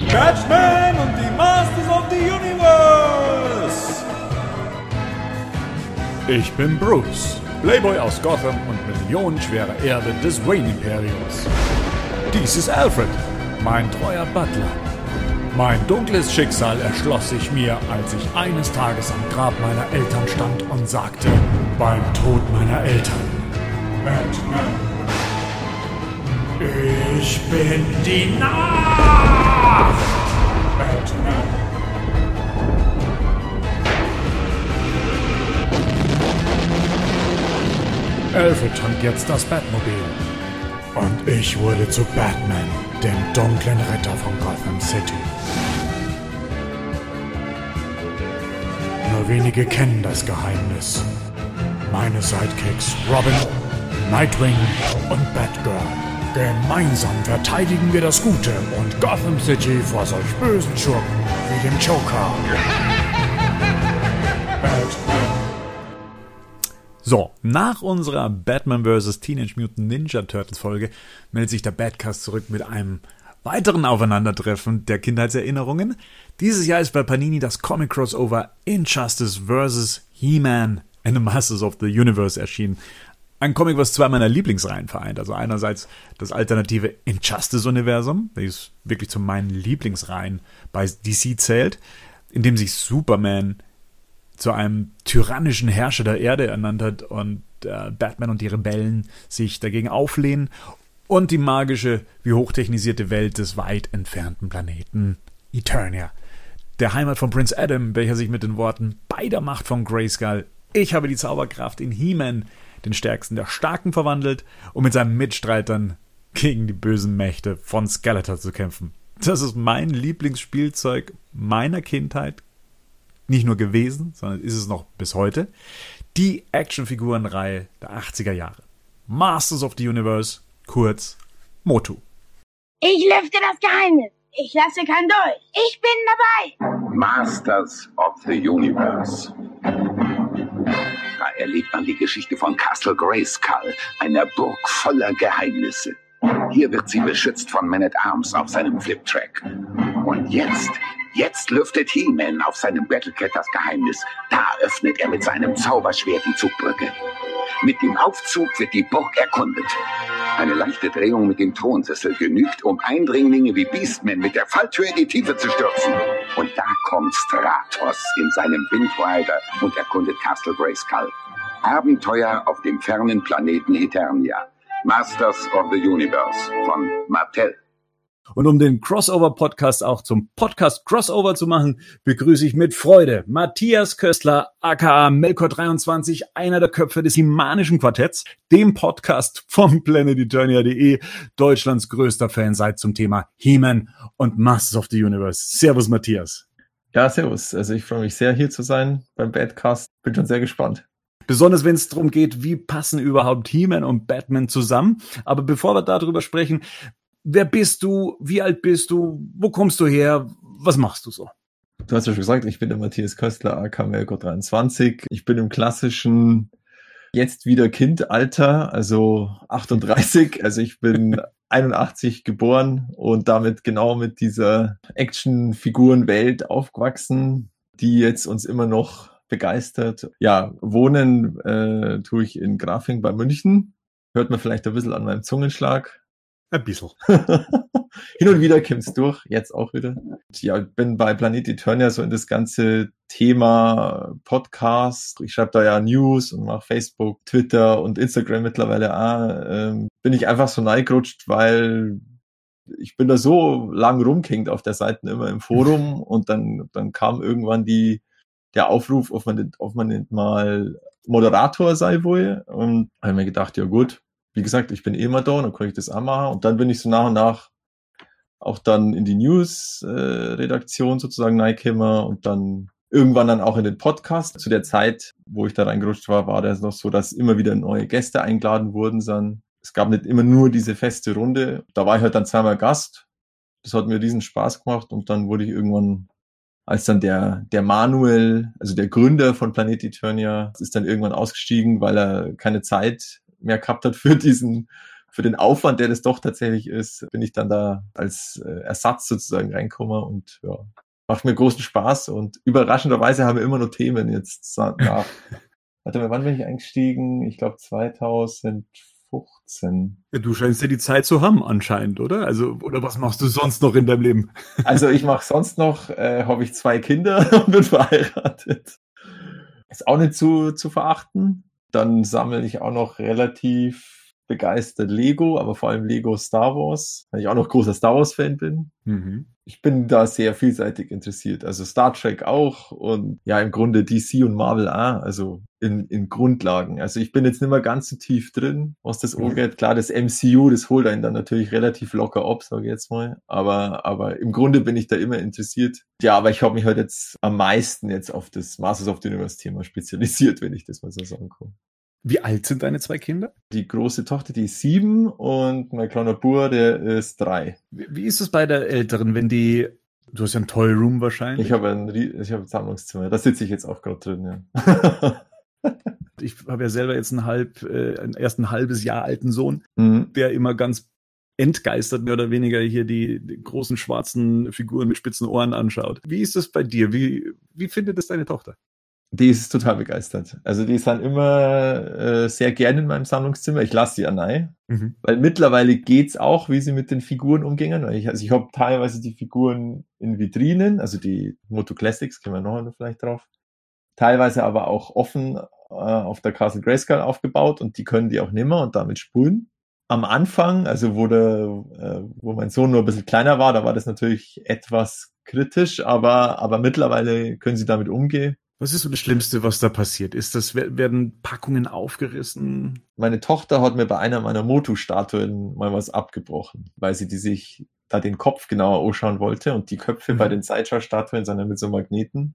Batman und die Masters of the Universe! Ich bin Bruce, Playboy aus Gotham und millionenschwerer Erbe des Wayne-Imperiums. Dies ist Alfred, mein treuer Butler. Mein dunkles Schicksal erschloss sich mir, als ich eines Tages am Grab meiner Eltern stand und sagte, beim Tod meiner Eltern, Batman. Ich bin die Nacht! Alfred trank jetzt das Batmobil. Und ich wurde zu Batman, dem dunklen Retter von Gotham City. Nur wenige kennen das Geheimnis. Meine Sidekicks Robin, Nightwing und Batgirl. Gemeinsam verteidigen wir das Gute und Gotham City vor solch bösen Schurken wie dem Joker. So, nach unserer Batman vs. Teenage Mutant Ninja Turtles Folge meldet sich der Batcast zurück mit einem weiteren Aufeinandertreffen der Kindheitserinnerungen. Dieses Jahr ist bei Panini das Comic Crossover Injustice vs. He-Man and the Masters of the Universe erschienen. Ein Comic, was zwei meiner Lieblingsreihen vereint. Also einerseits das alternative Injustice-Universum, welches wirklich zu meinen Lieblingsreihen bei DC zählt, in dem sich Superman zu einem tyrannischen Herrscher der Erde ernannt hat und äh, Batman und die Rebellen sich dagegen auflehnen und die magische wie hochtechnisierte Welt des weit entfernten Planeten Eternia, der Heimat von Prince Adam, welcher sich mit den Worten bei der Macht von Grayskull, ich habe die Zauberkraft in He-Man, den stärksten der Starken, verwandelt, um mit seinen Mitstreitern gegen die bösen Mächte von Skeletor zu kämpfen. Das ist mein Lieblingsspielzeug meiner Kindheit, nicht nur gewesen, sondern ist es noch bis heute, die Actionfigurenreihe der 80er Jahre. Masters of the Universe, kurz Motu. Ich lüfte das Geheimnis. Ich lasse kein Dolch. Ich bin dabei. Masters of the Universe. Erlebt man die Geschichte von Castle Grayskull, einer Burg voller Geheimnisse. Hier wird sie beschützt von Man at Arms auf seinem Fliptrack. Und jetzt, jetzt lüftet He-Man auf seinem Battlecat das Geheimnis. Da öffnet er mit seinem Zauberschwert die Zugbrücke. Mit dem Aufzug wird die Burg erkundet. Eine leichte Drehung mit dem Thronsessel genügt, um Eindringlinge wie Beastman mit der Falltür in die Tiefe zu stürzen. Und da kommt Stratos in seinem Windrider und erkundet Castle Grayskull. Abenteuer auf dem fernen Planeten Eternia. Masters of the Universe von Mattel. Und um den Crossover-Podcast auch zum Podcast-Crossover zu machen, begrüße ich mit Freude Matthias Köstler, aka Melkor23, einer der Köpfe des Himanischen Quartetts, dem Podcast vom PlanetEternia.de, Deutschlands größter Fan seit zum Thema He-Man und Masters of the Universe. Servus, Matthias. Ja, servus. Also ich freue mich sehr, hier zu sein beim Badcast. Bin schon sehr gespannt. Besonders wenn es darum geht, wie passen überhaupt He-Man und Batman zusammen. Aber bevor wir darüber sprechen, wer bist du? Wie alt bist du? Wo kommst du her? Was machst du so? Du hast ja schon gesagt, ich bin der Matthias Köstler, AK Melko 23. Ich bin im klassischen jetzt wieder Kindalter, also 38. Also ich bin 81 geboren und damit genau mit dieser Actionfigurenwelt aufgewachsen, die jetzt uns immer noch begeistert. Ja, wohnen äh, tue ich in Grafing bei München. Hört man vielleicht ein bisschen an meinem Zungenschlag. Ein bisschen. Hin und wieder kommt's durch, jetzt auch wieder. Ja, bin bei Planet Eternia so in das ganze Thema Podcast. Ich schreibe da ja News und mache Facebook, Twitter und Instagram mittlerweile auch. Ähm, bin ich einfach so neigerutscht, weil ich bin da so lang rumgehängt auf der Seite immer im Forum und dann, dann kam irgendwann die, der Aufruf, ob man, nicht, ob man nicht mal Moderator sei wohl. Und habe mir gedacht, ja gut, wie gesagt, ich bin eh immer da, dann kann ich das auch machen. Und dann bin ich so nach und nach auch dann in die News-Redaktion äh, sozusagen reingekommen und dann irgendwann dann auch in den Podcast. Zu der Zeit, wo ich da reingerutscht war, war das noch so, dass immer wieder neue Gäste eingeladen wurden. Dann. Es gab nicht immer nur diese feste Runde. Da war ich halt dann zweimal Gast. Das hat mir riesen Spaß gemacht und dann wurde ich irgendwann als dann der, der Manuel, also der Gründer von Planet Eternia, ist dann irgendwann ausgestiegen, weil er keine Zeit mehr gehabt hat für diesen für den Aufwand, der das doch tatsächlich ist, bin ich dann da als äh, Ersatz sozusagen reinkommen und ja, macht mir großen Spaß und überraschenderweise haben wir immer noch Themen jetzt nach. Warte mal, wann bin ich eingestiegen? Ich glaube 2015. Ja, du scheinst ja die Zeit zu haben anscheinend, oder? Also, oder was machst du sonst noch in deinem Leben? Also ich mache sonst noch, äh, habe ich zwei Kinder und bin verheiratet. Ist auch nicht zu, zu verachten. Dann sammle ich auch noch relativ begeistert Lego, aber vor allem Lego Star Wars, weil ich auch noch großer Star Wars Fan bin. Mhm. Ich bin da sehr vielseitig interessiert. Also Star Trek auch und ja, im Grunde DC und Marvel auch, also in, in Grundlagen. Also ich bin jetzt nicht mehr ganz so tief drin, was das mhm. angeht. Klar, das MCU, das holt einen dann natürlich relativ locker ab, sage ich jetzt mal. Aber, aber im Grunde bin ich da immer interessiert. Ja, aber ich habe mich halt jetzt am meisten jetzt auf das Masters of the Universe Thema spezialisiert, wenn ich das mal so sagen kann. Wie alt sind deine zwei Kinder? Die große Tochter, die ist sieben und mein kleiner Bruder, der ist drei. Wie, wie ist es bei der Älteren, wenn die, du hast ja ein Toy Room wahrscheinlich? Ich habe ein, ich habe ein Sammlungszimmer, da sitze ich jetzt auch gerade drin, ja. ich habe ja selber jetzt ein halb, äh, erst ein halbes Jahr alten Sohn, mhm. der immer ganz entgeistert mehr oder weniger hier die, die, großen schwarzen Figuren mit spitzen Ohren anschaut. Wie ist das bei dir? Wie, wie findet es deine Tochter? Die ist total begeistert. Also die ist dann immer äh, sehr gerne in meinem Sammlungszimmer. Ich lasse sie ja nein, mhm. weil mittlerweile geht's auch, wie sie mit den Figuren umgehen. Ich, also ich habe teilweise die Figuren in Vitrinen, also die Moto Classics, können wir noch vielleicht drauf. Teilweise aber auch offen äh, auf der Castle Grayskull aufgebaut und die können die auch nimmer und damit spulen. Am Anfang, also wo der, äh, wo mein Sohn nur ein bisschen kleiner war, da war das natürlich etwas kritisch, aber, aber mittlerweile können sie damit umgehen was ist so das Schlimmste, was da passiert? Ist das, werden Packungen aufgerissen? Meine Tochter hat mir bei einer meiner Motu-Statuen mal was abgebrochen, weil sie die sich da den Kopf genauer anschauen wollte und die Köpfe mhm. bei den Sideshow-Statuen sind dann mit so Magneten.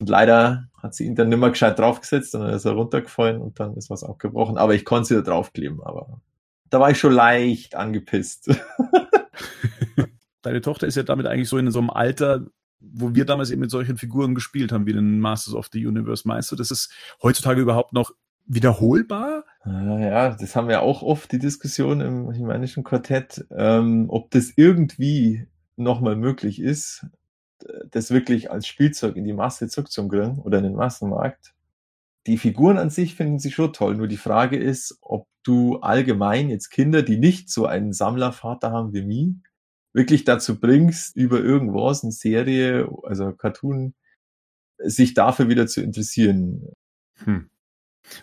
Und leider hat sie ihn dann nimmer gescheit draufgesetzt und dann ist er runtergefallen und dann ist was abgebrochen. Aber ich konnte sie da draufkleben, aber da war ich schon leicht angepisst. Deine Tochter ist ja damit eigentlich so in so einem Alter, wo wir damals eben mit solchen Figuren gespielt haben, wie den Masters of the Universe. Meinst du, das ist heutzutage überhaupt noch wiederholbar? Ja, das haben wir auch oft die Diskussion im Humanischen Quartett, ähm, ob das irgendwie nochmal möglich ist, das wirklich als Spielzeug in die Masse zurückzubringen oder in den Massenmarkt. Die Figuren an sich finden sie schon toll, nur die Frage ist, ob du allgemein jetzt Kinder, die nicht so einen Sammlervater haben wie mich, wirklich dazu bringst, über irgendwas, eine Serie, also Cartoon, sich dafür wieder zu interessieren. Hm.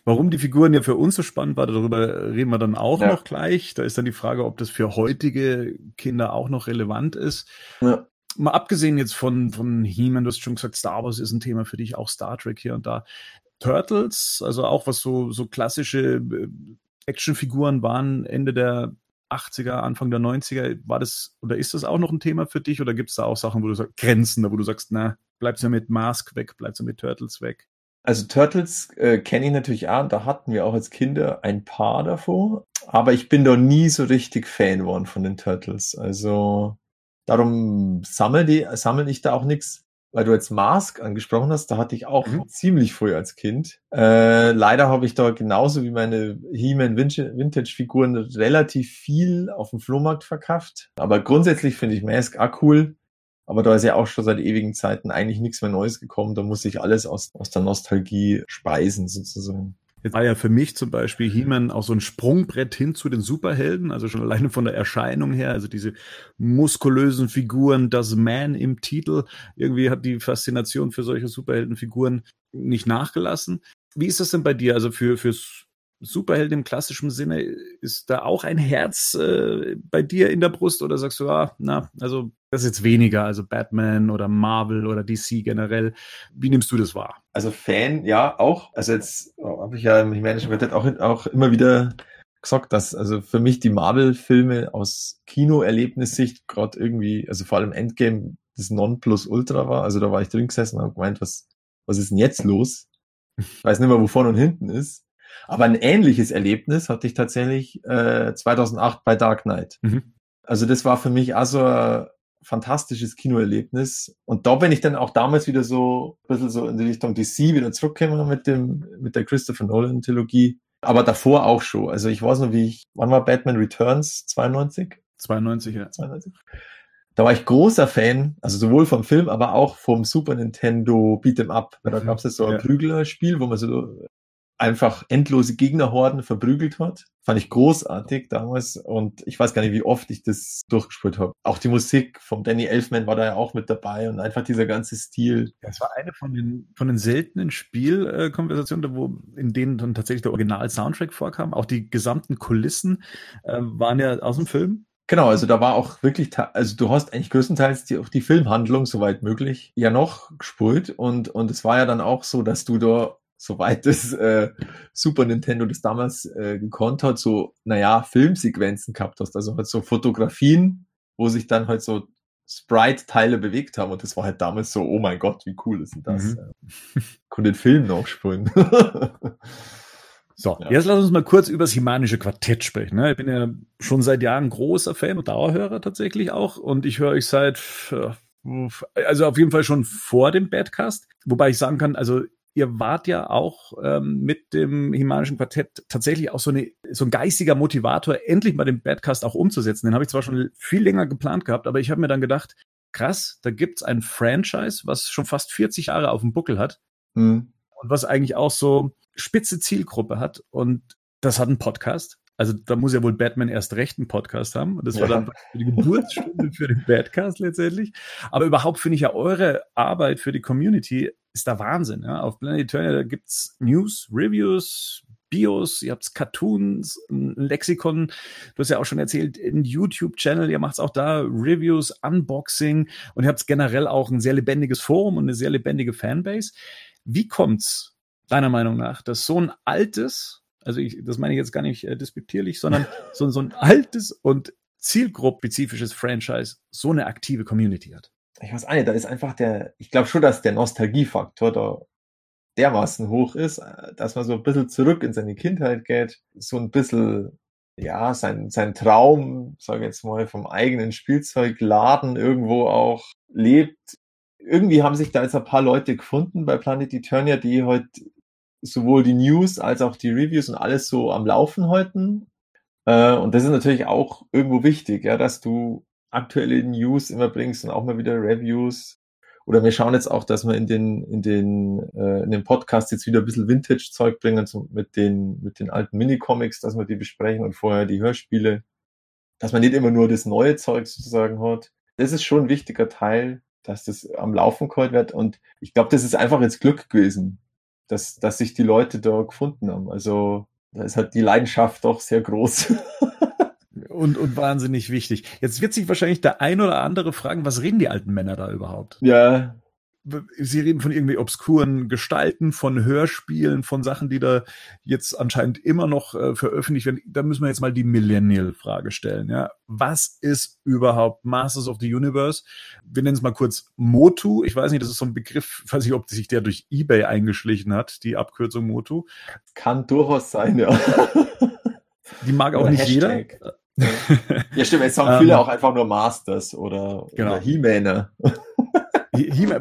Warum die Figuren ja für uns so spannend war, darüber reden wir dann auch ja. noch gleich. Da ist dann die Frage, ob das für heutige Kinder auch noch relevant ist. Ja. Mal abgesehen jetzt von, von He-Man, du hast schon gesagt, Star Wars ist ein Thema für dich, auch Star Trek hier und da. Turtles, also auch was so, so klassische äh, Actionfiguren waren Ende der 80er, Anfang der 90er, war das oder ist das auch noch ein Thema für dich oder gibt es da auch Sachen, wo du sagst, Grenzen, wo du sagst, na, bleibst du mit Mask weg, bleibst du mit Turtles weg? Also Turtles äh, kenne ich natürlich auch da hatten wir auch als Kinder ein paar davor, aber ich bin da nie so richtig Fan geworden von den Turtles. Also darum sammle, sammle ich da auch nichts weil du jetzt Mask angesprochen hast, da hatte ich auch mhm. ziemlich früh als Kind. Äh, leider habe ich da genauso wie meine He-Man Vintage-Figuren relativ viel auf dem Flohmarkt verkauft. Aber grundsätzlich finde ich Mask auch cool. Aber da ist ja auch schon seit ewigen Zeiten eigentlich nichts mehr Neues gekommen. Da muss ich alles aus, aus der Nostalgie speisen sozusagen. Jetzt war ja für mich zum Beispiel He-Man auch so ein Sprungbrett hin zu den Superhelden, also schon alleine von der Erscheinung her, also diese muskulösen Figuren, das Man im Titel. Irgendwie hat die Faszination für solche Superheldenfiguren nicht nachgelassen. Wie ist das denn bei dir? Also für, fürs Superheld im klassischen Sinne, ist da auch ein Herz äh, bei dir in der Brust oder sagst du, ah, na, also das ist jetzt weniger, also Batman oder Marvel oder DC generell. Wie nimmst du das wahr? Also Fan, ja, auch. Also jetzt oh, habe ich ja im Management auch, auch immer wieder gesagt, dass also für mich die Marvel-Filme aus Kinoerlebnissicht gerade irgendwie, also vor allem Endgame, das Nonplusultra war. Also da war ich drin gesessen und habe gemeint, was, was ist denn jetzt los? Ich weiß nicht mehr, wo vorne und hinten ist. Aber ein ähnliches Erlebnis hatte ich tatsächlich äh, 2008 bei Dark Knight. Mhm. Also das war für mich also ein fantastisches Kinoerlebnis. Und da bin ich dann auch damals wieder so ein bisschen so in die Richtung DC wieder zurückgekommen mit dem, mit der Christopher Nolan Trilogie. Aber davor auch schon. Also ich weiß noch, wie ich, wann war Batman Returns? 92? 92, ja. 92. Da war ich großer Fan, also sowohl vom Film, aber auch vom Super Nintendo Beat'em Up. Da Mhm. gab es so ein Ja. Prüglerspiel, wo man so einfach endlose Gegnerhorden verprügelt hat. Fand ich großartig damals und ich weiß gar nicht, wie oft ich das durchgespielt habe. Auch die Musik vom Danny Elfman war da ja auch mit dabei und einfach dieser ganze Stil. Das war eine von den, von den seltenen Spielkonversationen, wo, in denen dann tatsächlich der Original-Soundtrack vorkam. Auch die gesamten Kulissen äh, waren ja aus dem Film. Genau, also da war auch wirklich, also du hast eigentlich größtenteils die, auch die Filmhandlung soweit möglich ja noch gespult und und es war ja dann auch so, dass du da soweit das äh, Super Nintendo das damals äh, gekonnt hat, so naja Filmsequenzen gehabt hast, also halt so Fotografien, wo sich dann halt so Sprite-Teile bewegt haben und das war halt damals so, oh mein Gott, wie cool ist denn das? Mhm. Konnte den Film noch spulen. So, Ja. jetzt lass uns mal kurz über das Himanische Quartett sprechen. ne? Ich bin ja schon seit Jahren großer Fan und Dauerhörer tatsächlich auch. Und ich höre euch seit, also auf jeden Fall schon vor dem Badcast. Wobei ich sagen kann, also ihr wart ja auch ähm, mit dem Himanischen Quartett tatsächlich auch so, eine, so ein geistiger Motivator, endlich mal den Badcast auch umzusetzen. Den habe ich zwar schon viel länger geplant gehabt, aber ich habe mir dann gedacht, krass, da gibt's ein Franchise, was schon fast 40 Jahre auf dem Buckel hat Hm. und was eigentlich auch so spitze Zielgruppe hat. Und das hat einen Podcast. Also da muss ja wohl Batman erst recht einen Podcast haben. Und das war Ja. dann die Geburtsstunde für den Badcast letztendlich. Aber überhaupt finde ich ja eure Arbeit für die Community ist da Wahnsinn. Ja? Auf Planet Eternia, da gibt's News, Reviews, Bios, ihr habt Cartoons, ein Lexikon, du hast ja auch schon erzählt, ein YouTube-Channel, ihr macht auch da Reviews, Unboxing und ihr habt generell auch ein sehr lebendiges Forum und eine sehr lebendige Fanbase. Wie kommt's deiner Meinung nach, dass so ein altes, also ich, das meine ich jetzt gar nicht äh, despektierlich, sondern so, so ein altes und zielgruppenspezifisches Franchise so eine aktive Community hat? ich weiß nicht, da ist einfach der, ich glaube schon, dass der Nostalgiefaktor da dermaßen hoch ist, äh, dass man so ein bisschen zurück in seine Kindheit geht, so ein bisschen, ja, sein, sein Traum, sage ich jetzt mal, vom eigenen Spielzeugladen irgendwo auch lebt. Irgendwie haben sich da jetzt ein paar Leute gefunden bei Planet Eternia, die halt sowohl die News als auch die Reviews und alles so am Laufen halten. Äh, Und das ist natürlich auch irgendwo wichtig, ja, dass du aktuelle News immer bringst und auch mal wieder Reviews. Oder wir schauen jetzt auch, dass wir in den, in den, äh, in den Podcast jetzt wieder ein bisschen Vintage-Zeug bringen, zum, mit den, mit den alten Minicomics, dass wir die besprechen und vorher die Hörspiele. Dass man nicht immer nur das neue Zeug sozusagen hat. Das ist schon ein wichtiger Teil, dass das am Laufen gehalten wird. Und ich glaube, das ist einfach jetzt Glück gewesen, dass, dass sich die Leute da gefunden haben. Also, da ist halt die Leidenschaft doch sehr groß. Und, und wahnsinnig wichtig. Jetzt wird sich wahrscheinlich der ein oder andere fragen, was reden die alten Männer da überhaupt? ja, Sie reden von irgendwie obskuren Gestalten, von Hörspielen, von Sachen, die da jetzt anscheinend immer noch äh, veröffentlicht werden. Da müssen wir jetzt mal die Millennial-Frage stellen. Ja, was ist überhaupt Masters of the Universe? Wir nennen es mal kurz Motu. Ich weiß nicht, das ist so ein Begriff. Ich weiß nicht, ob sich der durch eBay eingeschlichen hat, die Abkürzung Motu. kann durchaus sein, ja. Die mag auch Oder nicht Hashtag. jeder. Ja, stimmt, jetzt haben Ähm, viele auch einfach nur Masters oder, Genau. oder He-Maner.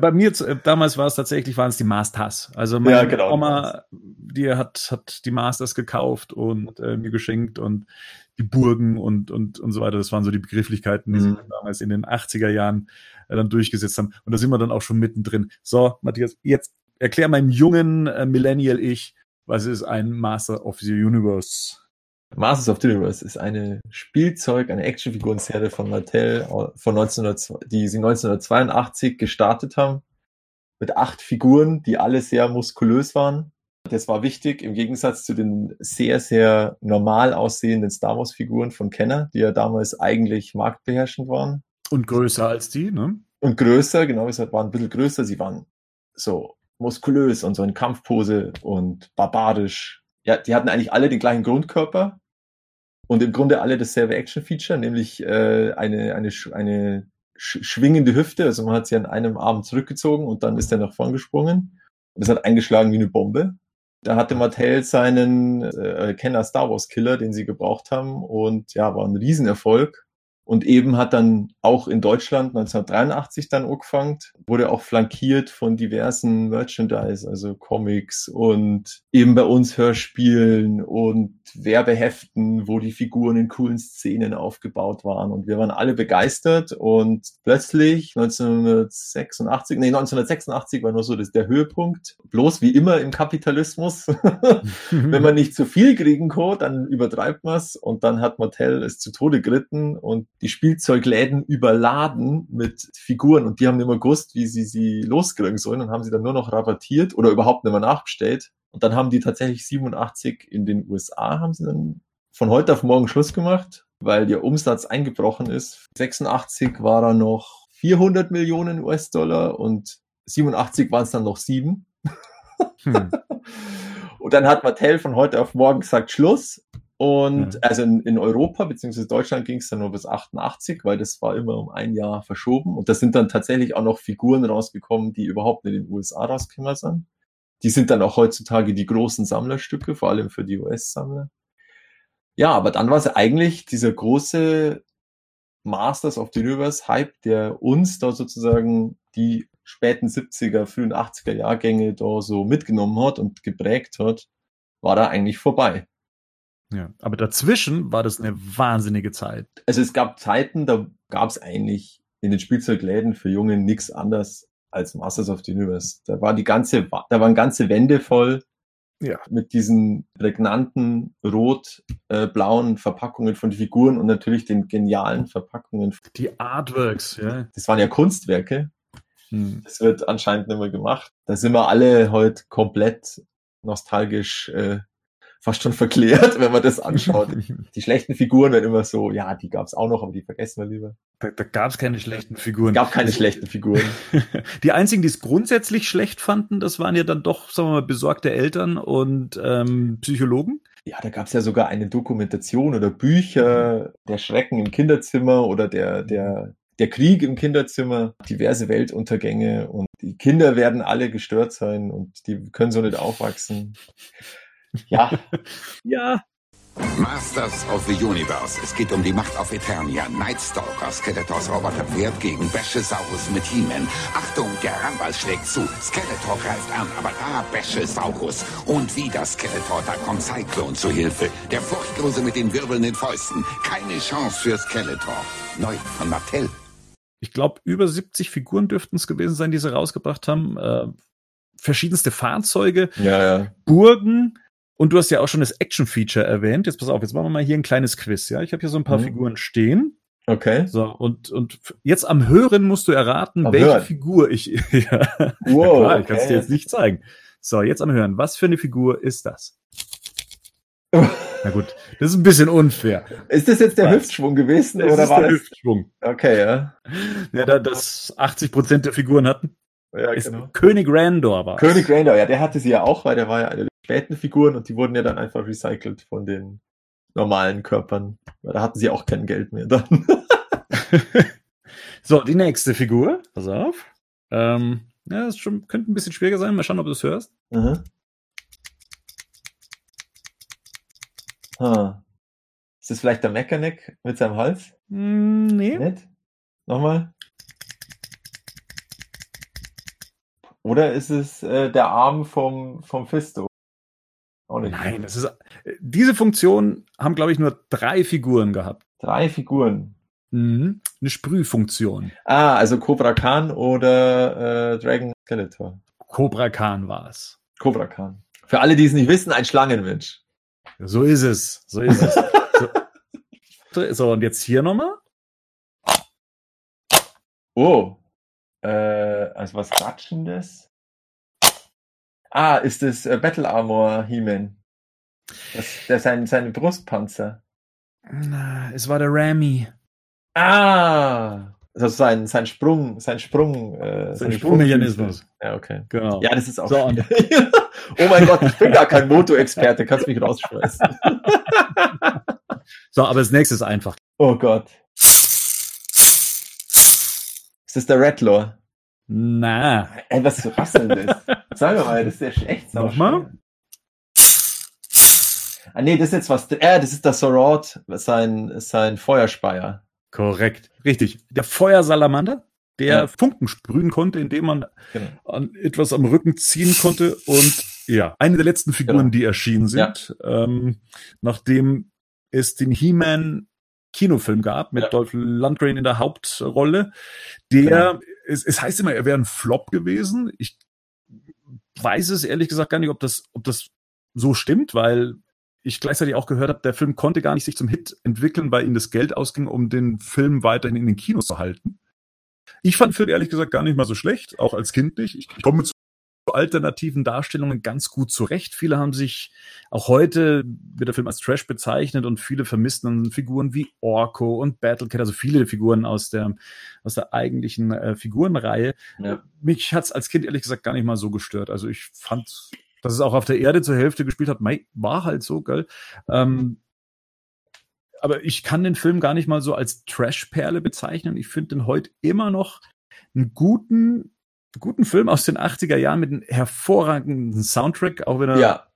Bei mir äh, damals war es tatsächlich, waren es die Masters. Also meine Ja, genau, Oma, die hat, hat die Masters gekauft und äh, mir geschenkt und die Burgen und, und, und so weiter. Das waren so die Begrifflichkeiten, die Mhm. sich damals in den 80er Jahren äh, dann durchgesetzt haben. Und da sind wir dann auch schon mittendrin. So, Matthias, jetzt erklär meinem jungen äh, Millennial-Ich, was ist ein Master of the Universe? Masters of the Universe ist eine Spielzeug, eine Actionfigurenserie von Mattel von 1900, die sie 1982 gestartet haben. Mit acht Figuren, die alle sehr muskulös waren. Das war wichtig im Gegensatz zu den sehr, sehr normal aussehenden Star Wars Figuren von Kenner, die ja damals eigentlich marktbeherrschend waren. Und größer als die, ne? und größer, genau gesagt, waren ein bisschen größer. Sie waren so muskulös und so in Kampfpose und barbarisch. Ja, die hatten eigentlich alle den gleichen Grundkörper und im Grunde alle dasselbe Action-Feature, nämlich äh, eine, eine, eine sch schwingende Hüfte. Also man hat sie an einem Arm zurückgezogen und dann ist er nach vorn gesprungen. Und das hat eingeschlagen wie eine Bombe. Da hatte Mattel seinen äh, Kenner Star Wars Killer, den sie gebraucht haben und ja, war ein Riesenerfolg. Und eben hat dann auch in Deutschland 1983 dann angefangen, wurde auch flankiert von diversen Merchandise, also Comics und eben bei uns Hörspielen und Werbeheften, wo die Figuren in coolen Szenen aufgebaut waren. Und wir waren alle begeistert und plötzlich 1986, nee, 1986 war nur so das der Höhepunkt. Bloß wie immer im Kapitalismus. Wenn man nicht zu viel kriegen kann, dann übertreibt man es und dann hat Mattel es zu Tode geritten und die Spielzeugläden überladen mit Figuren und die haben nicht mehr gewusst, wie sie sie loskriegen sollen und haben sie dann nur noch rabattiert oder überhaupt nicht mehr nachbestellt. Und dann haben die tatsächlich 87 in den USA haben sie dann von heute auf morgen Schluss gemacht, weil der Umsatz eingebrochen ist. 86 war er noch 400 Millionen US-Dollar und 87 waren es dann noch sieben. Hm. und dann hat Mattel von heute auf morgen gesagt Schluss und ja. also in, in Europa beziehungsweise Deutschland ging es dann nur bis 88, weil das war immer um ein Jahr verschoben. Und da sind dann tatsächlich auch noch Figuren rausgekommen, die überhaupt nicht in den USA rausgekommen sind. Die sind dann auch heutzutage die großen Sammlerstücke, vor allem für die US-Sammler. Ja, aber dann war es eigentlich dieser große Masters of the Universe Hype, der uns da sozusagen die späten 70er, frühen 80er Jahrgänge da so mitgenommen hat und geprägt hat, war da eigentlich vorbei. Ja, aber dazwischen war das eine wahnsinnige Zeit. Also es gab Zeiten, da gab es eigentlich in den Spielzeugläden für Junge nichts anderes als Masters of the Universe. Da war die ganze, da waren ganze Wände voll ja. mit diesen prägnanten rot-blauen äh, Verpackungen von Figuren und natürlich den genialen Verpackungen. Die Artworks, ja. Das waren ja Kunstwerke. Hm. Das wird anscheinend nicht mehr gemacht. Da sind wir alle heute komplett nostalgisch äh, fast schon verklärt, wenn man das anschaut. die schlechten Figuren werden immer so, ja, die gab es auch noch, aber die vergessen wir lieber. Da, da gab es keine schlechten Figuren. Es gab keine schlechten Figuren. die einzigen, die es grundsätzlich schlecht fanden, das waren ja dann doch, sagen wir mal, besorgte Eltern und ähm, Psychologen. Ja, da gab es ja sogar eine Dokumentation oder Bücher, der Schrecken im Kinderzimmer oder der, der, der Krieg im Kinderzimmer, diverse Weltuntergänge und die Kinder werden alle gestört sein und die können so nicht aufwachsen. Ja. ja. Masters of the Universe. Es geht um die Macht auf Eternia. Nightstalker, Skeletors Roboterpferd gegen Bäschesaurus mit He-Man. Achtung, der Rambal schlägt zu. Skeletor greift an, aber da Bäschesaurus. Und wieder Skeletor, da kommt Cyclone zu Hilfe. Der Furchtlose mit den wirbelnden Fäusten. Keine Chance für Skeletor. Neu von Mattel. Ich glaube, über 70 Figuren dürften es gewesen sein, die sie rausgebracht haben. Äh, verschiedenste Fahrzeuge, ja, ja. Burgen, und du hast ja auch schon das Action-Feature erwähnt. Jetzt pass auf, jetzt machen wir mal hier ein kleines Quiz, ja? Ich habe hier so ein paar mhm. Figuren stehen. Okay. So, und, und jetzt am Hören musst du erraten, am welche Hören. Figur ich. ja, wow, klar, ich kann es dir jetzt nicht zeigen. So, jetzt am Hören. Was für eine Figur ist das? Na gut, das ist ein bisschen unfair. Ist das jetzt der Was? Hüftschwung gewesen? Das oder ist war der das? Hüftschwung. Okay, ja. Ja, da das 80 Prozent der Figuren hatten. Ja, genau. König Randor war König Randor, ja, der hatte sie ja auch, weil der war ja eine späten Figuren und die wurden ja dann einfach recycelt von den normalen Körpern. Da hatten sie auch kein Geld mehr dann. so, die nächste Figur. Pass auf. Ähm, ja, das schon, könnte ein bisschen schwieriger sein. Mal schauen, ob du es hörst. Mhm. Ah. Ist das vielleicht der Mechaneck mit seinem Hals? Mm, nee. Nicht? Nochmal. Oder ist es äh, der Arm vom, vom Fisto? Auch nicht. Nein, das ist, diese Funktion haben, glaube ich, nur drei Figuren gehabt. Drei Figuren? Mhm. Eine Sprühfunktion. Ah, also Cobra Khan oder äh, Dragon Skeletor. Cobra Khan war es. Cobra Khan. Für alle, die es nicht wissen, ein Schlangenmensch. So ist es. So ist es. so. so, und jetzt hier nochmal. Oh. Äh, also was Ratschendes? Ah, ist das äh, Battle Armor He-Man? Das, das sein, seine Brustpanzer. Na, es war der Rami. Ah! Also sein, sein Sprung, sein Sprung, äh, sein Sprungmechanismus. Ja, okay. Genau. Ja, das ist auch. So, oh mein Gott, ich bin gar kein Moto-Experte, kannst mich rausschmeißen. so, aber das nächste ist einfach. Oh Gott. Ist das der Redlaw? Na. Ey, was, das? Sag mal, das ist ja schlecht. Nochmal? Ah, nee, das ist jetzt was. Äh, das ist der Sorod, sein, sein Feuerspeier. Korrekt, richtig. Der Feuersalamander, der Ja. Funken sprühen konnte, indem man Genau. an etwas am Rücken ziehen konnte. Und ja, eine der letzten Figuren, Genau. die erschienen sind, ähm, nachdem es den He-Man Kinofilm gab mit Ja. Dolph Lundgren in der Hauptrolle. Der, es, es heißt immer, er wäre ein Flop gewesen. Ich weiß es ehrlich gesagt gar nicht, ob das, ob das so stimmt, weil ich gleichzeitig auch gehört habe, der Film konnte gar nicht sich zum Hit entwickeln, weil ihm das Geld ausging, um den Film weiterhin in den Kinos zu halten. Ich fand den Film ehrlich gesagt gar nicht mal so schlecht, auch als Kind nicht. Ich, ich komme mit alternativen Darstellungen ganz gut zurecht. Viele haben sich auch heute wird der Film als Trash bezeichnet und viele vermissen dann Figuren wie Orko und Battlecat, also viele Figuren aus der aus der eigentlichen äh, Figurenreihe. Ja. Mich hat's als Kind ehrlich gesagt gar nicht mal so gestört. Also ich fand, dass es auch auf der Erde zur Hälfte gespielt hat, war halt so, gell. Ähm, aber ich kann den Film gar nicht mal so als Trash-Perle bezeichnen. Ich finde den heute immer noch einen guten, guten Film aus den 80er Jahren mit einem hervorragenden Soundtrack, auch wenn er, Ja,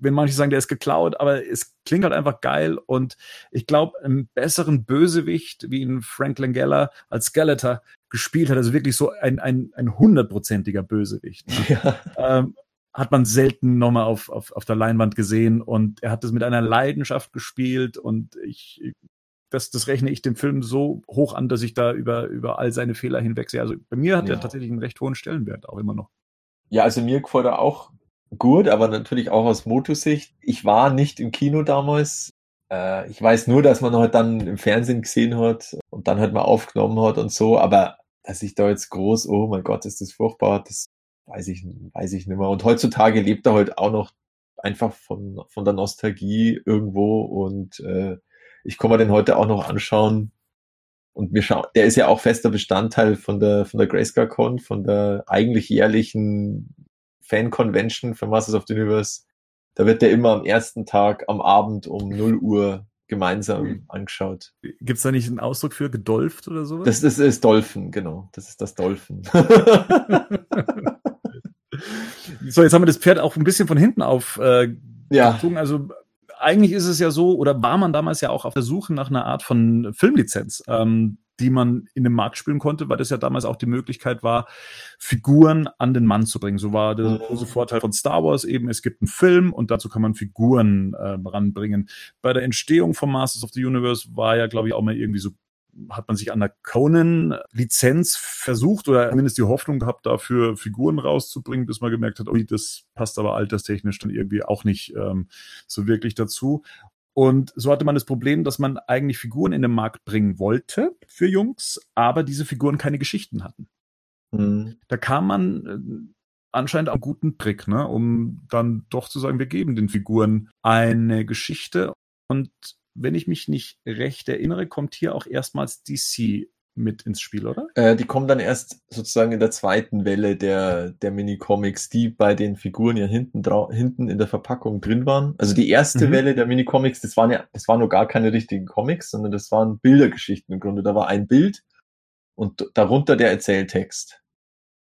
wenn manche sagen, der ist geklaut, aber es klingt halt einfach geil und ich glaube, einen besseren Bösewicht, wie ihn Frank Langella als Skeletor gespielt hat, also wirklich so ein, ein, ein hundertprozentiger Bösewicht. Ne? ja, ähm, hat man selten nochmal auf, auf, auf der Leinwand gesehen und er hat das mit einer Leidenschaft gespielt und ich, das, das rechne ich dem Film so hoch an, dass ich da über, über all seine Fehler hinwegsehe. Also bei mir hat Ja. er tatsächlich einen recht hohen Stellenwert, auch immer noch. ja, also mir gefällt er auch gut, aber natürlich auch aus Moto-Sicht. Ich war nicht im Kino damals. Äh, ich weiß nur, dass man halt dann im Fernsehen gesehen hat und dann halt mal aufgenommen hat und so, aber dass ich da jetzt groß, oh mein Gott, ist das furchtbar, das weiß ich, weiß ich nicht mehr. Und heutzutage lebt er halt auch noch einfach von, von der Nostalgie irgendwo und äh, ich kann mir den heute auch noch anschauen. Und wir schauen, der ist ja auch fester Bestandteil von der, von der Grayscale Con, von der eigentlich jährlichen Fan-Convention für Masters of the Universe. Da wird der immer am ersten Tag am Abend um 0 Uhr gemeinsam angeschaut. Gibt's da nicht einen Ausdruck für gedolft oder sowas? Das, das ist Dolphin, genau. Das ist das Dolphin. so, jetzt haben wir das Pferd auch ein bisschen von hinten auf äh, ja. Also eigentlich ist es ja so, oder war man damals ja auch auf der Suche nach einer Art von Filmlizenz, ähm, die man in den Markt spielen konnte, weil das ja damals auch die Möglichkeit war, Figuren an den Mann zu bringen. So war der Mhm. große Vorteil von Star Wars eben, es gibt einen Film und dazu kann man Figuren äh, ranbringen. Bei der Entstehung von Masters of the Universe war ja, glaube ich, auch mal irgendwie so hat man sich an der Conan-Lizenz versucht oder zumindest die Hoffnung gehabt, dafür Figuren rauszubringen, bis man gemerkt hat, oh, das passt aber alterstechnisch dann irgendwie auch nicht ähm, so wirklich dazu. Und so hatte man das Problem, dass man eigentlich Figuren in den Markt bringen wollte für Jungs, aber diese Figuren keine Geschichten hatten. Hm. Da kam man äh, anscheinend auch einen guten Trick, ne, um dann doch zu sagen, wir geben den Figuren eine Geschichte. Und wenn ich mich nicht recht erinnere, kommt hier auch erstmals DC mit ins Spiel, oder? Äh, die kommen dann erst sozusagen in der zweiten Welle der, der Minicomics, die bei den Figuren ja hinten, hinten in der Verpackung drin waren. Also die erste Mhm. Welle der Minicomics, das waren ja, das waren nur gar keine richtigen Comics, sondern das waren Bildergeschichten im Grunde. Da war ein Bild und darunter der Erzähltext.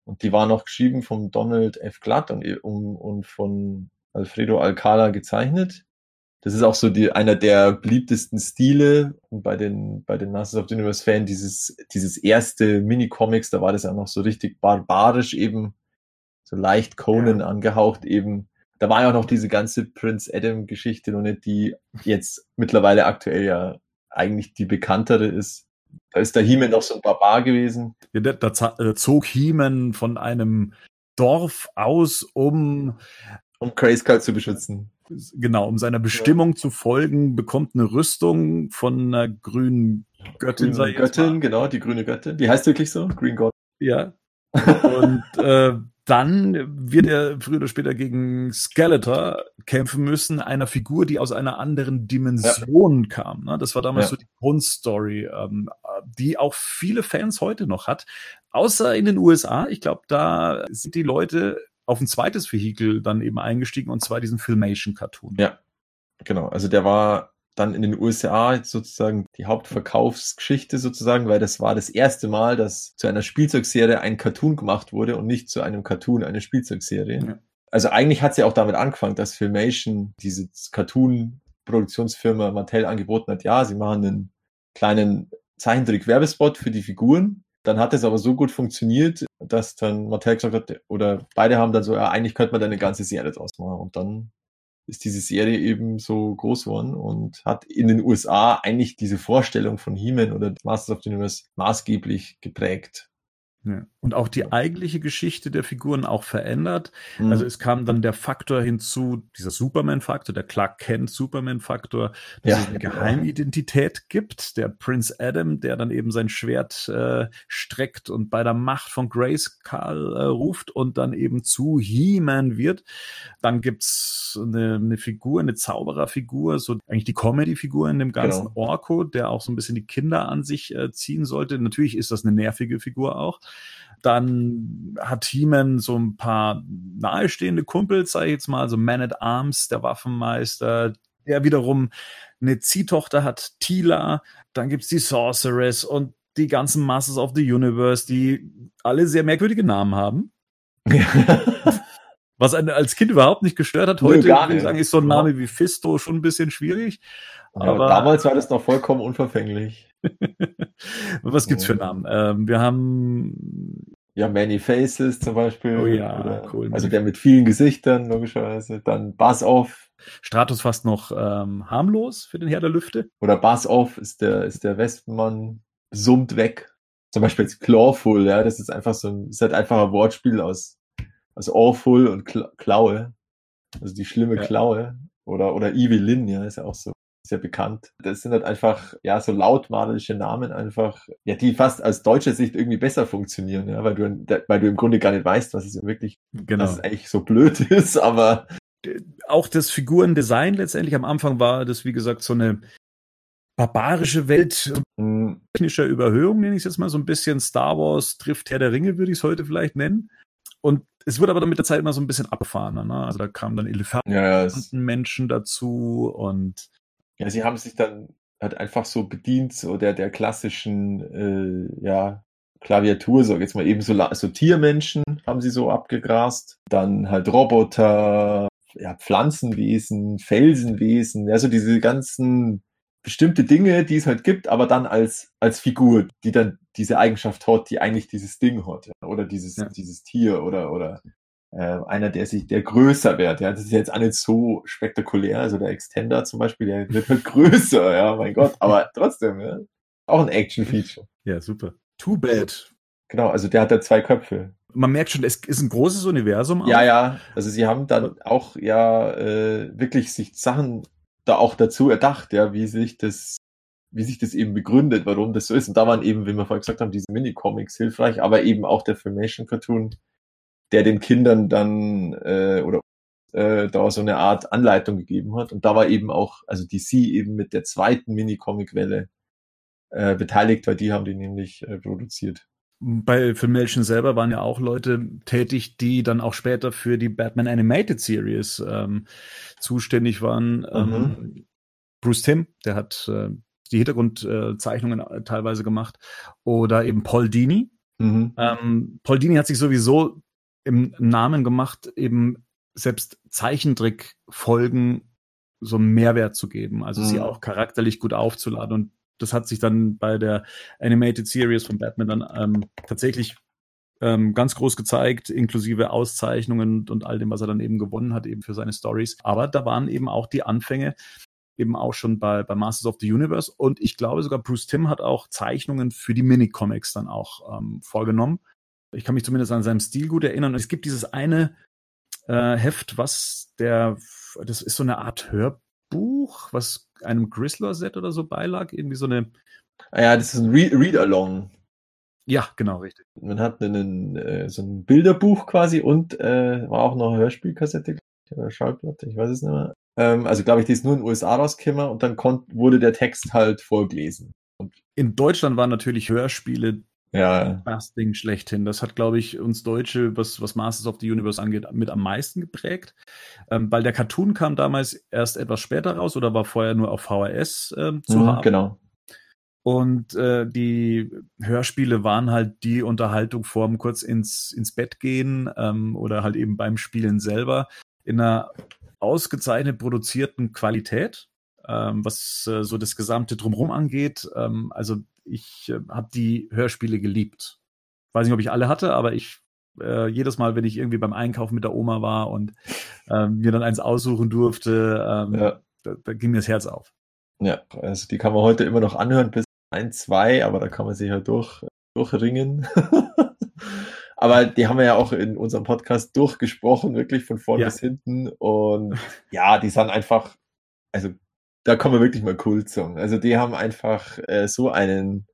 Und die waren auch geschrieben vom Donald F. Glatt und, um, und von Alfredo Alcala gezeichnet. Das ist auch so die, einer der beliebtesten Stile und bei den, bei den Masters of the Universe Fan dieses, dieses erste Mini-Comics, da war das ja noch so richtig barbarisch eben, so leicht Conan angehaucht eben. Da war ja auch noch diese ganze Prince Adam Geschichte noch nicht, die jetzt mittlerweile aktuell ja eigentlich die bekanntere ist. Da ist der He-Man noch so ein Barbar gewesen. Ja, da, da äh, zog He-Man von einem Dorf aus, um um Grayskull zu beschützen. Genau, um seiner Bestimmung zu folgen, bekommt eine Rüstung von einer grünen Göttin, Grüne. Göttin, genau, die grüne Göttin. Die heißt wirklich so? Green God. Ja. Und äh, dann wird er früher oder später gegen Skeletor kämpfen müssen, einer Figur, die aus einer anderen Dimension kam. Ne? Das war damals Ja. so die Grundstory, ähm, die auch viele Fans heute noch hat. Außer in den USA. Ich glaube, da sind die Leute auf ein zweites Vehikel dann eben eingestiegen, und zwar diesen Filmation-Cartoon. Ja. Genau, also der war dann in den USA sozusagen die Hauptverkaufsgeschichte sozusagen, weil das war das erste Mal, dass zu einer Spielzeugserie ein Cartoon gemacht wurde und nicht zu einem Cartoon eine Spielzeugserie. Ja. Also eigentlich hat es ja auch damit angefangen, dass Filmation, diese Cartoon-Produktionsfirma Mattel angeboten hat, ja, sie machen einen kleinen Zeichentrick-Werbespot für die Figuren. Dann hat es aber so gut funktioniert, dass dann Mattel gesagt hat, oder beide haben dann so, ja, eigentlich könnte man da eine ganze Serie draus machen. Und dann ist diese Serie eben so groß geworden und hat in den USA eigentlich diese Vorstellung von He-Man oder Masters of the Universe maßgeblich geprägt. Ja. Und auch die eigentliche Geschichte der Figuren auch verändert. Mhm. Also es kam dann der Faktor hinzu, dieser Superman-Faktor, der Clark Kent Superman-Faktor, dass ja, es eine. Geheimidentität gibt, der Prince Adam, der dann eben sein Schwert äh, streckt und bei der Macht von Grace Carl äh, ruft und dann eben zu He-Man wird. Dann gibt's eine, eine Figur, eine Zaubererfigur, so eigentlich die Comedy-Figur in dem ganzen genau. Orko, der auch so ein bisschen die Kinder an sich äh, ziehen sollte. Natürlich ist das eine nervige Figur auch. Dann hat He-Man so ein paar nahestehende Kumpels, sage ich jetzt mal, so Man at Arms, der Waffenmeister, der wiederum eine Ziehtochter hat, Tila. Dann gibt's die Sorceress und die ganzen Masters of the Universe, die alle sehr merkwürdige Namen haben. Was einen als Kind überhaupt nicht gestört hat. Heute, würde ich sagen, ist so ein Name wie Fisto schon ein bisschen schwierig. Ja, aber damals war das noch vollkommen unverfänglich. Was gibt's für Namen? Ähm, wir haben ja Many Faces zum Beispiel. Oh ja, oder, cool. Also der mit vielen Gesichtern logischerweise. Dann Buzz Off. Stratus fast noch ähm, harmlos für den Herr der Lüfte. Oder Buzz Off ist der ist der Wespenmann summt weg. Zum Beispiel jetzt Clawful, ja, das ist einfach so ein, ist halt einfach ein Wortspiel aus aus Awful und Klaue. Also die schlimme ja. Klaue. Oder, oder Evelyn, ja, ist ja auch so sehr bekannt. Das sind halt einfach, ja, so lautmalerische Namen einfach, ja, die fast aus deutscher Sicht irgendwie besser funktionieren, ja, weil du, weil du im Grunde gar nicht weißt, was es wirklich, genau. was es eigentlich so blöd ist, aber. Auch das Figurendesign letztendlich am Anfang war das, wie gesagt, so eine barbarische Welt mhm. technischer Überhöhung, nenne ich es jetzt mal so ein bisschen Star Wars trifft Herr der Ringe, würde ich es heute vielleicht nennen. Und es wurde aber dann mit der Zeit immer so ein bisschen abgefahren. Ne? Also da kamen dann Elefantenmenschen ja, dazu und ja, sie haben sich dann halt einfach so bedient, so der, der klassischen, äh, ja, Klaviatur, so jetzt mal eben so, so Tiermenschen haben sie so abgegrast, dann halt Roboter, ja, Pflanzenwesen, Felsenwesen, ja, so diese ganzen bestimmte Dinge, die es halt gibt, aber dann als, als Figur, die dann diese Eigenschaft hat, die eigentlich dieses Ding hat, ja, oder dieses, ja. dieses Tier oder, oder äh, einer, der sich, der größer wird. Ja, das ist jetzt auch nicht so spektakulär. Also der Extender zum Beispiel, der wird halt größer, ja, mein Gott. Aber trotzdem, ja. Auch ein Action-Feature. Ja, super. Too bad. Genau, also der hat da zwei Köpfe. Man merkt schon, es ist ein großes Universum. Auch. Ja, ja. Also sie haben dann auch ja äh, wirklich sich Sachen da auch dazu erdacht, ja, wie sich das wie sich das eben begründet, warum das so ist. Und da waren eben, wie wir vorhin gesagt haben, diese Mini-Comics hilfreich, aber eben auch der Filmation-Cartoon der den Kindern dann äh, oder äh, da so eine Art Anleitung gegeben hat. Und da war eben auch, also DC eben mit der zweiten Mini-Comic-Welle äh, beteiligt, weil die haben die nämlich äh, produziert. Bei Filmation selber waren ja auch Leute tätig, die dann auch später für die Batman Animated Series ähm, zuständig waren. Mhm. Ähm, Bruce Tim, der hat äh, die Hintergrundzeichnungen äh, teilweise gemacht. Oder eben Paul Dini. Mhm. Ähm, Paul Dini hat sich sowieso im Namen gemacht, eben selbst Zeichentrickfolgen so einen Mehrwert zu geben, also mhm. sie auch charakterlich gut aufzuladen. Und das hat sich dann bei der Animated Series von Batman dann ähm, tatsächlich ähm, ganz groß gezeigt, inklusive Auszeichnungen und all dem, was er dann eben gewonnen hat, eben für seine Stories. Aber da waren eben auch die Anfänge, eben auch schon bei, bei Masters of the Universe. Und ich glaube sogar Bruce Tim hat auch Zeichnungen für die Minicomics dann auch ähm, vorgenommen. Ich kann mich zumindest an seinem Stil gut erinnern. Es gibt dieses eine äh, Heft, was der, das ist so eine Art Hörbuch, was einem Grizzler-Set oder so beilag. Irgendwie so eine. Ah ja, das ist ein Read-Along. Ja, genau, richtig. Man hat einen, äh, so ein Bilderbuch quasi und äh, war auch noch eine Hörspielkassette oder Schallplatte, ich weiß es nicht mehr. Ähm, also glaube ich, die ist nur in den USA rausgekommen und dann wurde der Text halt vorgelesen. Und in Deutschland waren natürlich Hörspiele ja. Das Ding schlechthin. Das hat, glaube ich, uns Deutsche, was, was Masters of the Universe angeht, mit am meisten geprägt. Ähm, weil der Cartoon kam damals erst etwas später raus oder war vorher nur auf VHS ähm, zu mhm, haben. Genau. Und äh, die Hörspiele waren halt die Unterhaltung vorm kurz ins, ins Bett gehen ähm, oder halt eben beim Spielen selber in einer ausgezeichnet produzierten Qualität, ähm, was äh, so das gesamte Drumherum angeht. Ähm, also ich äh, habe die Hörspiele geliebt. Weiß nicht, ob ich alle hatte, aber ich äh, jedes Mal, wenn ich irgendwie beim Einkaufen mit der Oma war und ähm, mir dann eins aussuchen durfte, ähm, ja. da, da ging mir das Herz auf. Ja, also die kann man heute immer noch anhören bis ein, zwei, aber da kann man sich halt durch, durchringen. aber die haben wir ja auch in unserem Podcast durchgesprochen, wirklich von vorn ja. bis hinten. Und ja, die sind einfach, also da kann man wirklich mal cool sagen. Also die haben einfach äh, so einen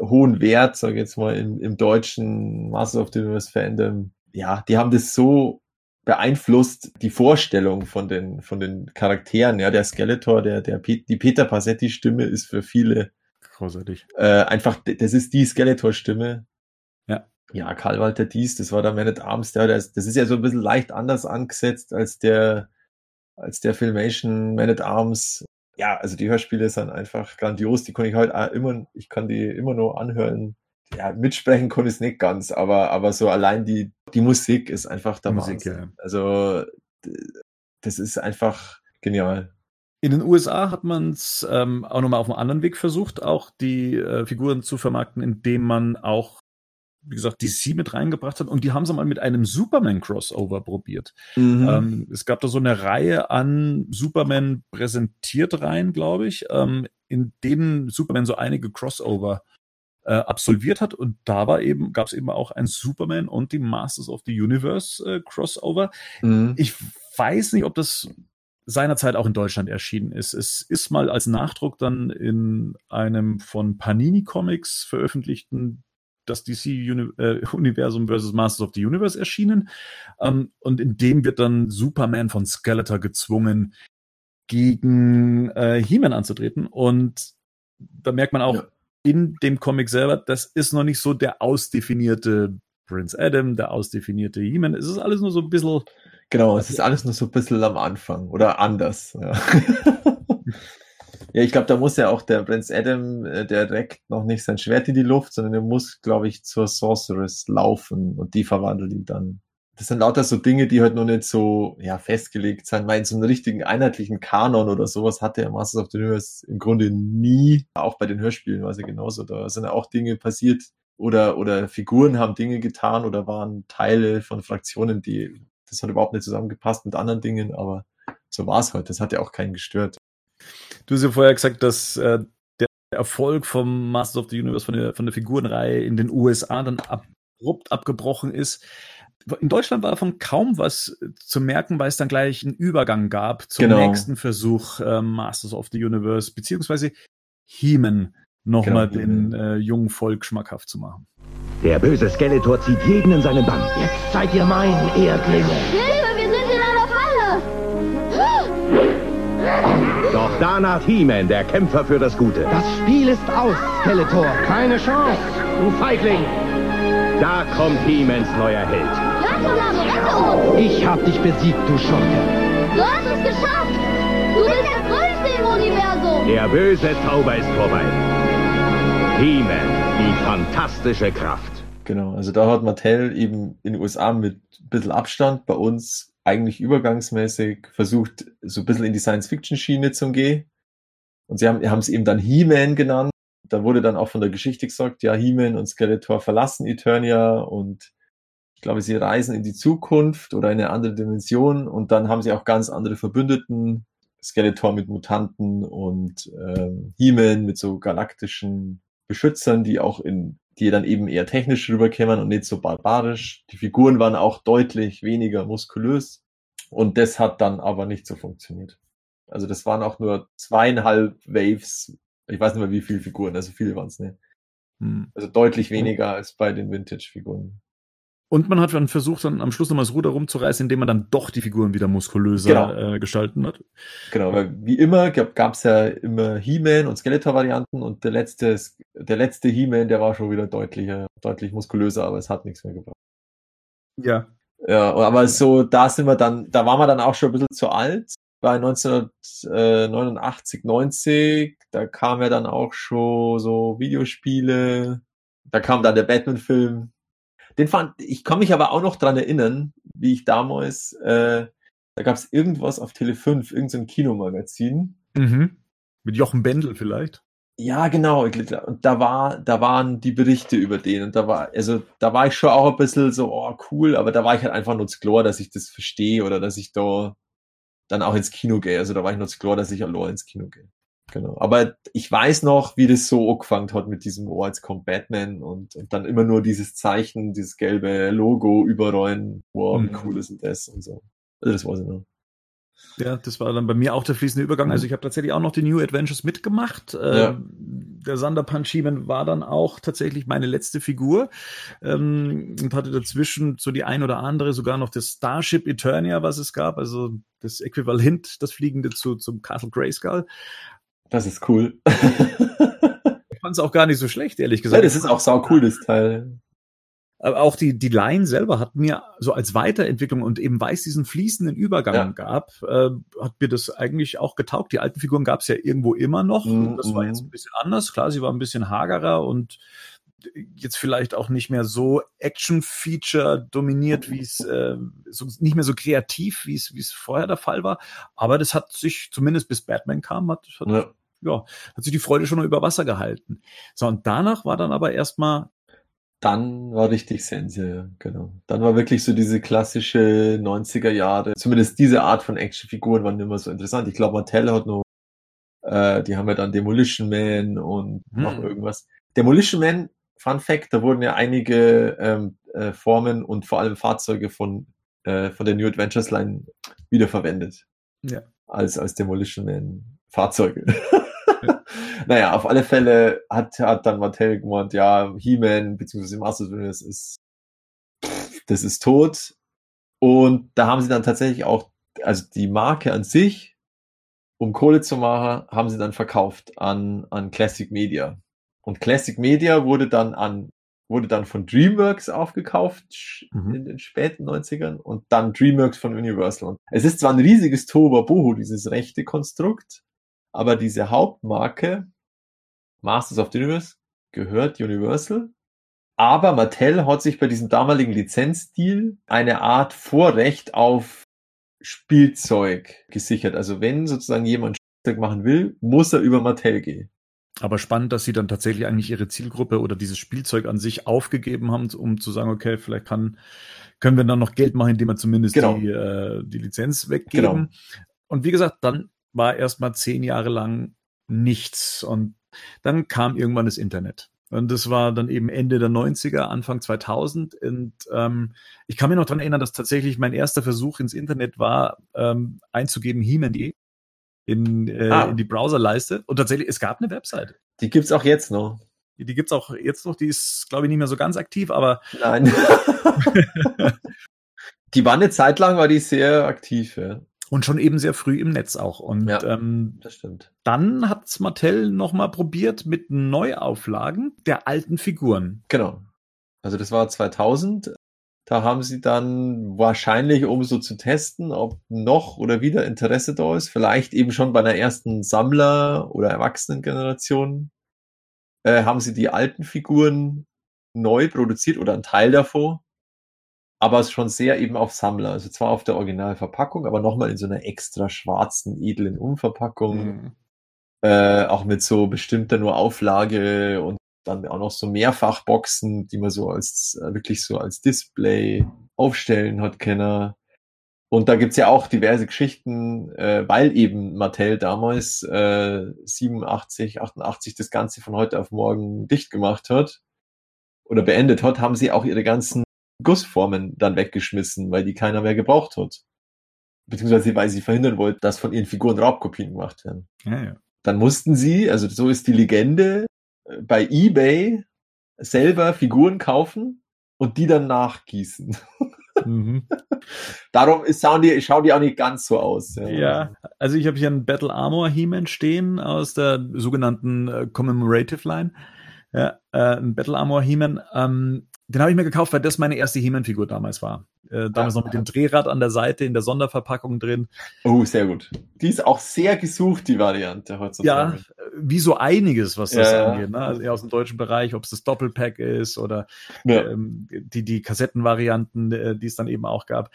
hohen Wert, sage ich jetzt mal, im, im deutschen Master of the Universe Fandom. Ja, die haben das so beeinflusst, die Vorstellung von den, von den Charakteren. Ja, der Skeletor, der, der, die Peter Passetti Stimme ist für viele großartig. Äh, einfach, das ist die Skeletor Stimme. Ja. Ja, Karl Walter Dies, das war der Man at Arms, der, das ist ja so ein bisschen leicht anders angesetzt als der, als der Filmation Man at Arms ja, also die Hörspiele sind einfach grandios. Die kann ich halt auch immer, ich kann die immer nur anhören. Ja, mitsprechen konnte ich es nicht ganz, aber, aber so allein die, die Musik ist einfach der Musik, ja. Also, das ist einfach genial. In den USA hat man es ähm, auch nochmal auf einem anderen Weg versucht, auch die äh, Figuren zu vermarkten, indem man auch wie gesagt, DC mit reingebracht hat und die haben sie mal mit einem Superman-Crossover probiert. Mhm. Ähm, es gab da so eine Reihe an Superman präsentiert rein, glaube ich, ähm, in denen Superman so einige Crossover äh, absolviert hat und da war eben, gab es eben auch ein Superman und die Masters of the Universe äh, Crossover. Mhm. Ich weiß nicht, ob das seinerzeit auch in Deutschland erschienen ist. Es ist mal als Nachdruck dann in einem von Panini Comics veröffentlichten das DC-Universum äh, versus Masters of the Universe erschienen. Ähm, und in dem wird dann Superman von Skeletor gezwungen, gegen äh, He-Man anzutreten. Und da merkt man auch ja. in dem Comic selber, das ist noch nicht so der ausdefinierte Prince Adam, der ausdefinierte He-Man. Es ist alles nur so ein bisschen. Genau, es ist alles nur so ein bisschen am Anfang oder anders. Ja. Ja, ich glaube, da muss ja auch der Prince Adam, äh, der reckt noch nicht sein Schwert in die Luft, sondern er muss, glaube ich, zur Sorceress laufen und die verwandelt ihn dann. Das sind lauter so Dinge, die halt noch nicht so ja, festgelegt sind. Weil so einen richtigen einheitlichen Kanon oder sowas hatte der Masters of the Universe im Grunde nie. Auch bei den Hörspielen war es ja genauso. Da sind ja auch Dinge passiert oder, oder Figuren haben Dinge getan oder waren Teile von Fraktionen, die, das hat überhaupt nicht zusammengepasst mit anderen Dingen, aber so war es halt. Das hat ja auch keinen gestört. Du hast ja vorher gesagt, dass äh, der Erfolg vom Masters of the Universe von der, von der Figurenreihe in den USA dann abrupt abgebrochen ist. In Deutschland war davon kaum was zu merken, weil es dann gleich einen Übergang gab zum genau. nächsten Versuch, äh, Masters of the Universe, beziehungsweise He-Man nochmal genau. den äh, jungen Volk schmackhaft zu machen. Der böse Skeletor zieht jeden in seinen Bann. Jetzt seid ihr mein, Erdlinge. Danach He-Man, der Kämpfer für das Gute. Das Spiel ist aus, Skeletor. Keine Chance, du Feigling. Da kommt He-Mans neuer Held. Ich hab dich besiegt, du Schurke. Du hast es geschafft. Du bist der Größte im Universum. Der böse Zauber ist vorbei. He-Man, die fantastische Kraft. Genau, also da hat Mattel eben in den USA mit ein bisschen Abstand, bei uns eigentlich übergangsmäßig versucht, so ein bisschen in die Science-Fiction-Schiene zu gehen. Und sie haben haben es eben dann He-Man genannt. Da wurde dann auch von der Geschichte gesagt, ja, He-Man und Skeletor verlassen Eternia und ich glaube, sie reisen in die Zukunft oder in eine andere Dimension und dann haben sie auch ganz andere Verbündeten. Skeletor mit Mutanten und ähm, He-Man mit so galaktischen Beschützern, die auch in, die dann eben eher technisch rüberkämen und nicht so barbarisch. Die Figuren waren auch deutlich weniger muskulös und das hat dann aber nicht so funktioniert. Also das waren auch nur zweieinhalb Waves. Ich weiß nicht mehr, wie viele Figuren, also viele waren es nicht. Hm. Also deutlich weniger als bei den Vintage-Figuren. Und man hat dann versucht, dann am Schluss nochmal das Ruder rumzureißen, indem man dann doch die Figuren wieder muskulöser genau. äh, gestalten hat. Genau, weil wie immer gab es ja immer He-Man und Skeletor-Varianten und der letzte, der letzte He-Man, der war schon wieder deutlicher, deutlich muskulöser, aber es hat nichts mehr gebracht. Ja. Ja, aber so, da sind wir dann, da waren wir dann auch schon ein bisschen zu alt. Bei 1989, 90, da kam ja dann auch schon so Videospiele, da kam dann der Batman-Film, den fand, ich kann mich aber auch noch dran erinnern, wie ich damals, äh, da gab es irgendwas auf Tele 5, irgendein Kinomagazin. Mhm. Mit Jochen Bendel vielleicht. Ja, genau. Und da war, da waren die Berichte über den und da war, also da war ich schon auch ein bisschen so, oh cool, aber da war ich halt einfach nur zu klar, dass ich das verstehe oder dass ich da dann auch ins Kino gehe. Also da war ich nur zu klar, dass ich allein ins Kino gehe. Genau. Aber ich weiß noch, wie das so angefangen hat mit diesem, oh, jetzt kommt Batman und, und dann immer nur dieses Zeichen, dieses gelbe Logo überrollen. Wow, wie mhm. cool ist denn das und so. Also das weiß ich noch. Ja, das war dann bei mir auch der fließende Übergang. Also ich habe tatsächlich auch noch die New Adventures mitgemacht. Ja. Der Sander Panchimen war dann auch tatsächlich meine letzte Figur ähm, und hatte dazwischen so die ein oder andere sogar noch das Starship Eternia, was es gab, also das Äquivalent, das Fliegende zu zum Castle Grayskull. Das ist cool. ich fand es auch gar nicht so schlecht, ehrlich gesagt. Ja, das ist auch sau cool, das Teil. Aber auch die, die Line selber hat mir so als Weiterentwicklung und eben weil es diesen fließenden Übergang ja. gab, äh, hat mir das eigentlich auch getaugt. Die alten Figuren gab es ja irgendwo immer noch. Mm, das war jetzt ein bisschen anders. Klar, sie war ein bisschen hagerer und jetzt vielleicht auch nicht mehr so Action-Feature dominiert, wie es äh, so, nicht mehr so kreativ, wie es wie es vorher der Fall war. Aber das hat sich zumindest bis Batman kam, hat, hat ja. ja, hat sich die Freude schon noch über Wasser gehalten. So, und danach war dann aber erstmal dann war richtig Sense, ja, genau. Dann war wirklich so diese klassische 90er Jahre, zumindest diese Art von Actionfiguren waren immer so interessant. Ich glaube, Mattel hat noch, äh, die haben ja dann Demolition Man und hm. noch irgendwas. Demolition Man, Fun Fact, da wurden ja einige ähm, äh, Formen und vor allem Fahrzeuge von, äh, von der New Adventures Line wiederverwendet. Ja. Als, als Demolition Man Fahrzeuge. naja, auf alle Fälle hat, hat dann Mattel gemeint, ja, He-Man bzw. Masters Universe ist, das ist tot. Und da haben sie dann tatsächlich auch, also die Marke an sich, um Kohle zu machen, haben sie dann verkauft an, an Classic Media. Und Classic Media wurde dann an, wurde dann von DreamWorks aufgekauft mhm. in den späten 90ern und dann DreamWorks von Universal. Und es ist zwar ein riesiges Tohuwabohu, dieses rechte Konstrukt, aber diese Hauptmarke Masters of the Universe gehört Universal. Aber Mattel hat sich bei diesem damaligen Lizenzdeal eine Art Vorrecht auf Spielzeug gesichert. Also wenn sozusagen jemand Spielzeug machen will, muss er über Mattel gehen. Aber spannend, dass sie dann tatsächlich eigentlich ihre Zielgruppe oder dieses Spielzeug an sich aufgegeben haben, um zu sagen, okay, vielleicht kann, können wir dann noch Geld machen, indem wir zumindest genau. die, äh, die Lizenz weggeben. Genau. Und wie gesagt, dann war erstmal zehn Jahre lang nichts. Und dann kam irgendwann das Internet. Und das war dann eben Ende der 90er, Anfang 2000. Und ähm, ich kann mir noch dran erinnern, dass tatsächlich mein erster Versuch ins Internet war, ähm, einzugeben He-Man.de in, äh, ah. in die Browserleiste. Und tatsächlich, es gab eine Webseite. Die gibt's auch jetzt noch. Die, die gibt's auch jetzt noch. Die ist, glaube ich, nicht mehr so ganz aktiv, aber. Nein. die war eine Zeit lang, war die sehr aktiv, ja. Und schon eben sehr früh im Netz auch. Und ja, ähm, das stimmt. Dann hat's Mattel nochmal probiert mit Neuauflagen der alten Figuren. Genau. Also das war 2000. Da haben sie dann wahrscheinlich, um so zu testen, ob noch oder wieder Interesse da ist, vielleicht eben schon bei einer ersten Sammler- oder Erwachsenengeneration, äh, haben sie die alten Figuren neu produziert oder ein Teil davon aber es schon sehr eben auf Sammler. Also zwar auf der Originalverpackung, aber nochmal in so einer extra schwarzen, edlen Umverpackung. Mhm. Äh, auch mit so bestimmter nur Auflage und dann auch noch so Mehrfachboxen, die man so als äh, wirklich so als Display aufstellen hat können. Und da gibt's ja auch diverse Geschichten, äh, weil eben Mattel damals äh, 87, 88 das Ganze von heute auf morgen dicht gemacht hat oder beendet hat, haben sie auch ihre ganzen Gussformen dann weggeschmissen, weil die keiner mehr gebraucht hat. Beziehungsweise weil sie verhindern wollten, dass von ihren Figuren Raubkopien gemacht werden. Ja, ja. Dann mussten sie, also so ist die Legende, bei eBay selber Figuren kaufen und die dann nachgießen. Mhm. Darum ist, schauen, die, schauen die auch nicht ganz so aus. Ja, ja also ich habe hier einen Battle Armor He-Man stehen aus der sogenannten äh, Commemorative Line. Ja, äh, ein Battle Armor He-Man. Ähm, den habe ich mir gekauft, weil das meine erste He-Man-Figur damals war. Äh, damals ja, noch mit dem Drehrad an der Seite in der Sonderverpackung drin. Oh, sehr gut. Die ist auch sehr gesucht, die Variante heutzutage. Ja, wie so einiges, was das ja, angeht. Ne? Also eher aus dem deutschen Bereich, ob es das Doppelpack ist oder ja. ähm, die, die Kassettenvarianten, äh, die es dann eben auch gab.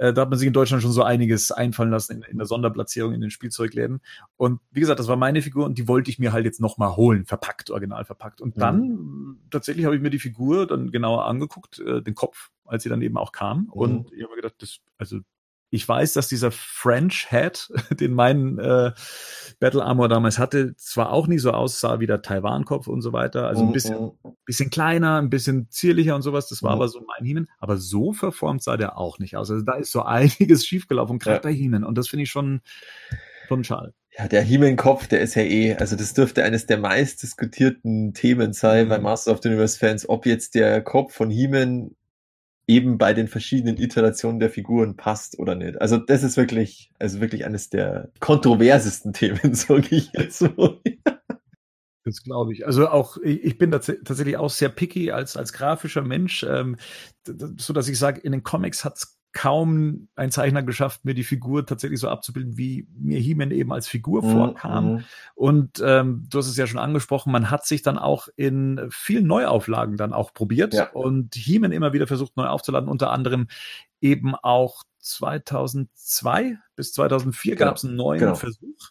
Äh, da hat man sich in Deutschland schon so einiges einfallen lassen in, in der Sonderplatzierung in den Spielzeugläden. Und wie gesagt, das war meine Figur und die wollte ich mir halt jetzt nochmal holen, verpackt, original verpackt. Und dann mhm. tatsächlich habe ich mir die Figur dann genauer angeguckt, äh, den Kopf, als sie dann eben auch kam. Mhm. Und ich habe mir gedacht, das, also ich weiß, dass dieser French Hat, den mein äh, Battle Armor damals hatte, zwar auch nicht so aussah wie der Taiwan-Kopf und so weiter. Also ein bisschen, mhm. bisschen kleiner, ein bisschen zierlicher und sowas. Das war mhm. aber so mein Heeman. Aber so verformt sah der auch nicht aus. Also da ist so einiges schiefgelaufen, gerade ja. bei Heeman. Und das finde ich schon, schon schade. Ja, der He-Man-Kopf, der ist ja eh, also das dürfte eines der meist diskutierten Themen sein mhm. bei Master of the Universe-Fans, ob jetzt der Kopf von He-Man eben bei den verschiedenen Iterationen der Figuren passt oder nicht. Also das ist wirklich, also wirklich eines der kontroversesten Themen, sage ich jetzt so. Das glaube ich. Also auch ich, bin tatsächlich auch sehr picky als als grafischer Mensch, ähm, so dass ich sage, in den Comics hat's kaum ein Zeichner geschafft, mir die Figur tatsächlich so abzubilden, wie mir He-Man eben als Figur mhm. vorkam. Mhm. Und ähm, du hast es ja schon angesprochen, man hat sich dann auch in vielen Neuauflagen dann auch probiert ja. und He-Man immer wieder versucht neu aufzuladen, unter anderem eben auch 2002 bis 2004 genau. gab es einen neuen genau. Versuch.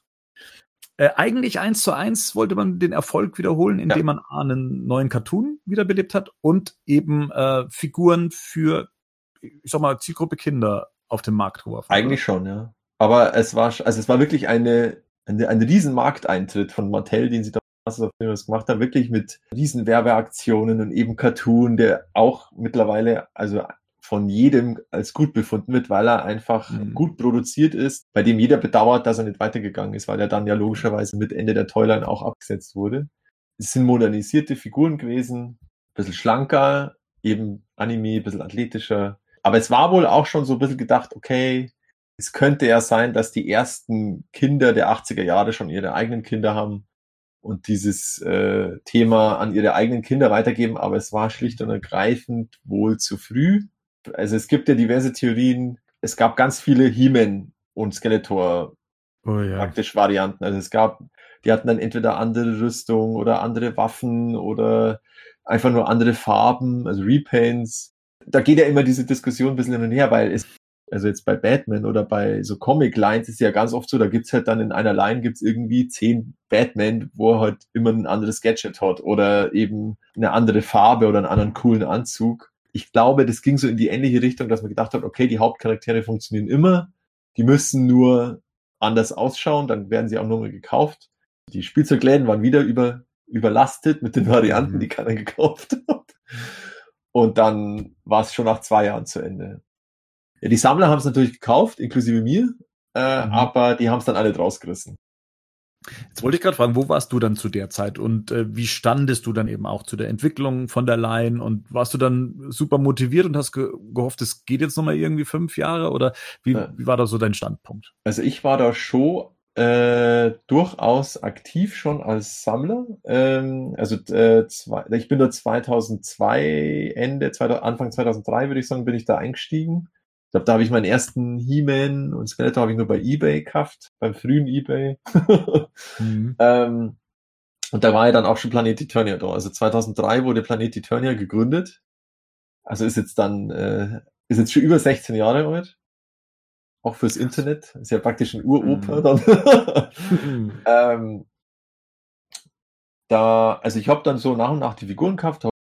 Äh, eigentlich eins zu eins wollte man den Erfolg wiederholen, indem ja. man einen neuen Cartoon wiederbelebt hat und eben äh, Figuren für ich sag mal, Zielgruppe Kinder auf den Markt geworfen. Eigentlich schon, ja. Aber es war, also es war wirklich eine, eine, ein riesen Markteintritt von Mattel, den sie da gemacht haben, wirklich mit riesen Werbeaktionen und eben Cartoon, der auch mittlerweile, also von jedem als gut befunden wird, weil er einfach mhm. gut produziert ist, bei dem jeder bedauert, dass er nicht weitergegangen ist, weil er dann ja logischerweise mit Ende der Toyline auch abgesetzt wurde. Es sind modernisierte Figuren gewesen, bisschen schlanker, eben Anime, bisschen athletischer, aber es war wohl auch schon so ein bisschen gedacht, okay, es könnte ja sein, dass die ersten Kinder der 80er Jahre schon ihre eigenen Kinder haben und dieses äh, Thema an ihre eigenen Kinder weitergeben, aber es war schlicht und ergreifend wohl zu früh. Also es gibt ja diverse Theorien. Es gab ganz viele He-Man und Skeletor oh, ja. praktisch Varianten. Also es gab, die hatten dann entweder andere Rüstung oder andere Waffen oder einfach nur andere Farben, also Repaints da geht ja immer diese Diskussion ein bisschen hin und her, weil es, also jetzt bei Batman oder bei so Comic-Lines ist ja ganz oft so, da gibt's halt dann in einer Line gibt's irgendwie zehn Batman, wo er halt immer ein anderes Gadget hat oder eben eine andere Farbe oder einen anderen coolen Anzug. Ich glaube, das ging so in die ähnliche Richtung, dass man gedacht hat, okay, die Hauptcharaktere funktionieren immer, die müssen nur anders ausschauen, dann werden sie auch nur mal gekauft. Die Spielzeugläden waren wieder über, überlastet mit den Varianten, mhm. die keiner gekauft hat. Und dann war es schon nach zwei Jahren zu Ende. Ja, die Sammler haben es natürlich gekauft, inklusive mir, äh, mhm. aber die haben es dann alle rausgerissen. Jetzt wollte ich gerade fragen, wo warst du dann zu der Zeit und äh, wie standest du dann eben auch zu der Entwicklung von der Line und warst du dann super motiviert und hast ge gehofft, es geht jetzt nochmal irgendwie fünf Jahre oder wie, ja. wie war da so dein Standpunkt? Also ich war da schon äh, durchaus aktiv schon als Sammler. Ähm, also äh, zwei, ich bin da 2002, Ende, 2000, Anfang 2003 würde ich sagen, bin ich da eingestiegen. Ich glaube, da habe ich meinen ersten He-Man und Skeletor habe ich nur bei eBay gekauft, beim frühen eBay. mhm. ähm, und da war ja dann auch schon Planet Eternia da. Also 2003 wurde Planet Eternia gegründet. Also ist jetzt dann, äh, ist jetzt schon über 16 Jahre alt auch fürs Internet. Ist ja praktisch ein Uroper mhm. dann. Mhm. ähm, da, also ich habe dann so nach und nach die Figuren gekauft, habe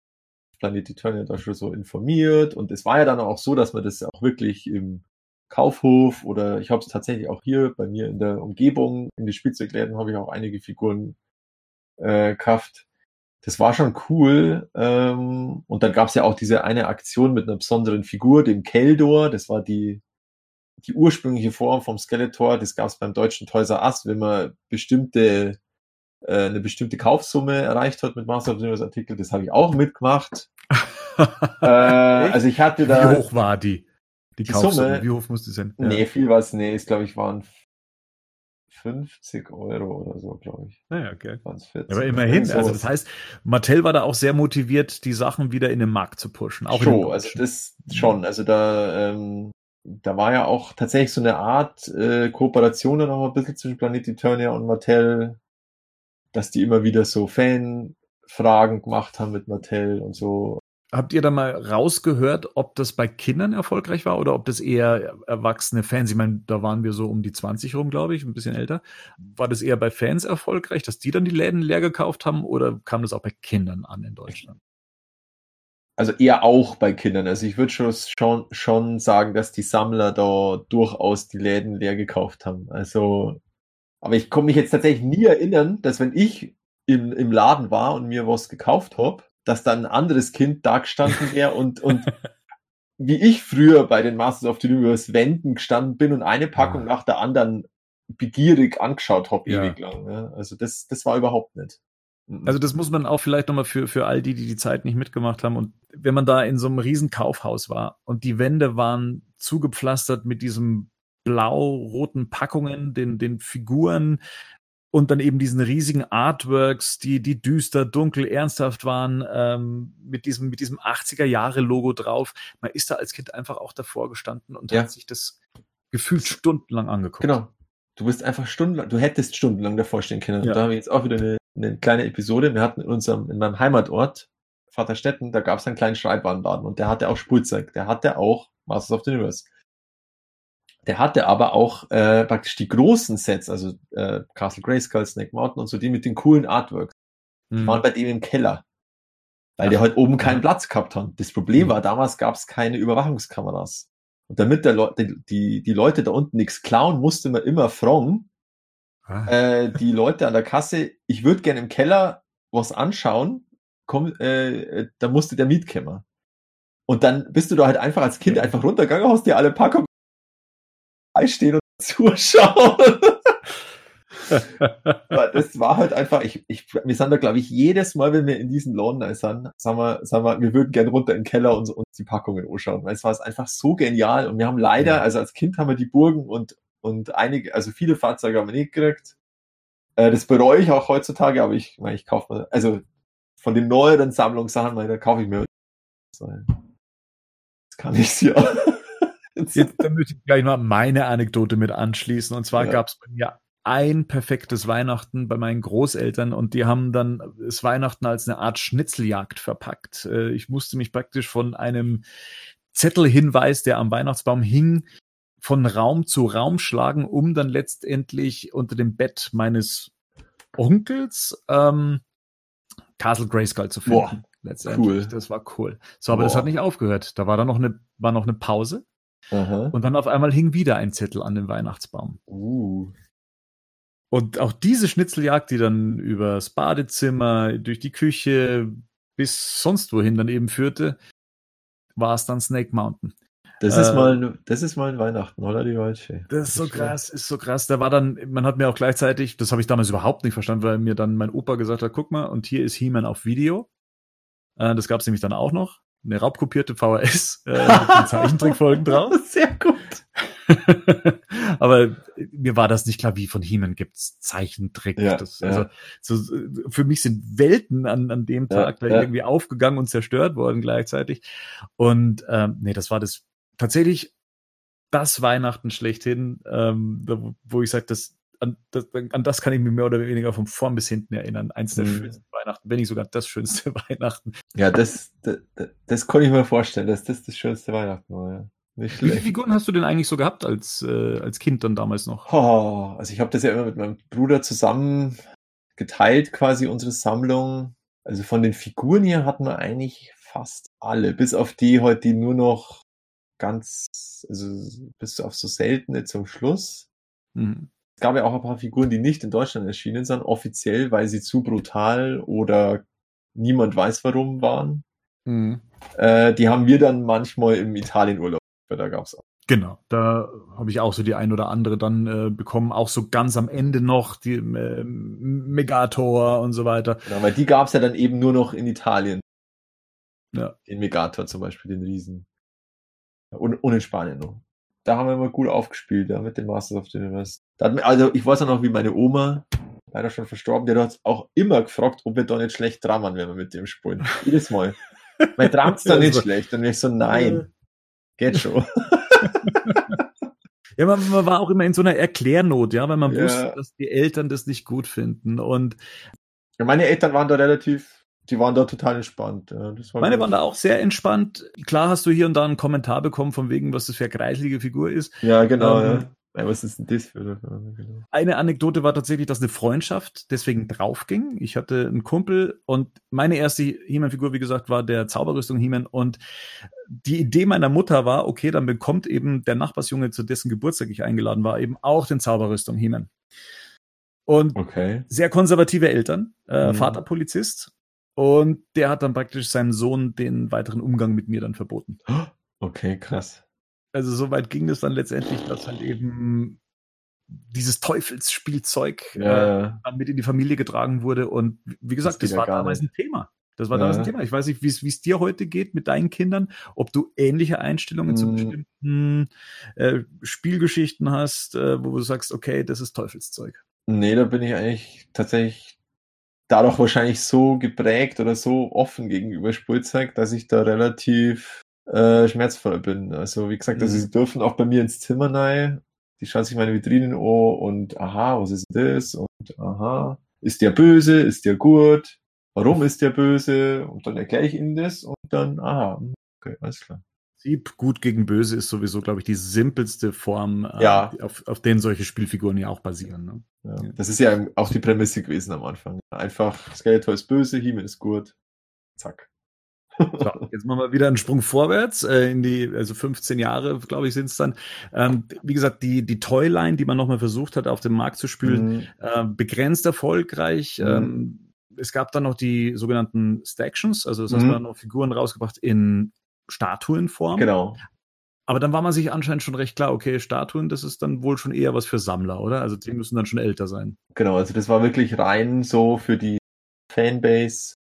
Planet Eternia da schon so informiert und es war ja dann auch so, dass man das auch wirklich im Kaufhof oder ich habe es tatsächlich auch hier bei mir in der Umgebung, in die Spielzeugläden habe ich auch einige Figuren äh, gekauft. Das war schon cool. Ähm, und dann gab es ja auch diese eine Aktion mit einer besonderen Figur, dem Keldor. Das war die die ursprüngliche Form vom Skeletor, das gab es beim deutschen Toys R Us, wenn man bestimmte äh, eine bestimmte Kaufsumme erreicht hat mit Master of the Artikel, das habe ich auch mitgemacht. äh, also ich hatte da. Wie hoch war die? Die, die Kaufsumme? Summe, wie hoch musste es sein? Ja. Nee, viel war es, nee, ich glaube ich waren 50 Euro oder so, glaube ich. Naja, okay. 40, Aber immerhin, so. also das heißt, Mattel war da auch sehr motiviert, die Sachen wieder in den Markt zu pushen. Auch schon, also das schon. Also da ähm, da war ja auch tatsächlich so eine Art äh, Kooperation dann auch ein bisschen zwischen Planet Eternia und Mattel, dass die immer wieder so Fanfragen gemacht haben mit Mattel und so. Habt ihr da mal rausgehört, ob das bei Kindern erfolgreich war oder ob das eher erwachsene Fans, ich meine, da waren wir so um die 20 rum, glaube ich, ein bisschen älter. War das eher bei Fans erfolgreich, dass die dann die Läden leer gekauft haben oder kam das auch bei Kindern an in Deutschland? Also eher auch bei Kindern. Also ich würde schon, schon, schon sagen, dass die Sammler da durchaus die Läden leer gekauft haben. Also, aber ich komme mich jetzt tatsächlich nie erinnern, dass wenn ich im, im Laden war und mir was gekauft habe, dass dann ein anderes Kind da gestanden wäre und, und wie ich früher bei den Masters of the Universe Wänden gestanden bin und eine Packung ja. nach der anderen begierig angeschaut habe, ja. ewig lang. Ja. Also das, das war überhaupt nicht. Mhm. Also das muss man auch vielleicht nochmal für, für all die, die die Zeit nicht mitgemacht haben. Und wenn man da in so einem riesen Kaufhaus war und die Wände waren zugepflastert mit diesem blau-roten Packungen, den, den Figuren, und dann eben diesen riesigen Artworks, die, die düster, dunkel, ernsthaft waren, ähm, mit diesem, mit diesem 80er-Jahre-Logo drauf. Man ist da als Kind einfach auch davor gestanden und ja. hat sich das gefühlt stundenlang angeguckt. Genau. Du bist einfach stundenlang, du hättest stundenlang davor stehen können. Ja. Da habe ich jetzt auch wieder eine, eine kleine Episode. Wir hatten in unserem, in meinem Heimatort, Vaterstetten, da gab es einen kleinen Schreibwarenladen und der hatte auch Spielzeug. Der hatte auch Masters of the Universe. Der hatte aber auch äh, praktisch die großen Sets, also äh, Castle Grayskull, Snake Mountain und so, die mit den coolen Artworks, mhm. waren bei dem im Keller. Weil Ach, der halt oben keinen Platz gehabt hat. Das Problem mhm. war, damals gab es keine Überwachungskameras. Und damit der Le die, die, die Leute da unten nichts klauen, musste man immer fragen, ah. äh, die Leute an der Kasse, ich würde gerne im Keller was anschauen, komm, äh, da musste der mitkommen. Und dann bist du da halt einfach als Kind einfach runtergegangen, hast dir alle Packungen stehen und zuschauen. das war halt einfach, ich, ich, wir sind da, glaube ich, jedes Mal, wenn wir in diesen Laden sind, sagen wir, sagen wir, wir würden gerne runter in den Keller und uns die Packungen anschauen, weil es war einfach so genial. Und wir haben leider, also als Kind haben wir die Burgen und, und einige, also viele Fahrzeuge haben wir nicht gekriegt. Äh, das bereue ich auch heutzutage, aber ich, ich kaufe mir, also von den neueren Sammlungssachen, da kaufe ich mir. Das kann ich ja. Jetzt da möchte ich gleich mal meine Anekdote mit anschließen. Und zwar ja. gab es bei mir ein perfektes Weihnachten bei meinen Großeltern und die haben dann das Weihnachten als eine Art Schnitzeljagd verpackt. Äh, ich musste mich praktisch von einem Zettelhinweis, der am Weihnachtsbaum hing, von Raum zu Raum schlagen, um dann letztendlich unter dem Bett meines Onkels ähm, Castle Grayskull zu finden. Boah, letztendlich. Cool. Das war cool. So, aber Boah. das hat nicht aufgehört. Da war dann noch eine, war noch eine Pause. Aha. Und dann auf einmal hing wieder ein Zettel an dem Weihnachtsbaum. Uh. Und auch diese Schnitzeljagd, die dann übers Badezimmer, durch die Küche bis sonst wohin dann eben führte, war es dann Snake Mountain. Das ist äh, mal, das ist mal ein Weihnachten, oder die Waldfee? Das ist so krass, ist so krass. Da war dann, man hat mir auch gleichzeitig, das habe ich damals überhaupt nicht verstanden, weil mir dann mein Opa gesagt hat, guck mal, und hier ist He-Man auf Video. Äh, das gab es nämlich dann auch noch eine raubkopierte VHS äh, mit den Zeichentrickfolgen drauf. Sehr gut. Aber mir war das nicht klar, wie von He-Man gibt's Zeichentrick. Ja, das, also, ja. so, für mich sind Welten an, an dem Tag ja, da irgendwie aufgegangen und zerstört worden gleichzeitig. Und ähm, nee, das war das tatsächlich das Weihnachten schlechthin, ähm, wo ich sage, das, an, das, an das kann ich mir mehr oder weniger von vorn bis hinten erinnern. Eins der mhm. schönsten Weihnachten, wenn nicht sogar das schönste Weihnachten. Ja, das, das, das konnte ich mir vorstellen, dass das das schönste Weihnachten war. Ja. Nicht Wie viele Figuren hast du denn eigentlich so gehabt als, äh, als Kind dann damals noch? Oh, also ich habe das ja immer mit meinem Bruder zusammen geteilt, quasi unsere Sammlung. Also von den Figuren hier hatten wir eigentlich fast alle, bis auf die heute, die nur noch ganz, also bis auf so seltene zum Schluss. Mhm. Es gab ja auch ein paar Figuren, die nicht in Deutschland erschienen sind, offiziell, weil sie zu brutal oder niemand weiß warum waren. Mhm. Äh, die haben wir dann manchmal im Italienurlaub. Da gab's auch. Genau, da habe ich auch so die ein oder andere dann äh, bekommen, auch so ganz am Ende noch, die äh, Megator und so weiter. Genau, weil die gab's ja dann eben nur noch in Italien. Ja. Den Megator zum Beispiel, den Riesen. Und, und in Spanien noch da haben wir immer gut aufgespielt, ja, mit den Masters of the Universe. also ich weiß auch noch, wie meine Oma, leider schon verstorben, der hat auch immer gefragt, ob wir da nicht schlecht drammern, wenn wir mit dem spielen. Jedes Mal. Mein Tramt's da nicht schlecht. Und ich so, nein, geht schon. Ja, man, man, war auch immer in so einer Erklärnot, ja, weil man ja. wusste, dass die Eltern das nicht gut finden. Und ja, meine Eltern waren da relativ die waren da total entspannt. Ja, war Meine waren da auch sehr entspannt. Klar hast du hier und da einen Kommentar bekommen, von wegen, was das für eine kreislige Figur ist. Ja, genau. Ähm, ja. Ja, was ist denn das für eine genau. Eine Anekdote war tatsächlich, dass eine Freundschaft deswegen draufging. Ich hatte einen Kumpel und meine erste He-Man-Figur, wie gesagt, war der Zauberrüstung He-Man und die Idee meiner Mutter war, okay, dann bekommt eben der Nachbarsjunge, zu dessen Geburtstag ich eingeladen war, eben auch den Zauberrüstung He-Man. Und Okay. sehr konservative Eltern, äh, Mhm. Vater Polizist und der hat dann praktisch seinem Sohn den weiteren Umgang mit mir dann verboten. Okay, krass. Also so weit ging es dann letztendlich, dass halt eben dieses Teufelsspielzeug Ja, äh, ja. dann mit in die Familie getragen wurde. Und wie gesagt, das, ja war damals nicht. ein Thema. Das war Ja. damals ein Thema. Ich weiß nicht, wie es dir heute geht mit deinen Kindern, ob du ähnliche Einstellungen zu Mm. bestimmten äh, Spielgeschichten hast, äh, wo du sagst, okay, das ist Teufelszeug. Nee, da bin ich eigentlich tatsächlich dadurch wahrscheinlich so geprägt oder so offen gegenüber Spielzeug, dass ich da relativ äh, schmerzvoll bin. Also wie gesagt, also Mhm. sie dürfen auch bei mir ins Zimmer rein. Die schauen sich meine Vitrinen an und aha, was ist das? Und aha, ist der böse? Ist der gut? Warum ist der böse? Und dann erkläre ich ihnen das und dann, aha, okay, alles klar. Sieb, gut gegen böse ist sowieso, glaube ich, die simpelste Form, äh, Ja. auf, auf denen solche Spielfiguren ja auch basieren. Ne? Ja. Ja. Das ist ja auch die Prämisse gewesen am Anfang. Einfach, Skeletor ist böse, He-Man ist gut. Zack. So, jetzt machen wir wieder einen Sprung vorwärts äh, in die, also 15 Jahre, glaube ich, sind es dann. Ähm, wie gesagt, die, die Toyline, die man nochmal versucht hat, auf den Markt zu spülen, Mhm. äh, begrenzt erfolgreich. Mhm. Ähm, es gab dann noch die sogenannten Stactions, also das heißt, Mhm. man hat noch Figuren rausgebracht in Statuenform. Genau. Aber dann war man sich anscheinend schon recht klar, okay, Statuen, das ist dann wohl schon eher was für Sammler, oder? Also die müssen dann schon älter sein. Genau, also das war wirklich rein so für die Fanbase,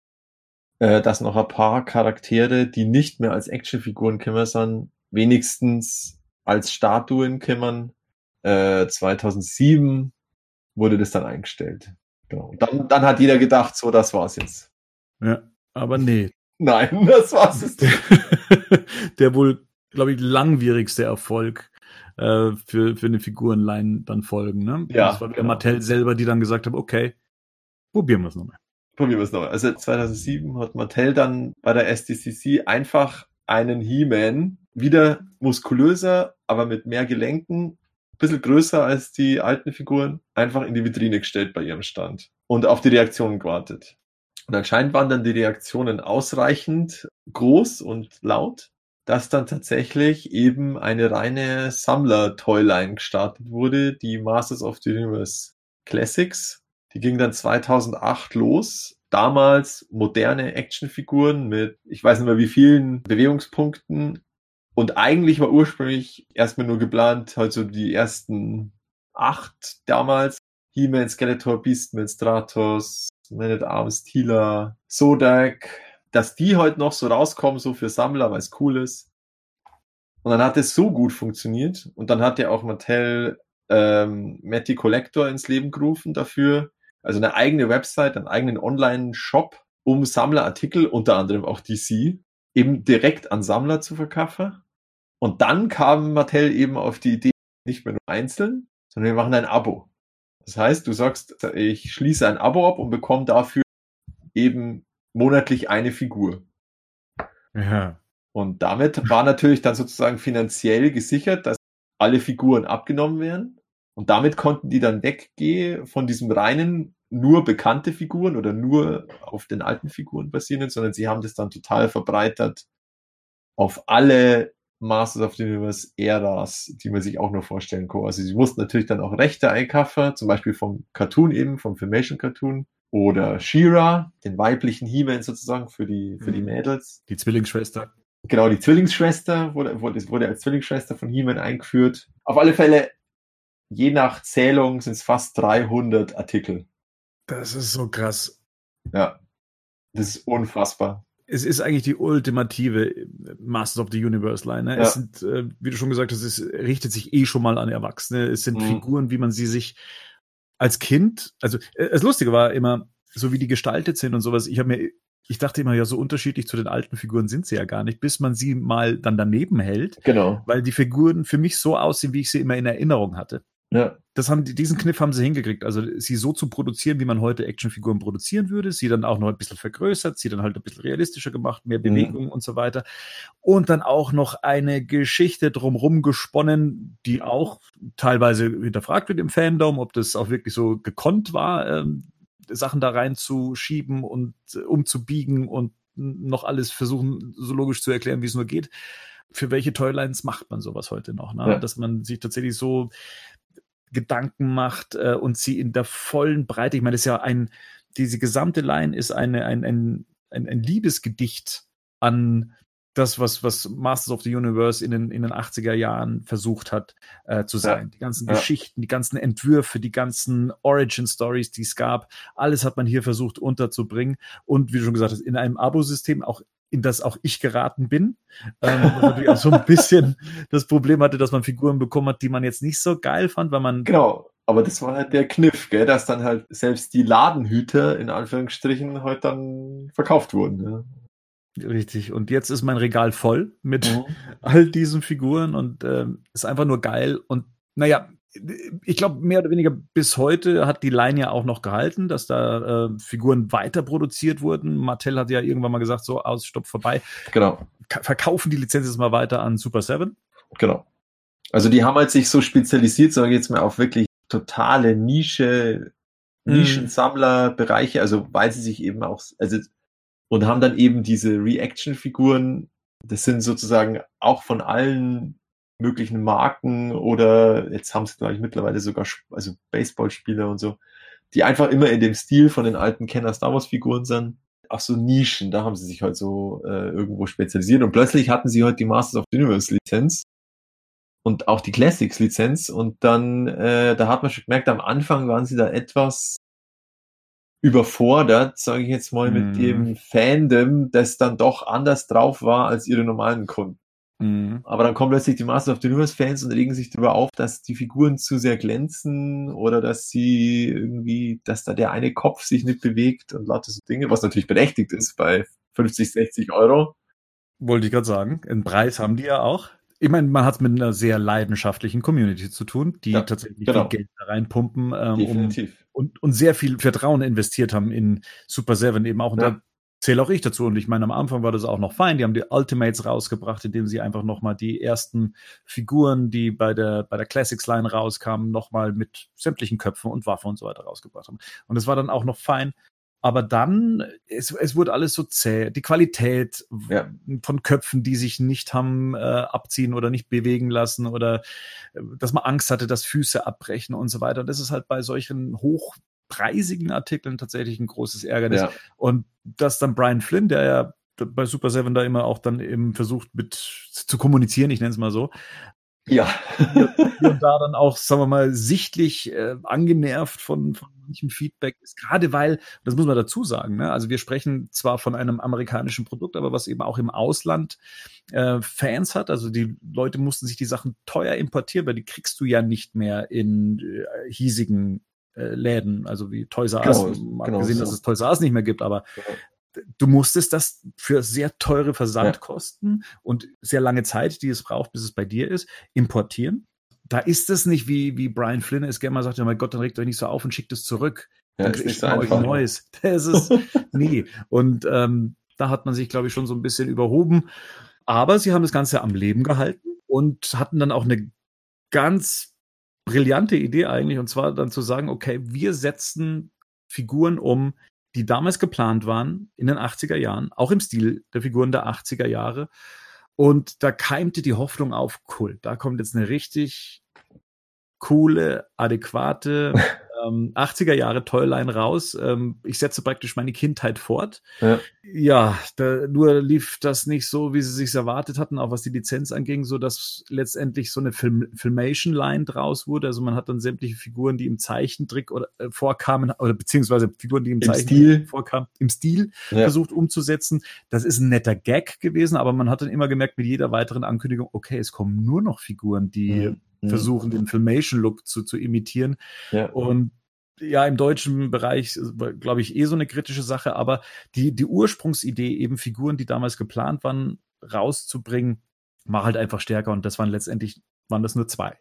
äh, dass noch ein paar Charaktere, die nicht mehr als Actionfiguren kümmern, sondern wenigstens als Statuen kümmern. Äh, 2007 wurde das dann eingestellt. Genau. Und dann, dann hat jeder gedacht, so, das war's jetzt. Ja, aber nee. Nein, das war's jetzt. nicht. der wohl, glaube ich, langwierigste Erfolg äh, für, für eine Figurenline dann folgen. Ne? Ja, Das war wieder genau. Mattel selber, die dann gesagt haben, okay, probieren wir es nochmal. Probieren wir es nochmal. Also 2007 hat Mattel dann bei der SDCC einfach einen He-Man, wieder muskulöser, aber mit mehr Gelenken, ein bisschen größer als die alten Figuren, einfach in die Vitrine gestellt bei ihrem Stand und auf die Reaktionen gewartet. Und anscheinend waren dann die Reaktionen ausreichend groß und laut, dass dann tatsächlich eben eine reine Sammler-Toyline gestartet wurde, die Masters of the Universe Classics. Die ging dann 2008 los. Damals moderne Actionfiguren mit, ich weiß nicht mehr wie vielen Bewegungspunkten. Und eigentlich war ursprünglich erstmal nur geplant, halt so die ersten acht damals. He-Man, Skeletor, Beastman, Stratos, Man at Arms, Tila, Sodak, dass die heute noch so rauskommen, so für Sammler, weil es cool ist. Und dann hat es so gut funktioniert. Und dann hat ja auch Mattel ähm, Matty Collector ins Leben gerufen dafür. Also eine eigene Website, einen eigenen Online-Shop, um Sammlerartikel, unter anderem auch DC, eben direkt an Sammler zu verkaufen. Und dann kam Mattel eben auf die Idee, nicht mehr nur einzeln, sondern wir machen ein Abo. Das heißt, du sagst, ich schließe ein Abo ab und bekomme dafür eben monatlich eine Figur. Ja. Und damit war natürlich dann sozusagen finanziell gesichert, dass alle Figuren abgenommen werden. Und damit konnten die dann weggehen von diesem reinen, nur bekannte Figuren oder nur auf den alten Figuren basierenden, sondern sie haben das dann total verbreitert auf alle Masters of the Universe Äras, die man sich auch nur vorstellen kann. Also sie mussten natürlich dann auch Rechte einkaufen, zum Beispiel vom Cartoon eben, vom Filmation Cartoon oder She-Ra, den weiblichen He-Man sozusagen für die, für die Mhm. Mädels. Die Zwillingsschwester. Genau, die Zwillingsschwester wurde, wurde, wurde als Zwillingsschwester von He-Man eingeführt. Auf alle Fälle, je nach Zählung sind es fast 300 Artikel. Das ist so krass. Ja, das ist unfassbar. Es ist eigentlich die ultimative Masters of the Universe Line. Ne? Ja. Es sind, äh, wie du schon gesagt hast, es richtet sich eh schon mal an Erwachsene. Es sind Mhm. Figuren, wie man sie sich als Kind, also äh, das Lustige war immer, so wie die gestaltet sind und sowas, ich habe mir, ich dachte immer, ja, so unterschiedlich zu den alten Figuren sind sie ja gar nicht, bis man sie mal dann daneben hält, Genau. weil die Figuren für mich so aussehen, wie ich sie immer in Erinnerung hatte. Ja. Das haben, diesen Kniff haben sie hingekriegt. Also sie so zu produzieren, wie man heute Actionfiguren produzieren würde, sie dann auch noch ein bisschen vergrößert, sie dann halt ein bisschen realistischer gemacht, mehr Bewegung mhm. und so weiter. Und dann auch noch eine Geschichte drumrum gesponnen, die auch teilweise hinterfragt wird im Fandom, ob das auch wirklich so gekonnt war, ähm, Sachen da reinzuschieben und äh, umzubiegen und noch alles versuchen, so logisch zu erklären, wie es nur geht. Für welche Toylines macht man sowas heute noch? Ne? Ja. Dass man sich tatsächlich so Gedanken macht äh, und sie in der vollen Breite, ich meine, das ist ja ein, diese gesamte Line ist eine, ein, ein, ein, ein Liebesgedicht an das, was, was Masters of the Universe in den, in den 80er Jahren versucht hat äh, zu sein. Ja. Die ganzen ja. Geschichten, die ganzen Entwürfe, die ganzen Origin-Stories, die es gab, alles hat man hier versucht unterzubringen. Und wie du schon gesagt hast, in einem Abo-System auch in das auch ich geraten bin. Ähm, natürlich auch so ein bisschen das Problem hatte, dass man Figuren bekommen hat, die man jetzt nicht so geil fand, weil man. Genau, aber das war halt der Kniff, gell, dass dann halt selbst die Ladenhüter in Anführungsstrichen heute dann verkauft wurden. Ja. Richtig. Und jetzt ist mein Regal voll mit mhm. all diesen Figuren und ähm, ist einfach nur geil. Und naja, ich glaube, mehr oder weniger bis heute hat die Line ja auch noch gehalten, dass da äh, Figuren weiter produziert wurden. Mattel hat ja irgendwann mal gesagt, so aus, stopp, vorbei. Genau. Ka verkaufen die Lizenz jetzt mal weiter an Super 7. Genau. Also die haben halt sich so spezialisiert, sage ich jetzt mal, auf wirklich totale Nische, mhm. Nischensammlerbereiche, also weil sie sich eben auch, also und haben dann eben diese Reaction-Figuren, das sind sozusagen auch von allen möglichen Marken oder jetzt haben sie, glaube ich, mittlerweile sogar also Baseballspieler und so, die einfach immer in dem Stil von den alten Kenner Star Wars Figuren sind. Auch so Nischen, da haben sie sich halt so äh, irgendwo spezialisiert und plötzlich hatten sie halt die Masters of the Universe Lizenz und auch die Classics Lizenz und dann, äh, da hat man schon gemerkt, am Anfang waren sie da etwas überfordert, sage ich jetzt mal, mit mm. dem Fandom, das dann doch anders drauf war als ihre normalen Kunden. Mhm. Aber dann kommen plötzlich die Master of the Universe Fans und regen sich darüber auf, dass die Figuren zu sehr glänzen oder dass sie irgendwie, dass da der eine Kopf sich nicht bewegt und lauter so Dinge, was natürlich berechtigt ist bei 50, 60 Euro. Wollte ich gerade sagen. Einen Preis haben die ja auch. Ich meine, man hat es mit einer sehr leidenschaftlichen Community zu tun, die ja, tatsächlich genau. viel Geld da reinpumpen ähm, um, und, und sehr viel Vertrauen investiert haben in Super Seven eben auch. Und ja. da zähle auch ich dazu. Und ich meine, am Anfang war das auch noch fein. Die haben die Ultimates rausgebracht, indem sie einfach nochmal die ersten Figuren, die bei der, bei der Classics Line rauskamen, nochmal mit sämtlichen Köpfen und Waffen und so weiter rausgebracht haben. Und das war dann auch noch fein. Aber dann, es, es wurde alles so zäh. Die Qualität ja. von Köpfen, die sich nicht haben äh, abziehen oder nicht bewegen lassen oder äh, dass man Angst hatte, dass Füße abbrechen und so weiter. Und das ist halt bei solchen hoch preisigen Artikeln tatsächlich ein großes Ärgernis. Ja. Und dass dann Brian Flynn, der ja bei Super Seven da immer auch dann eben versucht mit zu kommunizieren, ich nenne es mal so. Ja. und da dann auch, sagen wir mal, sichtlich äh, angenervt von, von manchem Feedback ist, gerade weil, das muss man dazu sagen, ne? also wir sprechen zwar von einem amerikanischen Produkt, aber was eben auch im Ausland äh, Fans hat, also die Leute mussten sich die Sachen teuer importieren, weil die kriegst du ja nicht mehr in äh, hiesigen äh, Läden, also wie Toys R Us, genau, genau gesehen, so. dass es Toys R Us nicht mehr gibt, aber ja. du musstest das für sehr teure Versandkosten ja. und sehr lange Zeit, die es braucht, bis es bei dir ist, importieren. Da ist es nicht wie, wie Brian Flynn es gerne mal sagt, ja, mein Gott, dann regt euch nicht so auf und schickt es zurück. Ja, dann kriegt so euch ein neues. Das ist nie. Und ähm, da hat man sich, glaube ich, schon so ein bisschen überhoben. Aber sie haben das Ganze am Leben gehalten und hatten dann auch eine ganz brillante Idee eigentlich, und zwar dann zu sagen, okay, wir setzen Figuren um, die damals geplant waren, in den 80er Jahren, auch im Stil der Figuren der 80er Jahre. Und da keimte die Hoffnung auf, cool, da kommt jetzt eine richtig coole, adäquate ähm, 80er Jahre Toyline raus. Ähm, ich setze praktisch meine Kindheit fort. Ja, ja da, nur lief das nicht so, wie sie sich erwartet hatten, auch was die Lizenz anging, so dass letztendlich so eine Film Filmation-Line draus wurde. Also man hat dann sämtliche Figuren, die im Zeichentrick oder äh, vorkamen, oder beziehungsweise Figuren, die im, Im Zeichentrick vorkamen, im Stil ja. versucht umzusetzen. Das ist ein netter Gag gewesen, aber man hat dann immer gemerkt, mit jeder weiteren Ankündigung, okay, es kommen nur noch Figuren, die mhm mhm. versuchen, den Filmation-Look zu, zu imitieren. Ja. Und ja, im deutschen Bereich, glaube ich, eh so eine kritische Sache, aber die, die Ursprungsidee, eben Figuren, die damals geplant waren, rauszubringen, war halt einfach stärker und das waren letztendlich, waren das nur zwei.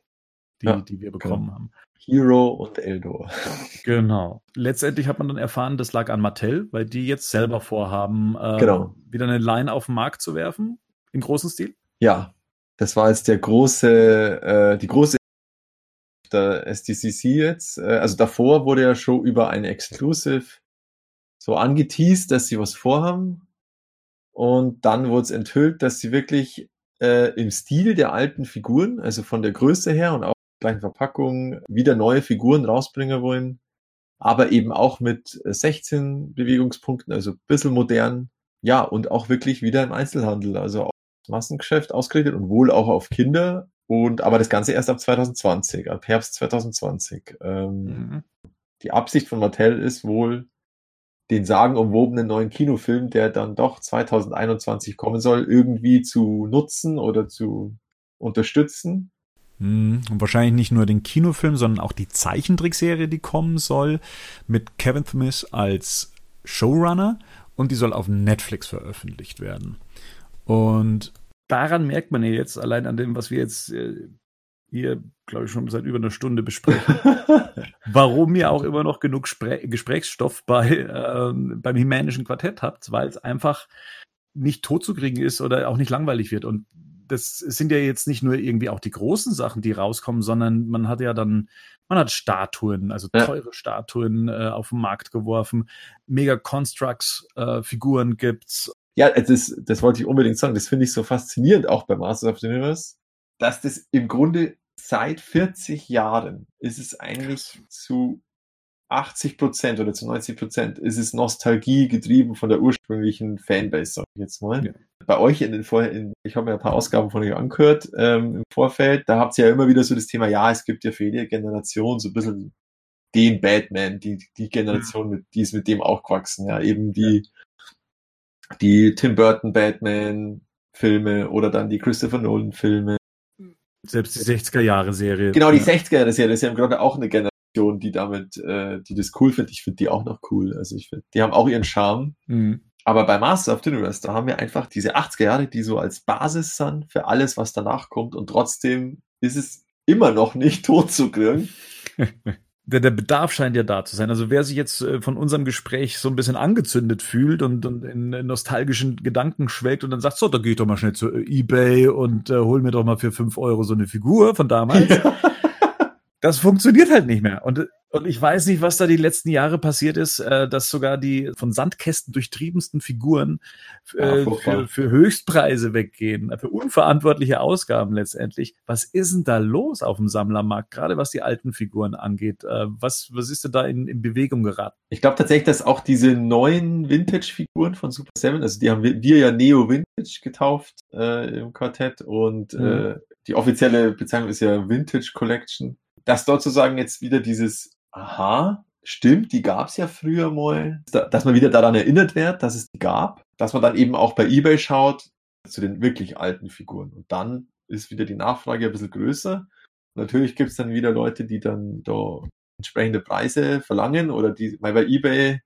die, Ja, die wir bekommen genau. haben. Hero und Eldor. Genau. Letztendlich hat man dann erfahren, das lag an Mattel, weil die jetzt selber vorhaben, äh, Genau. wieder eine Line auf den Markt zu werfen, im großen Stil. Ja, das war jetzt der große, äh, die große der SDCC jetzt. Äh, also davor wurde ja schon über eine Exclusive so angeteased, dass sie was vorhaben. Und dann wurde es enthüllt, dass sie wirklich äh, im Stil der alten Figuren, also von der Größe her und auch gleichen Verpackung, wieder neue Figuren rausbringen wollen. Aber eben auch mit äh, 16 Bewegungspunkten, also ein bisschen modern. Ja, und auch wirklich wieder im Einzelhandel, also Massengeschäft ausgerichtet und wohl auch auf Kinder. Und aber das Ganze erst ab 2020, ab Herbst 2020. Ähm, Mhm. die Absicht von Mattel ist wohl, den sagenumwobenen neuen Kinofilm, der dann doch 2021 kommen soll, irgendwie zu nutzen oder zu unterstützen. Mhm. Und wahrscheinlich nicht nur den Kinofilm, sondern auch die Zeichentrickserie, die kommen soll, mit Kevin Smith als Showrunner und die soll auf Netflix veröffentlicht werden. Und daran merkt man ja jetzt, allein an dem, was wir jetzt äh, hier, glaube ich, schon seit über einer Stunde besprechen, warum ihr auch immer noch genug Spre Gesprächsstoff bei ähm, beim Himänischen Quartett habt, weil es einfach nicht totzukriegen ist oder auch nicht langweilig wird. Und das sind ja jetzt nicht nur irgendwie auch die großen Sachen, die rauskommen, sondern man hat ja dann, man hat Statuen, also Ja. teure Statuen äh, auf den Markt geworfen, Mega Constructs äh, Figuren gibt's. Ja, das, das wollte ich unbedingt sagen. Das finde ich so faszinierend auch bei Masters of the Universe, dass das im Grunde seit 40 Jahren ist es eigentlich zu 80 Prozent oder zu 90 Prozent ist es Nostalgie getrieben von der ursprünglichen Fanbase, sag ich jetzt mal. Ja. Bei euch in den Vor in, ich habe mir ein paar Ausgaben von euch angehört ähm, im Vorfeld, da habt ihr ja immer wieder so das Thema, ja, es gibt ja für jede Generation so ein bisschen den Batman, die, die Generation, mit, die ist mit dem auch gewachsen, ja, eben die, die Tim Burton Batman Filme oder dann die Christopher Nolan Filme. Selbst die 60er Jahre Serie. Genau, die Ja. 60er, das ist ja, das ist ja im Grunde auch eine Generation, die damit, äh, die das cool findet. Ich finde die auch noch cool. Also ich finde, die haben auch ihren Charme. Mhm. Aber bei Masters of the Universe, da haben wir einfach diese 80er Jahre, die so als Basis sind für alles, was danach kommt. Und trotzdem ist es immer noch nicht tot zu kriegen. der, der Bedarf scheint ja da zu sein. Also wer sich jetzt äh, von unserem Gespräch so ein bisschen angezündet fühlt und, und in, nostalgischen Gedanken schwelgt und dann sagt, so, da gehe ich doch mal schnell zu äh, Ebay und äh, hol mir doch mal für fünf Euro so eine Figur von damals. Das funktioniert halt nicht mehr. Und, und ich weiß nicht, was da die letzten Jahre passiert ist, äh, dass sogar die von Sandkästen durchtriebensten Figuren Ja, äh, furchtbar. für, für Höchstpreise weggehen, für unverantwortliche Ausgaben letztendlich. Was ist denn da los auf dem Sammlermarkt, gerade was die alten Figuren angeht? Äh, was, was ist denn da in, in Bewegung geraten? Ich glaube tatsächlich, dass auch diese neuen Vintage-Figuren von Super Seven, also die haben wir, wir ja Neo Vintage getauft äh, im Quartett und Mhm. äh, die offizielle Bezeichnung ist ja Vintage Collection. Dass dort sozusagen jetzt wieder dieses, aha, stimmt, die gab's ja früher mal, da, dass man wieder daran erinnert wird, dass es die gab, dass man dann eben auch bei Ebay schaut zu den wirklich alten Figuren und dann ist wieder die Nachfrage ein bisschen größer. Natürlich gibt's dann wieder Leute, die dann da entsprechende Preise verlangen oder die, weil bei eBay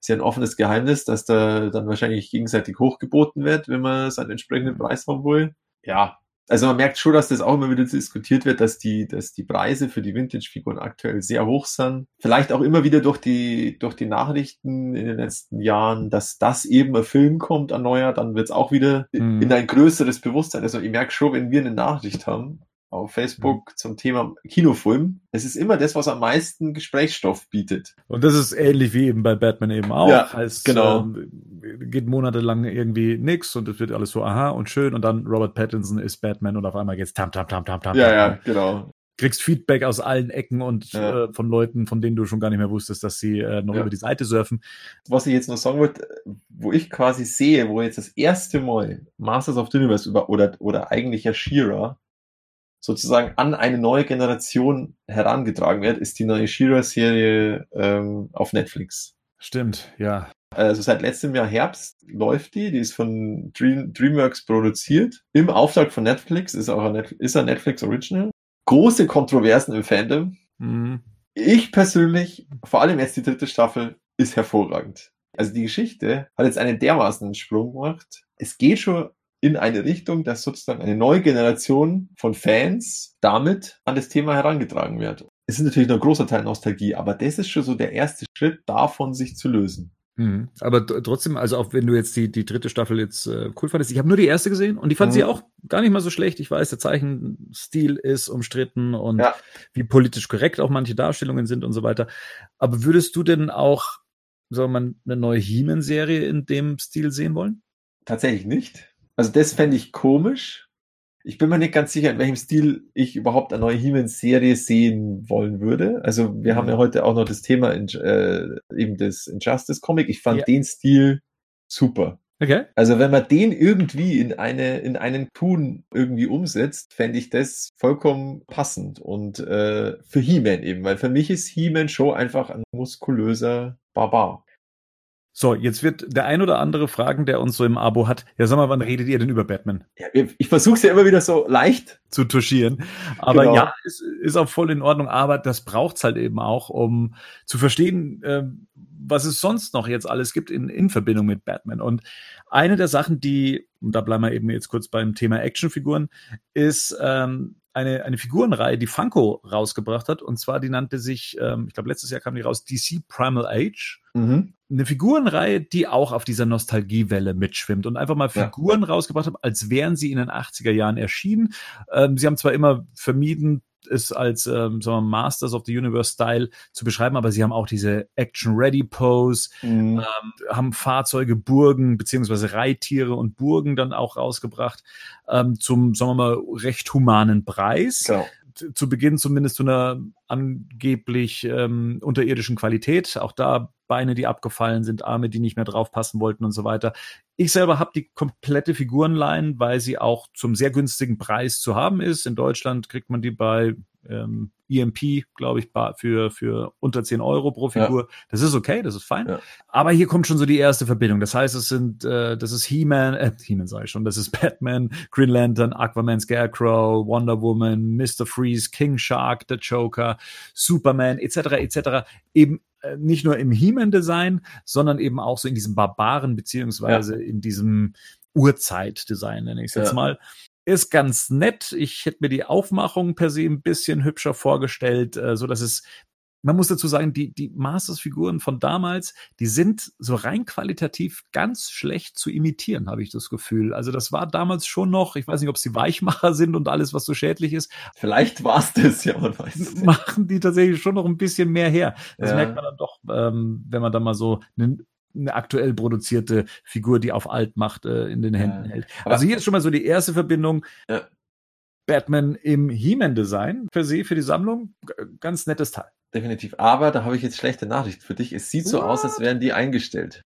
ist ja ein offenes Geheimnis, dass da dann wahrscheinlich gegenseitig hochgeboten wird, wenn man seinen entsprechenden Preis haben will. Ja, also man merkt schon, dass das auch immer wieder diskutiert wird, dass die, dass die Preise für die Vintage-Figuren aktuell sehr hoch sind. Vielleicht auch immer wieder durch die, durch die Nachrichten in den letzten Jahren, dass das eben ein Film kommt, ein neuer, dann wird's auch wieder Mhm. in ein größeres Bewusstsein. Also ich merke schon, wenn wir eine Nachricht haben, auf Facebook zum Thema Kinofilm. Es ist immer das, was am meisten Gesprächsstoff bietet. Und das ist ähnlich wie eben bei Batman eben auch. Ja, heißt, genau. ähm, geht monatelang irgendwie nix und es wird alles so aha und schön und dann Robert Pattinson ist Batman und auf einmal geht's tam tam tam tam tam. Ja, tam, ja, genau. Kriegst Feedback aus allen Ecken und Ja. äh, von Leuten, von denen du schon gar nicht mehr wusstest, dass sie äh, noch Ja. über die Seite surfen. Was ich jetzt noch sagen wollte, wo ich quasi sehe, wo jetzt das erste Mal Masters of the Universe über, oder, oder eigentlich ja She-Ra sozusagen an eine neue Generation herangetragen wird, ist die neue She-Ra-Serie ähm, auf Netflix. Stimmt, ja. Also seit letztem Jahr Herbst läuft die, die ist von Dream, DreamWorks produziert, im Auftrag von Netflix, ist auch ein, Net, ist ein Netflix Original. Große Kontroversen im Fandom. Mhm. Ich persönlich, vor allem jetzt die dritte Staffel, ist hervorragend. Also die Geschichte hat jetzt einen dermaßen Sprung gemacht. Es geht schon in eine Richtung, dass sozusagen eine neue Generation von Fans damit an das Thema herangetragen wird. Es ist natürlich noch ein großer Teil Nostalgie, aber das ist schon so der erste Schritt davon, sich zu lösen. Mhm. Aber trotzdem, also auch wenn du jetzt die, die dritte Staffel jetzt äh, cool fandest, ich habe nur die erste gesehen und die fand mhm. sie auch gar nicht mal so schlecht. Ich weiß, der Zeichenstil ist umstritten und ja. wie politisch korrekt auch manche Darstellungen sind und so weiter. Aber würdest du denn auch, soll man eine neue He-Man-Serie in dem Stil sehen wollen? Tatsächlich nicht. Also das fände ich komisch. Ich bin mir nicht ganz sicher, in welchem Stil ich überhaupt eine neue He-Man-Serie sehen wollen würde. Also wir mhm. haben ja heute auch noch das Thema in, äh, eben das Injustice-Comic. Ich fand ja. den Stil super. Okay. Also wenn man den irgendwie in eine in einen Tun irgendwie umsetzt, fände ich das vollkommen passend und äh, für He-Man eben, weil für mich ist He-Man schon einfach ein muskulöser Barbar. So, jetzt wird der ein oder andere fragen, der uns so im Abo hat, ja sag mal, wann redet ihr denn über Batman? Ja, ich versuche es ja immer wieder so leicht zu touchieren. Aber genau. ja, ist, ist auch voll in Ordnung, aber das braucht's halt eben auch, um zu verstehen, äh, was es sonst noch jetzt alles gibt in, in Verbindung mit Batman. Und eine der Sachen, die, und da bleiben wir eben jetzt kurz beim Thema Actionfiguren, ist ähm, eine, eine Figurenreihe, die Funko rausgebracht hat. Und zwar, die nannte sich, ähm, ich glaube, letztes Jahr kam die raus, DC Primal Age. Mhm. Eine Figurenreihe, die auch auf dieser Nostalgiewelle mitschwimmt und einfach mal Figuren ja. rausgebracht hat, als wären sie in den 80er Jahren erschienen. Ähm, sie haben zwar immer vermieden, es als ähm, sagen wir, Masters of the Universe Style zu beschreiben, aber sie haben auch diese Action-Ready-Pose, mhm. ähm, haben Fahrzeuge, Burgen beziehungsweise Reittiere und Burgen dann auch rausgebracht ähm, zum, sagen wir mal, recht humanen Preis. Genau zu Beginn zumindest zu einer angeblich ähm, unterirdischen Qualität. Auch da Beine, die abgefallen sind, Arme, die nicht mehr draufpassen wollten und so weiter. Ich selber habe die komplette Figurenline, weil sie auch zum sehr günstigen Preis zu haben ist. In Deutschland kriegt man die bei ähm, EMP, glaube ich, für, für unter 10 Euro pro Figur. Ja. Das ist okay, das ist fein. Ja. Aber hier kommt schon so die erste Verbindung. Das heißt, es sind, äh, das ist He-Man, äh, He-Man sage ich schon, das ist Batman, Green Lantern, Aquaman, Scarecrow, Wonder Woman, Mr. Freeze, King Shark, The Joker, Superman, etc., etc. Eben nicht nur im He-Man-Design, sondern eben auch so in diesem Barbaren, beziehungsweise ja. in diesem Urzeit-Design, nenne ich es jetzt ja. mal ist ganz nett. Ich hätte mir die Aufmachung per se ein bisschen hübscher vorgestellt, äh, so dass es man muss dazu sagen, die, die Masters-Figuren von damals, die sind so rein qualitativ ganz schlecht zu imitieren, habe ich das Gefühl. Also das war damals schon noch, ich weiß nicht, ob sie Weichmacher sind und alles, was so schädlich ist. Vielleicht war es das, ja, man weiß es Machen die tatsächlich schon noch ein bisschen mehr her. Das ja. merkt man dann doch, ähm, wenn man dann mal so einen eine aktuell produzierte Figur, die auf Altmacht äh, in den Händen ja. hält. Also hier ist schon mal so die erste Verbindung. Ja. Batman im He-Man-Design per se für die Sammlung. Ganz nettes Teil. Definitiv. Aber da habe ich jetzt schlechte Nachricht für dich. Es sieht so What? aus, als wären die eingestellt.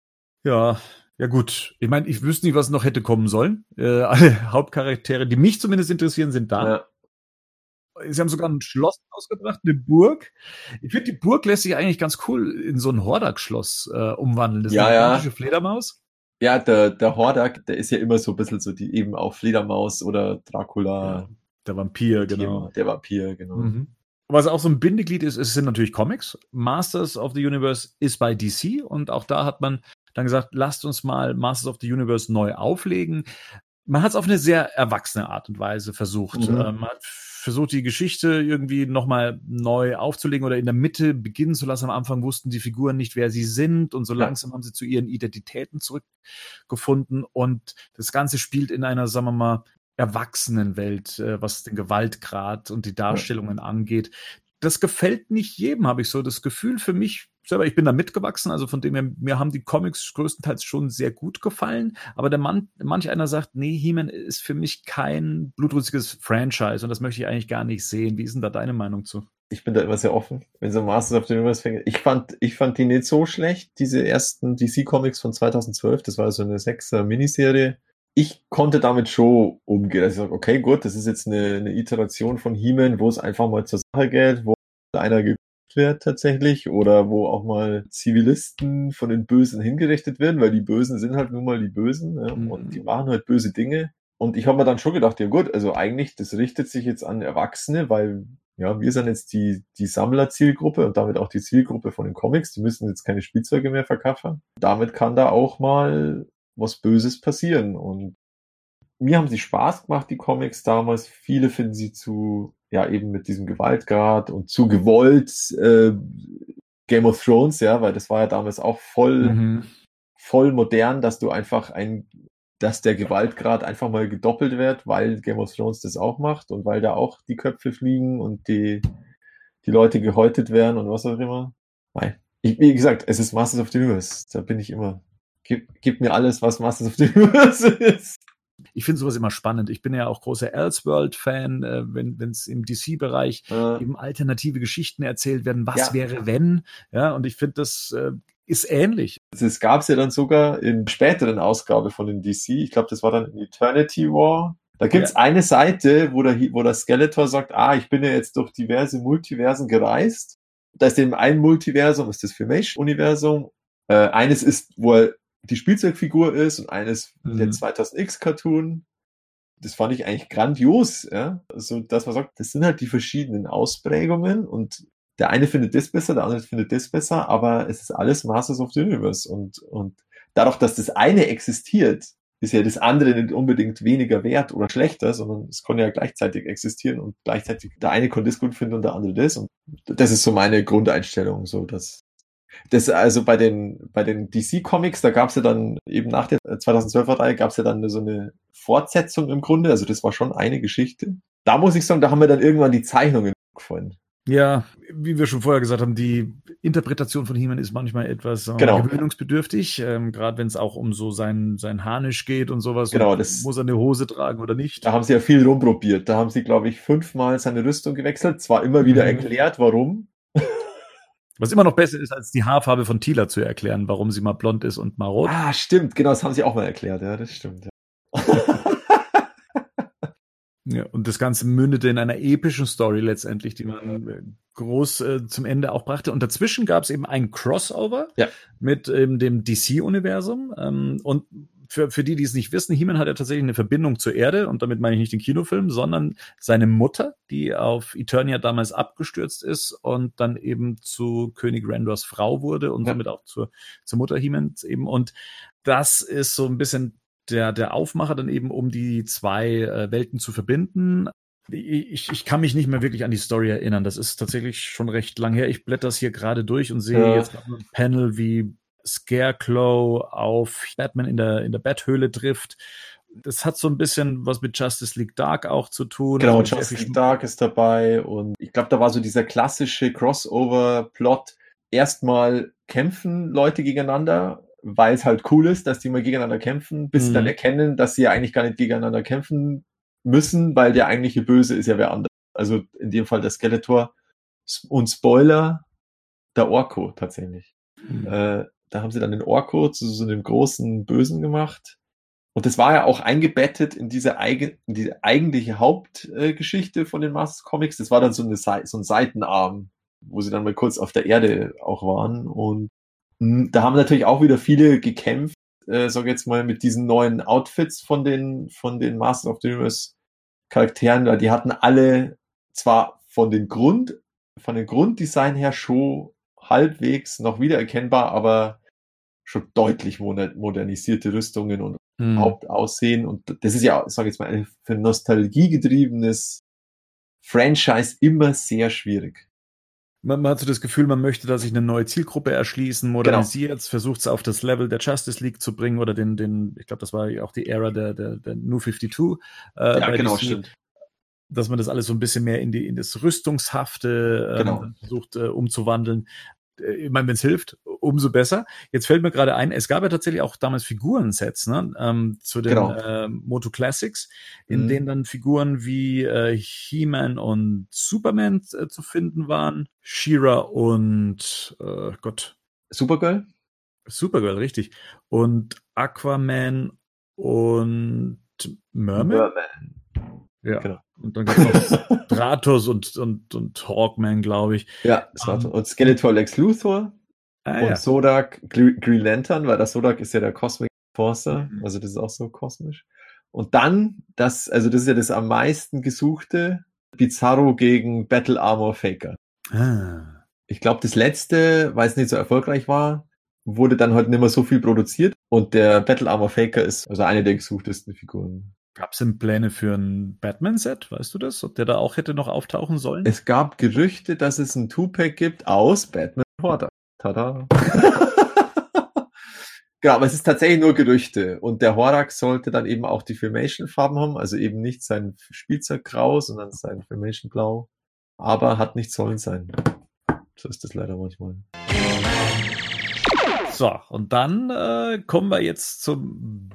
Ja, ja gut. Ich meine, ich wüsste nicht, was noch hätte kommen sollen. Äh, alle Hauptcharaktere, die mich zumindest interessieren, sind da. Ja. Sie haben sogar ein Schloss ausgebracht, eine Burg. Ich finde, die Burg lässt sich eigentlich ganz cool in so ein Hordak-Schloss äh, umwandeln. Das ja, ist eine ja. Fledermaus. Ja, der, der Hordak, der ist ja immer so ein bisschen so die eben auch Fledermaus oder Dracula. Ja, der Vampir, genau. Der Vampir, genau. Mhm. Was auch so ein Bindeglied ist, es sind natürlich Comics. Masters of the Universe ist bei DC und auch da hat man dann gesagt, lasst uns mal Masters of the Universe neu auflegen. Man hat es auf eine sehr erwachsene Art und Weise versucht. Mhm. man hat versucht, die Geschichte irgendwie nochmal neu aufzulegen oder in der Mitte beginnen zu lassen. Am Anfang wussten die Figuren nicht, wer sie sind und so langsam haben sie zu ihren Identitäten zurückgefunden und das Ganze spielt in einer, sagen wir mal, Erwachsenenwelt, äh, was den Gewaltgrad und die Darstellungen ja. angeht. Das gefällt nicht jedem, habe ich so das Gefühl. Für mich selber, ich bin da mitgewachsen, also von dem her, mir haben die Comics größtenteils schon sehr gut gefallen, aber der Mann, manch einer sagt, nee, He-Man ist für mich kein blutrünstiges Franchise und das möchte ich eigentlich gar nicht sehen. Wie ist denn da deine Meinung zu? Ich bin da immer sehr offen, wenn so Masters of the Universe fängt. Ich fand, ich fand die nicht so schlecht, diese ersten DC-Comics von 2012. Das war so eine sechser Miniserie. Ich konnte damit schon umgehen. Also ich sage, okay, gut, das ist jetzt eine, eine Iteration von He-Man, wo es einfach mal zur Sache geht, wo einer wird tatsächlich oder wo auch mal Zivilisten von den Bösen hingerichtet werden, weil die Bösen sind halt nun mal die Bösen ja, mhm. und die machen halt böse Dinge. Und ich habe mir dann schon gedacht, ja gut, also eigentlich, das richtet sich jetzt an Erwachsene, weil ja, wir sind jetzt die, die Sammlerzielgruppe und damit auch die Zielgruppe von den Comics. Die müssen jetzt keine Spielzeuge mehr verkaufen. Damit kann da auch mal was Böses passieren. Und mir haben sie Spaß gemacht, die Comics damals. Viele finden sie zu, ja, eben mit diesem Gewaltgrad und zu gewollt äh, Game of Thrones, ja, weil das war ja damals auch voll, Mhm. voll modern, dass du einfach ein, dass der Gewaltgrad einfach mal gedoppelt wird, weil Game of Thrones das auch macht und weil da auch die Köpfe fliegen und die, die Leute gehäutet werden und was auch immer. Nein. Ich, wie gesagt, es ist Masters of the Universe. Da bin ich immer. Gib, gib mir alles, was Masters of the Universe ist. Ich finde sowas immer spannend. Ich bin ja auch großer Elseworld-Fan, äh, wenn es im DC-Bereich Äh, eben alternative Geschichten erzählt werden. Was Ja. wäre, wenn? Ja, und ich finde, das äh, ist ähnlich. Das gab es ja dann sogar in späteren Ausgabe von den DC. Ich glaube, das war dann in Eternity War. Da gibt's eine Seite, wo der, wo der Skeletor sagt, ah, ich bin ja jetzt durch diverse Multiversen gereist. Da ist eben ein Multiversum, ist das Filmation-Universum. Äh, eines ist, wo er die Spielzeugfigur ist und eines Mhm. der 2000X-Cartoon. Das fand ich eigentlich grandios, ja. Also, dass man sagt, das sind halt die verschiedenen Ausprägungen und der eine findet das besser, der andere findet das besser, aber es ist alles Masters of the Universe und, und dadurch, dass das eine existiert, ist ja das andere nicht unbedingt weniger wert oder schlechter, sondern es konnte ja gleichzeitig existieren und gleichzeitig der eine konnte es gut finden und der andere das und das ist so meine Grundeinstellung, so dass das also bei den bei den DC Comics, da gab es ja dann eben nach der 2012er Reihe gab es ja dann so eine Fortsetzung im Grunde, also das war schon eine Geschichte. Da muss ich sagen, da haben mir dann irgendwann die Zeichnungen gefallen. Ja, wie wir schon vorher gesagt haben, die Interpretation von He-Man ist manchmal etwas äh, Genau. gewöhnungsbedürftig, ähm, gerade wenn es auch um so sein, sein Harnisch geht und sowas. Genau, und das- muss er eine Hose tragen oder nicht. Da haben sie ja viel rumprobiert. Da haben sie, glaube ich, fünfmal seine Rüstung gewechselt. Zwar immer wieder Mhm. erklärt, warum. Was immer noch besser ist, als die Haarfarbe von Tila zu erklären, warum sie mal blond ist und mal rot. Ah, stimmt. Genau, das haben sie auch mal erklärt. Ja, das stimmt. Ja. Ja, und das Ganze mündete in einer epischen Story letztendlich, die man äh, groß äh, zum Ende auch brachte. Und dazwischen gab es eben ein Crossover Ja. mit ähm, dem DC-Universum. Ähm, und für, für die, die es nicht wissen, He-Man hat ja tatsächlich eine Verbindung zur Erde. Und damit meine ich nicht den Kinofilm, sondern seine Mutter, die auf Eternia damals abgestürzt ist und dann eben zu König Randors Frau wurde und Ja. somit auch zur, zur Mutter He-Mans eben. Und das ist so ein bisschen der, der Aufmacher dann eben, um die zwei äh, Welten zu verbinden. Ich, ich kann mich nicht mehr wirklich an die Story erinnern. Das ist tatsächlich schon recht lang her. Ich blätter das hier gerade durch und sehe Ja. jetzt noch ein Panel, wie Scarecrow auf Batman in der, in der Betthöhle trifft. Das hat so ein bisschen was mit Justice League Dark auch zu tun. Genau, Also Justice League Dark ist dabei. Und ich glaube, da war so dieser klassische Crossover-Plot. Erstmal kämpfen Leute gegeneinander, weil es halt cool ist, dass die mal gegeneinander kämpfen, bis sie Mhm. dann erkennen, dass sie ja eigentlich gar nicht gegeneinander kämpfen müssen, weil der eigentliche Böse ist ja wer anders. Also in dem Fall der Skeletor. Und Spoiler, der Orko tatsächlich. Mhm. Äh, da haben sie dann den Orko zu so einem großen Bösen gemacht. Und das war ja auch eingebettet in diese, eigen, in diese eigentliche Hauptgeschichte von den Masters Comics. Das war dann so, eine, so ein Seitenarm, wo sie dann mal kurz auf der Erde auch waren. Und mh, da haben natürlich auch wieder viele gekämpft, äh, sag jetzt mal, mit diesen neuen Outfits von den, von den Masters of the Universe Charakteren. weil Die hatten alle zwar von den Grund, von den Grunddesign her schon halbwegs noch wiedererkennbar, aber schon deutlich moder- modernisierte Rüstungen und Mhm. Hauptaussehen. Und das ist ja, sage ich jetzt mal, für Nostalgie getriebenes Franchise immer sehr schwierig. Man, man hat so das Gefühl, man möchte da sich eine neue Zielgruppe erschließen, Genau. modernisiert, versucht es auf das Level der Justice League zu bringen oder den, den, ich glaube, das war ja auch die Ära der, der, der New 52. Äh, bei DC, Dass man das alles so ein bisschen mehr in die, in das Rüstungshafte ähm, Genau. versucht äh, umzuwandeln. Äh, Ich meine, wenn es hilft, umso besser. Jetzt fällt mir gerade ein, es gab ja tatsächlich auch damals Figurensets, ne, ähm, zu den Genau. äh, Moto Classics, in Mhm. denen dann Figuren wie äh, He-Man und Superman äh, zu finden waren, She-Ra und äh, Gott, Supergirl? Supergirl, richtig. Und Aquaman und Merman. Ja. genau. Und dann gibt's noch Stratos und, und, und Hawkman, glaube ich. Ja, das war Ähm. Und Skeletor Lex Luthor Ah, und ja. Sodak Gre- Green Lantern, weil der Sodak ist ja der Cosmic Forcer, Mhm. also das ist auch so kosmisch. Und dann, das, also das ist ja das am meisten gesuchte, Bizarro gegen Battle Armor Faker. Ah. Ich glaube, das letzte, weil es nicht so erfolgreich war, wurde dann halt nicht mehr so viel produziert und der Battle Armor Faker ist also eine der gesuchtesten Figuren. Gab es denn Pläne für ein Batman-Set? Weißt du das? Ob der da auch hätte noch auftauchen sollen? Es gab Gerüchte, dass es ein Two-Pack gibt aus Batman Horda. Tada. genau, aber es ist tatsächlich nur Gerüchte. Und der Horak sollte dann eben auch die Filmation-Farben haben, also eben nicht sein Spielzeuggrau, sondern sein Filmation-Blau. Aber hat nicht sollen sein. So ist das leider manchmal. So, und dann äh, kommen wir jetzt zum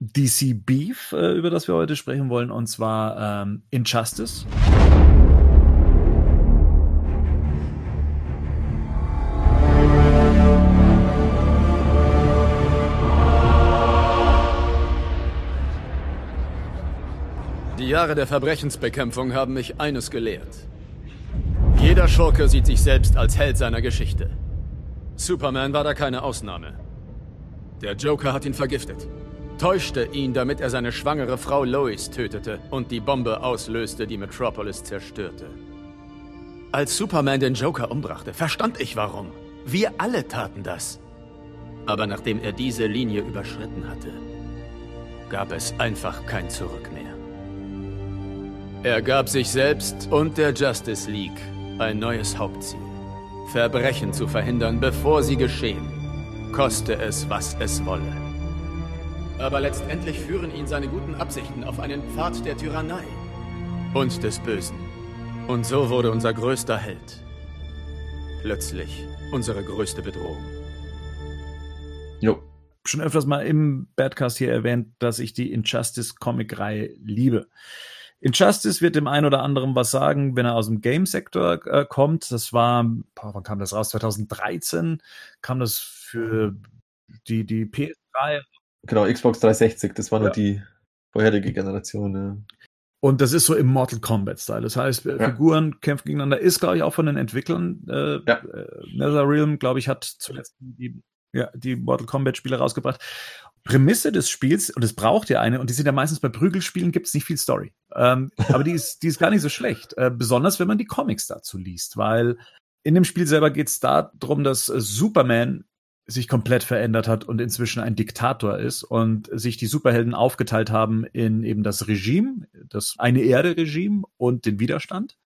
DC Beef, äh, über das wir heute sprechen wollen, und zwar ähm, Injustice. Jahre der Verbrechensbekämpfung haben mich eines gelehrt. Jeder Schurke sieht sich selbst als Held seiner Geschichte. Superman war da keine Ausnahme. Der Joker hat ihn vergiftet, täuschte ihn, damit er seine schwangere Frau Lois tötete und die Bombe auslöste, die Metropolis zerstörte. Als Superman den Joker umbrachte, verstand ich warum. Wir alle taten das. Aber nachdem er diese Linie überschritten hatte, gab es einfach kein Zurück mehr. Er gab sich selbst und der Justice League ein neues Hauptziel. Verbrechen zu verhindern, bevor sie geschehen. Koste es, was es wolle. Aber letztendlich führen ihn seine guten Absichten auf einen Pfad der Tyrannei und des Bösen. Und so wurde unser größter Held plötzlich unsere größte Bedrohung. Jo. Schon öfters mal im Badcast hier erwähnt, dass ich die Injustice Comic-Reihe liebe. Injustice wird dem einen oder anderen was sagen, wenn er aus dem Game-Sektor äh, kommt. Das war, boah, wann kam das raus? 2013 kam das für die, die PS3. Genau, Xbox 360, das war nur Ja. die vorherige Generation. Ja. Und das ist so im Mortal Kombat-Style. Das heißt, äh, Ja. Figuren kämpfen gegeneinander. Ist, glaube ich, auch von den Entwicklern. Äh, Ja. äh, NetherRealm, glaube ich, hat zuletzt die, ja, die Mortal Kombat-Spiele rausgebracht. Prämisse des Spiels, und es braucht ja eine, und die sind ja meistens bei Prügelspielen, gibt es nicht viel Story. Ähm, aber die ist, die ist gar nicht so schlecht. Äh, besonders, wenn man die Comics dazu liest, weil in dem Spiel selber geht es darum, dass äh, Superman sich komplett verändert hat und inzwischen ein Diktator ist und sich die Superhelden aufgeteilt haben in eben das Regime, das eine Erde-Regime und den Widerstand.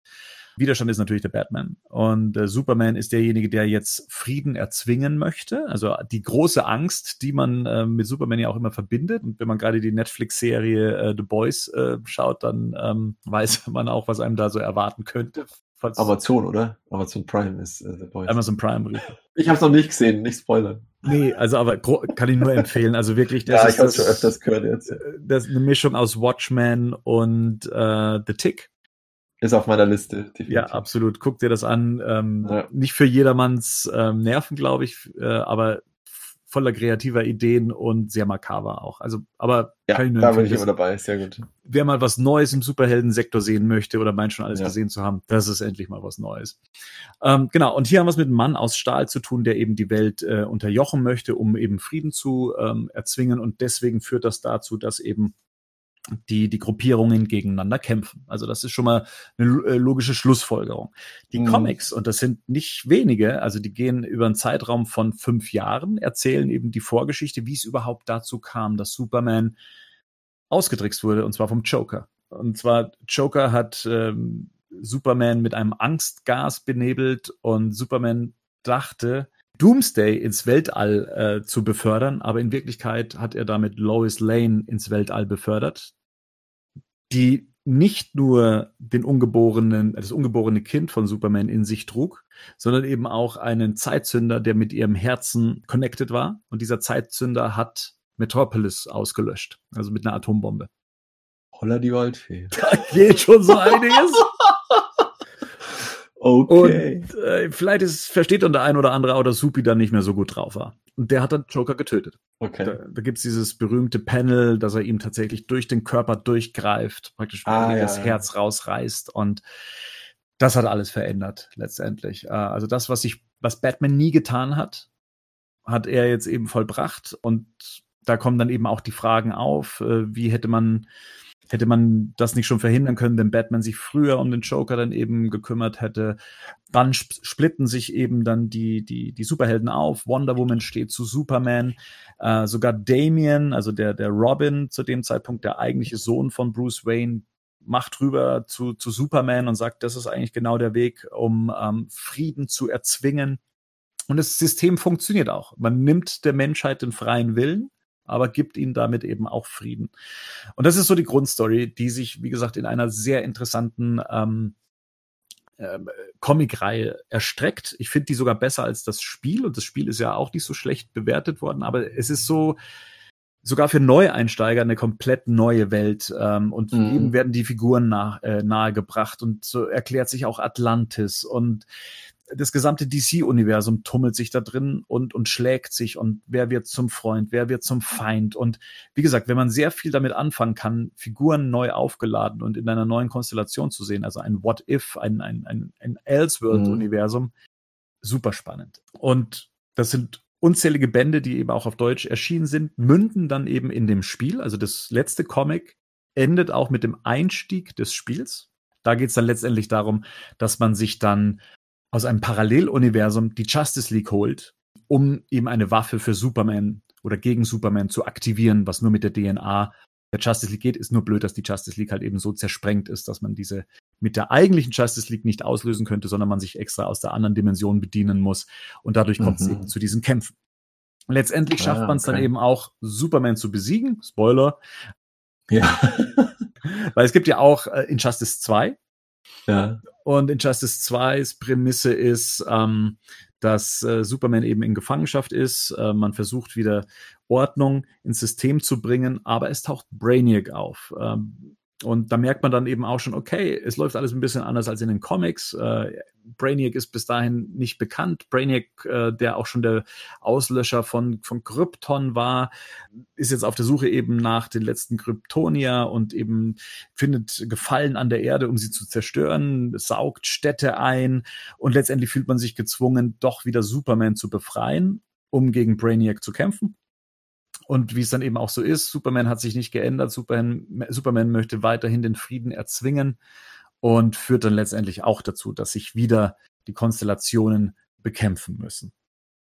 Widerstand ist natürlich der Batman und äh, Superman ist derjenige, der jetzt Frieden erzwingen möchte. Also die große Angst, die man äh, mit Superman ja auch immer verbindet. Und wenn man gerade die Netflix-Serie äh, The Boys äh, schaut, dann ähm, weiß man auch, was einem da so erwarten könnte. Amazon, oder? Amazon Prime ist äh, The Boys. Amazon Prime. richtig. Ich habe es noch nicht gesehen, nicht spoilern. Nee, also aber kann ich nur empfehlen. Also wirklich, das ja, ich habe schon öfters gehört jetzt. das ist eine Mischung aus Watchmen und äh, The Tick. Ist auf meiner Liste, definitiv. Ja, absolut. Guck dir das an. Ähm, Ja. Nicht für jedermanns ähm, Nerven, glaube ich, äh, aber voller kreativer Ideen und sehr makaber auch. Also, aber Ja, da bin ich immer dabei, sehr gut. Wer mal was Neues im Superheldensektor sehen möchte oder meint schon alles Ja. gesehen zu haben, das ist endlich mal was Neues. Ähm, genau, und hier haben wir es mit einem Mann aus Stahl zu tun, der eben die Welt äh, unterjochen möchte, um eben Frieden zu ähm, erzwingen. Und deswegen führt das dazu, dass eben die, die Gruppierungen gegeneinander kämpfen. Also das ist schon mal eine äh, logische Schlussfolgerung. Die Mhm. Comics, und das sind nicht wenige, also die gehen über einen Zeitraum von fünf Jahren, erzählen eben die Vorgeschichte, wie es überhaupt dazu kam, dass Superman ausgetrickst wurde, und zwar vom Joker. Und zwar, Joker hat ähm, Superman mit einem Angstgas benebelt und Superman dachte, Doomsday ins Weltall äh, zu befördern, aber in Wirklichkeit hat er damit Lois Lane ins Weltall befördert, die nicht nur den ungeborenen, das ungeborene Kind von Superman in sich trug, sondern eben auch einen Zeitzünder, der mit ihrem Herzen connected war. Und dieser Zeitzünder hat Metropolis ausgelöscht, also mit einer Atombombe. Holla die Waldfee. Da geht schon so einiges. Okay. Und äh, vielleicht ist, versteht dann der ein oder andere auch, dass Supi dann nicht mehr so gut drauf war. Und der hat dann Joker getötet. okay. Da, da gibt's dieses berühmte Panel, dass er ihm tatsächlich durch den Körper durchgreift, praktisch Ah, ja, das ja. Herz rausreißt. Und das hat alles verändert, letztendlich. Äh, also das, was sich, was Batman nie getan hat, hat er jetzt eben vollbracht. Und da kommen dann eben auch die Fragen auf, äh, wie hätte man hätte man das nicht schon verhindern können, wenn Batman sich früher um den Joker dann eben gekümmert hätte. Dann splitten sich eben dann die, die, die Superhelden auf. Wonder Woman steht zu Superman. Äh, sogar Damien, also der, der Robin zu dem Zeitpunkt, der eigentliche Sohn von Bruce Wayne, macht rüber zu, zu Superman und sagt, das ist eigentlich genau der Weg, um ähm, Frieden zu erzwingen. Und das System funktioniert auch. Man nimmt der Menschheit den freien Willen, aber gibt ihnen damit eben auch Frieden. Und das ist so die Grundstory, die sich, wie gesagt, in einer sehr interessanten ähm, äh, Comic-Reihe erstreckt. Ich finde die sogar besser als das Spiel und das Spiel ist ja auch nicht so schlecht bewertet worden, aber es ist so, sogar für Neueinsteiger eine komplett neue Welt ähm, und mhm. eben werden die Figuren nah, äh, nahegebracht und so erklärt sich auch Atlantis und das gesamte DC-Universum tummelt sich da drin und, und schlägt sich und wer wird zum Freund, wer wird zum Feind. Und wie gesagt, wenn man sehr viel damit anfangen kann, Figuren neu aufgeladen und in einer neuen Konstellation zu sehen, also ein What If, ein, ein, ein, ein Elseworld-Universum, mhm. super spannend. Und das sind unzählige Bände, die eben auch auf Deutsch erschienen sind, münden dann eben in dem Spiel. Also das letzte Comic endet auch mit dem Einstieg des Spiels. Da geht es dann letztendlich darum, dass man sich dann aus einem Paralleluniversum die Justice League holt, um eben eine Waffe für Superman oder gegen Superman zu aktivieren, was nur mit der DNA der Justice League geht, ist nur blöd, dass die Justice League halt eben so zersprengt ist, dass man diese mit der eigentlichen Justice League nicht auslösen könnte, sondern man sich extra aus der anderen Dimension bedienen muss. Und dadurch kommt es mhm. eben zu diesen Kämpfen. Letztendlich schafft ah, man es dann eben auch, Superman zu besiegen. Spoiler. Ja. Weil es gibt ja auch äh, Injustice 2, ja. Und Injustice 2's Prämisse ist, ähm, dass äh, Superman eben in Gefangenschaft ist. Äh, man versucht wieder Ordnung ins System zu bringen, aber es taucht Brainiac auf. Ähm, und da merkt man dann eben auch schon, okay, es läuft alles ein bisschen anders als in den Comics. Äh, Brainiac ist bis dahin nicht bekannt. Brainiac, äh, der auch schon der Auslöscher von, von Krypton war, ist jetzt auf der Suche eben nach den letzten Kryptonier und eben findet Gefallen an der Erde, um sie zu zerstören, saugt Städte ein und letztendlich fühlt man sich gezwungen, doch wieder Superman zu befreien, um gegen Brainiac zu kämpfen. Und wie es dann eben auch so ist, Superman hat sich nicht geändert. Superman, Superman möchte weiterhin den Frieden erzwingen und führt dann letztendlich auch dazu, dass sich wieder die Konstellationen bekämpfen müssen.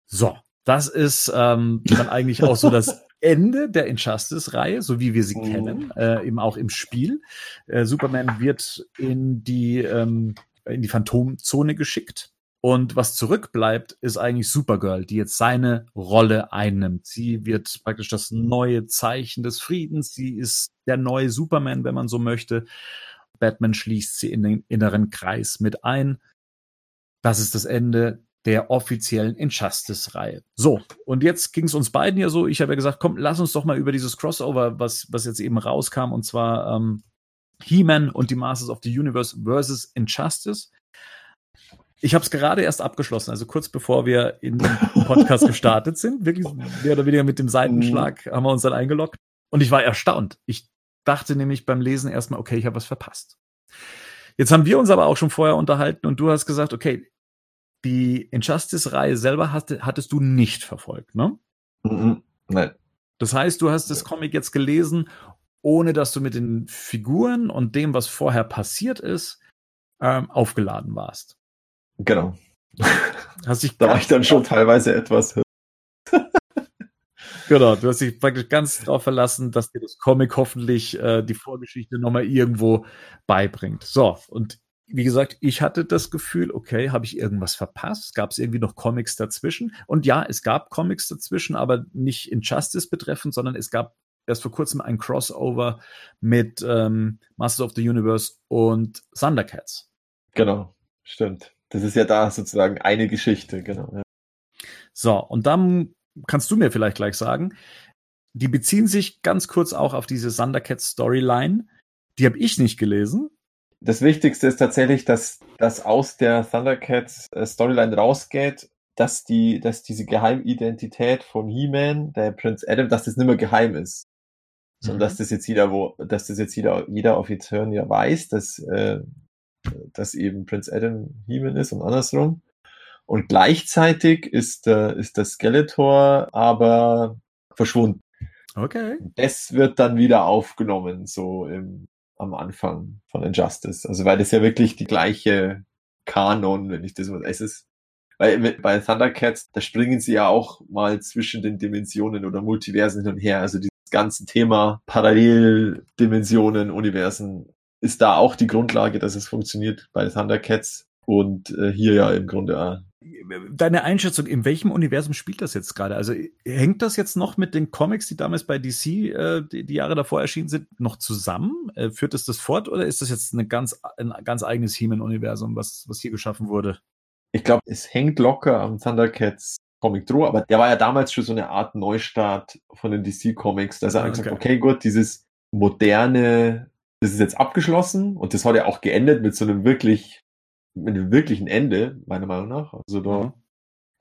So, das ist ähm, dann eigentlich auch so das Ende der Injustice-Reihe, so wie wir sie oh. kennen, äh, eben auch im Spiel. Äh, Superman wird in die ähm, in die Phantomzone geschickt und was zurückbleibt, ist eigentlich Supergirl, die jetzt seine Rolle einnimmt. Sie wird praktisch das neue Zeichen des Friedens. Sie ist der neue Superman, wenn man so möchte. Batman schließt sie in den inneren Kreis mit ein. Das ist das Ende der offiziellen Injustice-Reihe. So, und jetzt ging es uns beiden ja so. Ich habe ja gesagt, komm, lass uns doch mal über dieses Crossover, was, was jetzt eben rauskam, und zwar ähm, He-Man und die Masters of the Universe versus Injustice. Ich habe es gerade erst abgeschlossen, also kurz bevor wir in den Podcast gestartet sind. Wirklich mehr oder weniger mit dem Seitenschlag mhm. haben wir uns dann eingeloggt. Und ich war erstaunt. Ich dachte nämlich beim Lesen erstmal, okay, ich habe was verpasst. Jetzt haben wir uns aber auch schon vorher unterhalten und du hast gesagt, okay, die Injustice-Reihe selber hast, hattest du nicht verfolgt, ne? Mhm. Nein. Das heißt, du hast das Comic jetzt gelesen, ohne dass du mit den Figuren und dem, was vorher passiert ist, ähm, aufgeladen warst. Genau. Hast dich da war ich dann schon teilweise etwas. genau, du hast dich praktisch ganz darauf verlassen, dass dir das Comic hoffentlich äh, die Vorgeschichte nochmal irgendwo beibringt. So, und wie gesagt, ich hatte das Gefühl, okay, habe ich irgendwas verpasst? Gab es irgendwie noch Comics dazwischen? Und ja, es gab Comics dazwischen, aber nicht Injustice betreffend, sondern es gab erst vor kurzem ein Crossover mit ähm, Masters of the Universe und Thundercats. Genau, stimmt. Das ist ja da sozusagen eine Geschichte, genau. Ja. So, und dann kannst du mir vielleicht gleich sagen, die beziehen sich ganz kurz auch auf diese Thundercats Storyline. Die habe ich nicht gelesen. Das Wichtigste ist tatsächlich, dass das aus der Thundercats äh, Storyline rausgeht, dass die, dass diese Geheimidentität von He-Man, der Prinz Adam, dass das nicht mehr geheim ist. Sondern mhm. dass das jetzt jeder, wo, dass das jetzt jeder, jeder auf Eternia weiß, dass äh, dass eben Prince Adam He-Man ist und andersrum. Und gleichzeitig ist, äh, ist der Skeletor aber verschwunden. Okay. Das wird dann wieder aufgenommen, so im, am Anfang von Injustice. Also weil das ja wirklich die gleiche Kanon, wenn ich das mal, es ist, weil bei Thundercats, da springen sie ja auch mal zwischen den Dimensionen oder Multiversen hin und her. Also dieses ganze Thema Paralleldimensionen, Universen ist da auch die Grundlage, dass es funktioniert bei Thundercats und äh, hier ja im Grunde auch. Deine Einschätzung, in welchem Universum spielt das jetzt gerade? Also hängt das jetzt noch mit den Comics, die damals bei DC äh, die, die Jahre davor erschienen sind, noch zusammen? Äh, führt es das fort oder ist das jetzt eine ganz, ein ganz eigenes He-Man-Universum, was, was hier geschaffen wurde? Ich glaube, es hängt locker am Thundercats Comic Droh, aber der war ja damals schon so eine Art Neustart von den DC Comics, dass er Ah, gesagt okay. okay, gut, dieses moderne, das ist jetzt abgeschlossen und das hat ja auch geendet mit so einem wirklich, mit einem wirklichen Ende, meiner Meinung nach. Also da Mhm.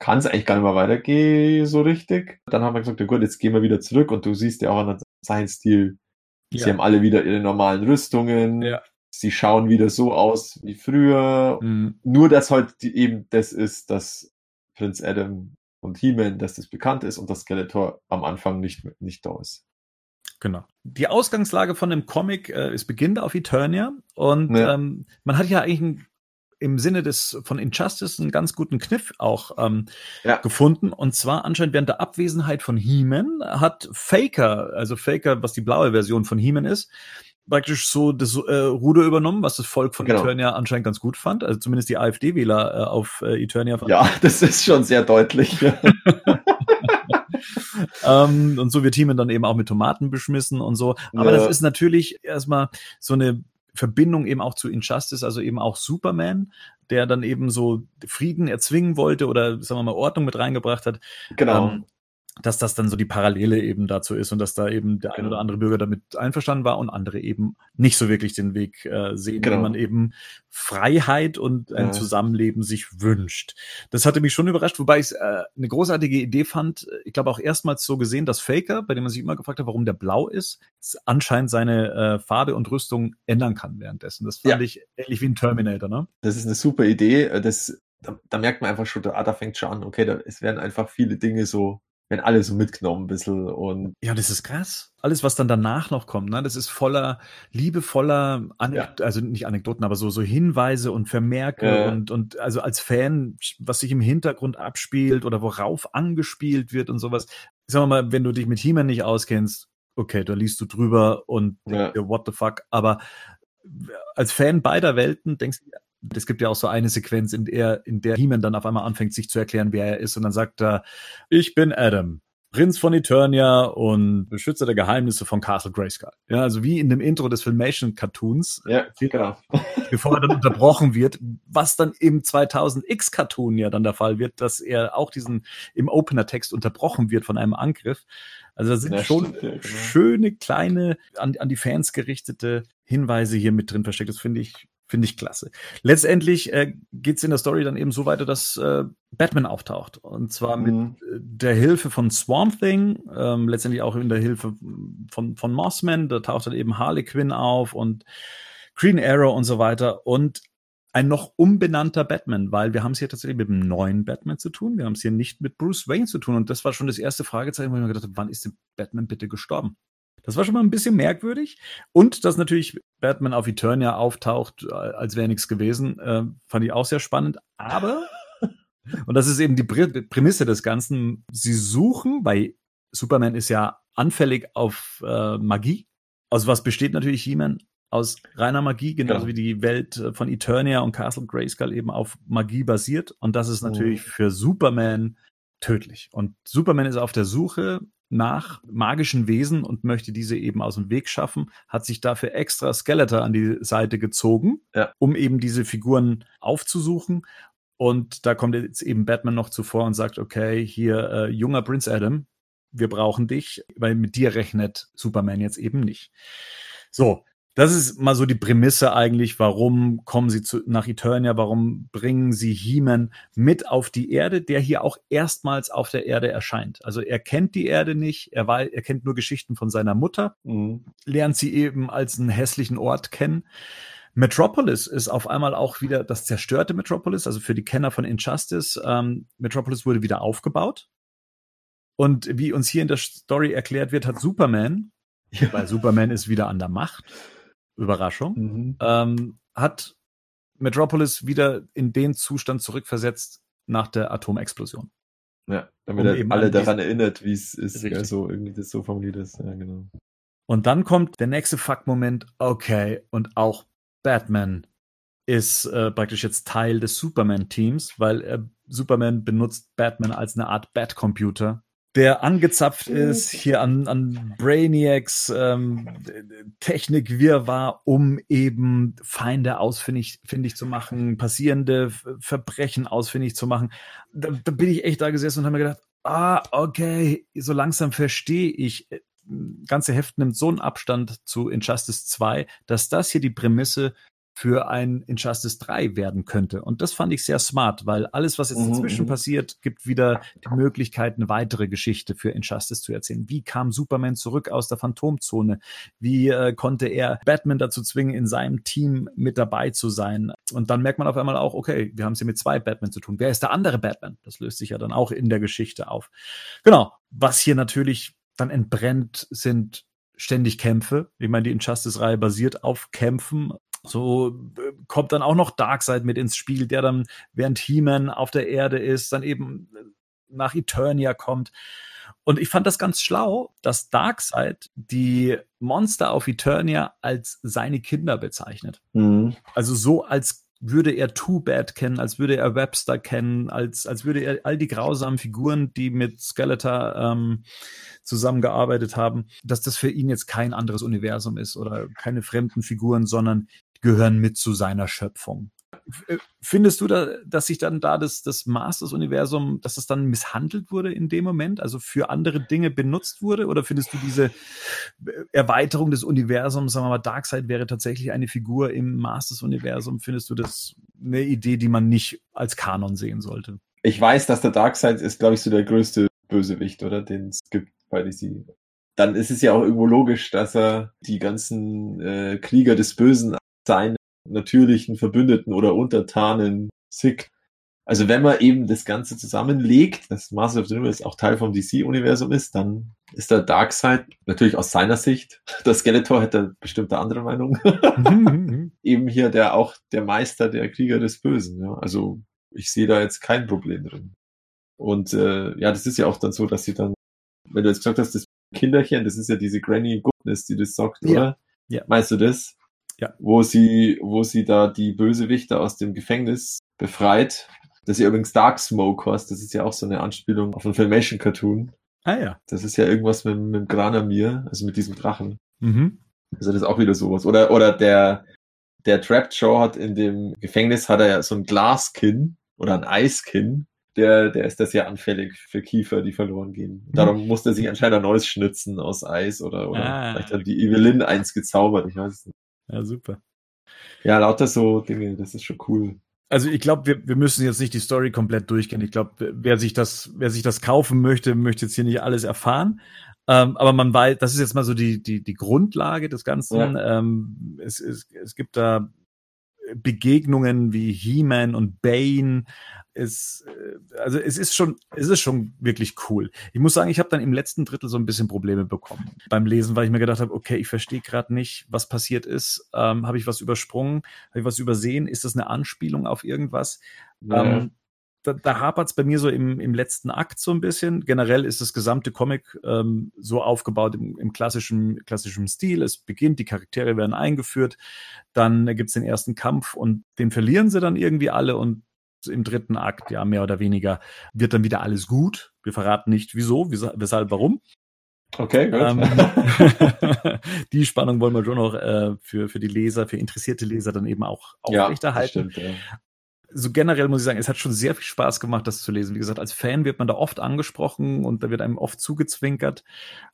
kann es eigentlich gar nicht mehr weitergehen so richtig. Dann haben wir gesagt, ja gut, jetzt gehen wir wieder zurück und du siehst ja auch an seinem Stil, sie haben alle wieder ihre normalen Rüstungen. Ja. Sie schauen wieder so aus wie früher. Mhm. Nur, dass halt die, eben das ist, dass Prinz Adam und He-Man, dass das bekannt ist und das Skeletor am Anfang nicht, nicht da ist. Genau. Die Ausgangslage von dem Comic äh, ist beginnt auf Eternia und Ja. ähm, man hat ja eigentlich ein, im Sinne des von Injustice einen ganz guten Kniff auch ähm, Ja. gefunden und zwar anscheinend während der Abwesenheit von He-Man hat Faker, also Faker, was die blaue Version von He-Man ist, praktisch so das äh, Ruder übernommen, was das Volk von Genau. Eternia anscheinend ganz gut fand, also zumindest die AfD-Wähler äh, auf äh, Eternia fanden. Ja, das ist schon sehr deutlich. ähm, und so wird He-Man dann eben auch mit Tomaten beschmissen und so. Aber Ja. das ist natürlich erstmal so eine Verbindung eben auch zu Injustice, also eben auch Superman, der dann eben so Frieden erzwingen wollte oder sagen wir mal Ordnung mit reingebracht hat, genau. ähm, dass das dann so die Parallele eben dazu ist und dass da eben der ein Genau. oder andere Bürger damit einverstanden war und andere eben nicht so wirklich den Weg äh, sehen, Genau. wie man eben Freiheit und ein Ja. Zusammenleben sich wünscht. Das hatte mich schon überrascht, wobei ich es äh, eine großartige Idee fand. Ich glaube auch erstmals so gesehen, dass Faker, bei dem man sich immer gefragt hat, warum der blau ist, anscheinend seine äh, Farbe und Rüstung ändern kann währenddessen. Das fand Ja. ich ähnlich wie ein Terminator, ne? Das ist eine super Idee. Äh, Das, da, da merkt man einfach schon, da, ah, da fängt schon an, okay, da, es werden einfach viele Dinge so, werden alle so mitgenommen ein bisschen und Ja, das ist krass. Alles, was dann danach noch kommt, ne, das ist voller, liebevoller, Anek also nicht Anekdoten, aber so, so Hinweise und Vermerke Ja. und, und also als Fan, was sich im Hintergrund abspielt oder worauf angespielt wird und sowas. Sagen wir mal, wenn du dich mit He-Man nicht auskennst, okay, da liest du drüber und Ja. what the fuck, aber als Fan beider Welten denkst du, es gibt ja auch so eine Sequenz, in der, in der He-Man dann auf einmal anfängt, sich zu erklären, wer er ist und dann sagt er, ich bin Adam. Prinz von Eternia und Beschützer der Geheimnisse von Castle Grayskull. Ja, also wie in dem Intro des Filmation-Cartoons, ja, genau. bevor er dann unterbrochen wird, was dann im 2000X-Cartoon ja dann der Fall wird, dass er auch diesen im Opener-Text unterbrochen wird von einem Angriff. Also da sind Ja, schon stimmt, ja, genau. schöne, kleine, an, an die Fans gerichtete Hinweise hier mit drin versteckt. Das finde ich, finde ich klasse. Letztendlich äh, geht es in der Story dann eben so weiter, dass äh, Batman auftaucht. Und zwar mit Mhm. äh, der Hilfe von Swamp Thing, ähm, letztendlich auch in der Hilfe von, von Mossman. Da taucht dann eben Harley Quinn auf und Green Arrow und so weiter. Und ein noch umbenannter Batman, weil wir haben es hier tatsächlich mit einem neuen Batman zu tun. Wir haben es hier nicht mit Bruce Wayne zu tun. Und das war schon das erste Fragezeichen, wo ich mir gedacht habe, wann ist denn Batman bitte gestorben? Das war schon mal ein bisschen merkwürdig. Und dass natürlich Batman auf Eternia auftaucht, äh, als wäre nichts gewesen, äh, fand ich auch sehr spannend. Aber, und das ist eben die Prä- Prämisse des Ganzen, sie suchen, weil Superman ist ja anfällig auf äh, Magie. Aus was besteht natürlich He-Man? Aus reiner Magie, genauso Genau. wie die Welt äh, von Eternia und Castle Grayskull eben auf Magie basiert. Und das ist natürlich Mhm. für Superman tödlich. Und Superman ist auf der Suche nach magischen Wesen und möchte diese eben aus dem Weg schaffen, hat sich dafür extra Skeletor an die Seite gezogen, Ja. um eben diese Figuren aufzusuchen. Und da kommt jetzt eben Batman noch zuvor und sagt, okay, hier, äh, junger Prince Adam, wir brauchen dich, weil mit dir rechnet Superman jetzt eben nicht. So, das ist mal so die Prämisse eigentlich, warum kommen sie zu, nach Eternia, warum bringen sie He-Man mit auf die Erde, der hier auch erstmals auf der Erde erscheint. Also er kennt die Erde nicht, er, war, er kennt nur Geschichten von seiner Mutter, Mhm. lernt sie eben als einen hässlichen Ort kennen. Metropolis ist auf einmal auch wieder das zerstörte Metropolis, also für die Kenner von Injustice. Ähm, Metropolis wurde wieder aufgebaut. Und wie uns hier in der Story erklärt wird, hat Superman, Ja. weil Superman ist wieder an der Macht, Überraschung, Mhm. ähm, hat Metropolis wieder in den Zustand zurückversetzt nach der Atomexplosion. Ja, damit Um er eben alle daran erinnert, wie es ist, Richtig. ja, so irgendwie das so formuliert ist. Ja, genau. Und dann kommt der nächste Fuck-Moment, okay, und auch Batman ist äh, praktisch jetzt Teil des Superman-Teams, weil äh, Superman benutzt Batman als eine Art Bat-Computer, der angezapft ist hier an, an Brainiacs ähm, Technikwirrwarr, um eben Feinde ausfindig findig zu machen, passierende Verbrechen ausfindig zu machen. Da, da bin ich echt da gesessen und habe mir gedacht, ah, okay, so langsam verstehe ich. äh, ganze Heft nimmt so einen Abstand zu Injustice 2, dass das hier die Prämisse für ein Injustice 3 werden könnte. Und das fand ich sehr smart, weil alles, was jetzt Mhm, dazwischen mhm. passiert, gibt wieder die Möglichkeit, eine weitere Geschichte für Injustice zu erzählen. Wie kam Superman zurück aus der Phantomzone? Wie äh, konnte er Batman dazu zwingen, in seinem Team mit dabei zu sein? Und dann merkt man auf einmal auch, okay, wir haben es hier mit zwei Batman zu tun. Wer ist der andere Batman? Das löst sich ja dann auch in der Geschichte auf. Genau. Was hier natürlich dann entbrennt, sind ständig Kämpfe. Ich meine, die Injustice-Reihe basiert auf Kämpfen. So äh, kommt dann auch noch Darkseid mit ins Spiel, der dann, während He-Man auf der Erde ist, dann eben äh, nach Eternia kommt. Und ich fand das ganz schlau, dass Darkseid die Monster auf Eternia als seine Kinder bezeichnet. Mhm. Also so, als würde er Too Bad kennen, als würde er Webster kennen, als, als würde er all die grausamen Figuren, die mit Skeletor ähm, zusammengearbeitet haben, dass das für ihn jetzt kein anderes Universum ist oder keine fremden Figuren, sondern gehören mit zu seiner Schöpfung. Äh, Findest du da, dass sich dann da das, das Masters-Universum, dass es dann misshandelt wurde in dem Moment, also für andere Dinge benutzt wurde? Oder findest du diese äh, Erweiterung des Universums, sagen wir mal, Darkseid wäre tatsächlich eine Figur im Masters-Universum? Findest du das eine Idee, die man nicht als Kanon sehen sollte? Ich weiß, dass der Darkseid ist, glaube ich, so der größte Bösewicht, oder? Den es gibt bei DC. Dann ist es ja auch irgendwo logisch, dass er die ganzen äh, Krieger des Bösen als seine natürlichen Verbündeten oder Untertanen sickt. Also wenn man eben das Ganze zusammenlegt, dass Master of the Universe auch Teil vom DC-Universum ist, dann ist der Darkseid natürlich aus seiner Sicht, der Skeletor hätte bestimmt eine andere Meinung, eben hier der auch der Meister der Krieger des Bösen. Ja? Also ich sehe da jetzt kein Problem drin. Und äh, ja, das ist ja auch dann so, dass sie dann, wenn du jetzt gesagt hast, das Kinderchen, das ist ja diese Granny Goodness, die das sagt, Ja. oder? Ja. Meinst du das? Ja. Wo sie, wo sie da die Bösewichter aus dem Gefängnis befreit. Das ist ja übrigens Dark Smoke heißt, das ist ja auch so eine Anspielung auf einen Filmation-Cartoon. ah ja. Das ist ja irgendwas mit, mit Granamir, also mit diesem Drachen. Mhm. Also das ist auch wieder sowas. Oder, oder der, der Trapped Joe hat in dem Gefängnis hat er ja so ein Glaskinn oder ein Eiskinn. Der, der ist das ja anfällig für Kiefer, die verloren gehen. Darum musste er sich anscheinend ein neues schnitzen aus Eis oder, oder Ah. vielleicht hat die Evelyn eins gezaubert, ich weiß es nicht. Ja, super. Ja, lauter so Dinge, das ist schon cool. Also ich glaube, wir, wir müssen jetzt nicht die Story komplett durchgehen. Ich glaube, wer sich das, wer sich das kaufen möchte, möchte jetzt hier nicht alles erfahren. Ähm, aber man weiß, das ist jetzt mal so die, die, die Grundlage des Ganzen. Ähm, es, es, es gibt da Begegnungen wie He-Man und Bane. Es, äh, also es ist schon, es ist schon wirklich cool. Ich muss sagen, ich habe dann im letzten Drittel so ein bisschen Probleme bekommen beim Lesen, weil ich mir gedacht habe, okay, ich verstehe gerade nicht, was passiert ist. Ähm, habe ich was übersprungen? Habe ich was übersehen? Ist das eine Anspielung auf irgendwas? Ja. Ähm, da, da hapert es bei mir so im, im letzten Akt so ein bisschen. Generell ist das gesamte Comic ähm, so aufgebaut im, im klassischen, klassischen Stil. Es beginnt, die Charaktere werden eingeführt, dann gibt's den ersten Kampf und den verlieren sie dann irgendwie alle und im dritten Akt, ja, mehr oder weniger, wird dann wieder alles gut. Wir verraten nicht wieso, weshalb, warum. Okay, gut. Ähm, die Spannung wollen wir schon noch äh, für, für die Leser, für interessierte Leser dann eben auch ja, aufrechterhalten stimmt, ja. So generell muss ich sagen, es hat schon sehr viel Spaß gemacht, das zu lesen. Wie gesagt, als Fan wird man da oft angesprochen und da wird einem oft zugezwinkert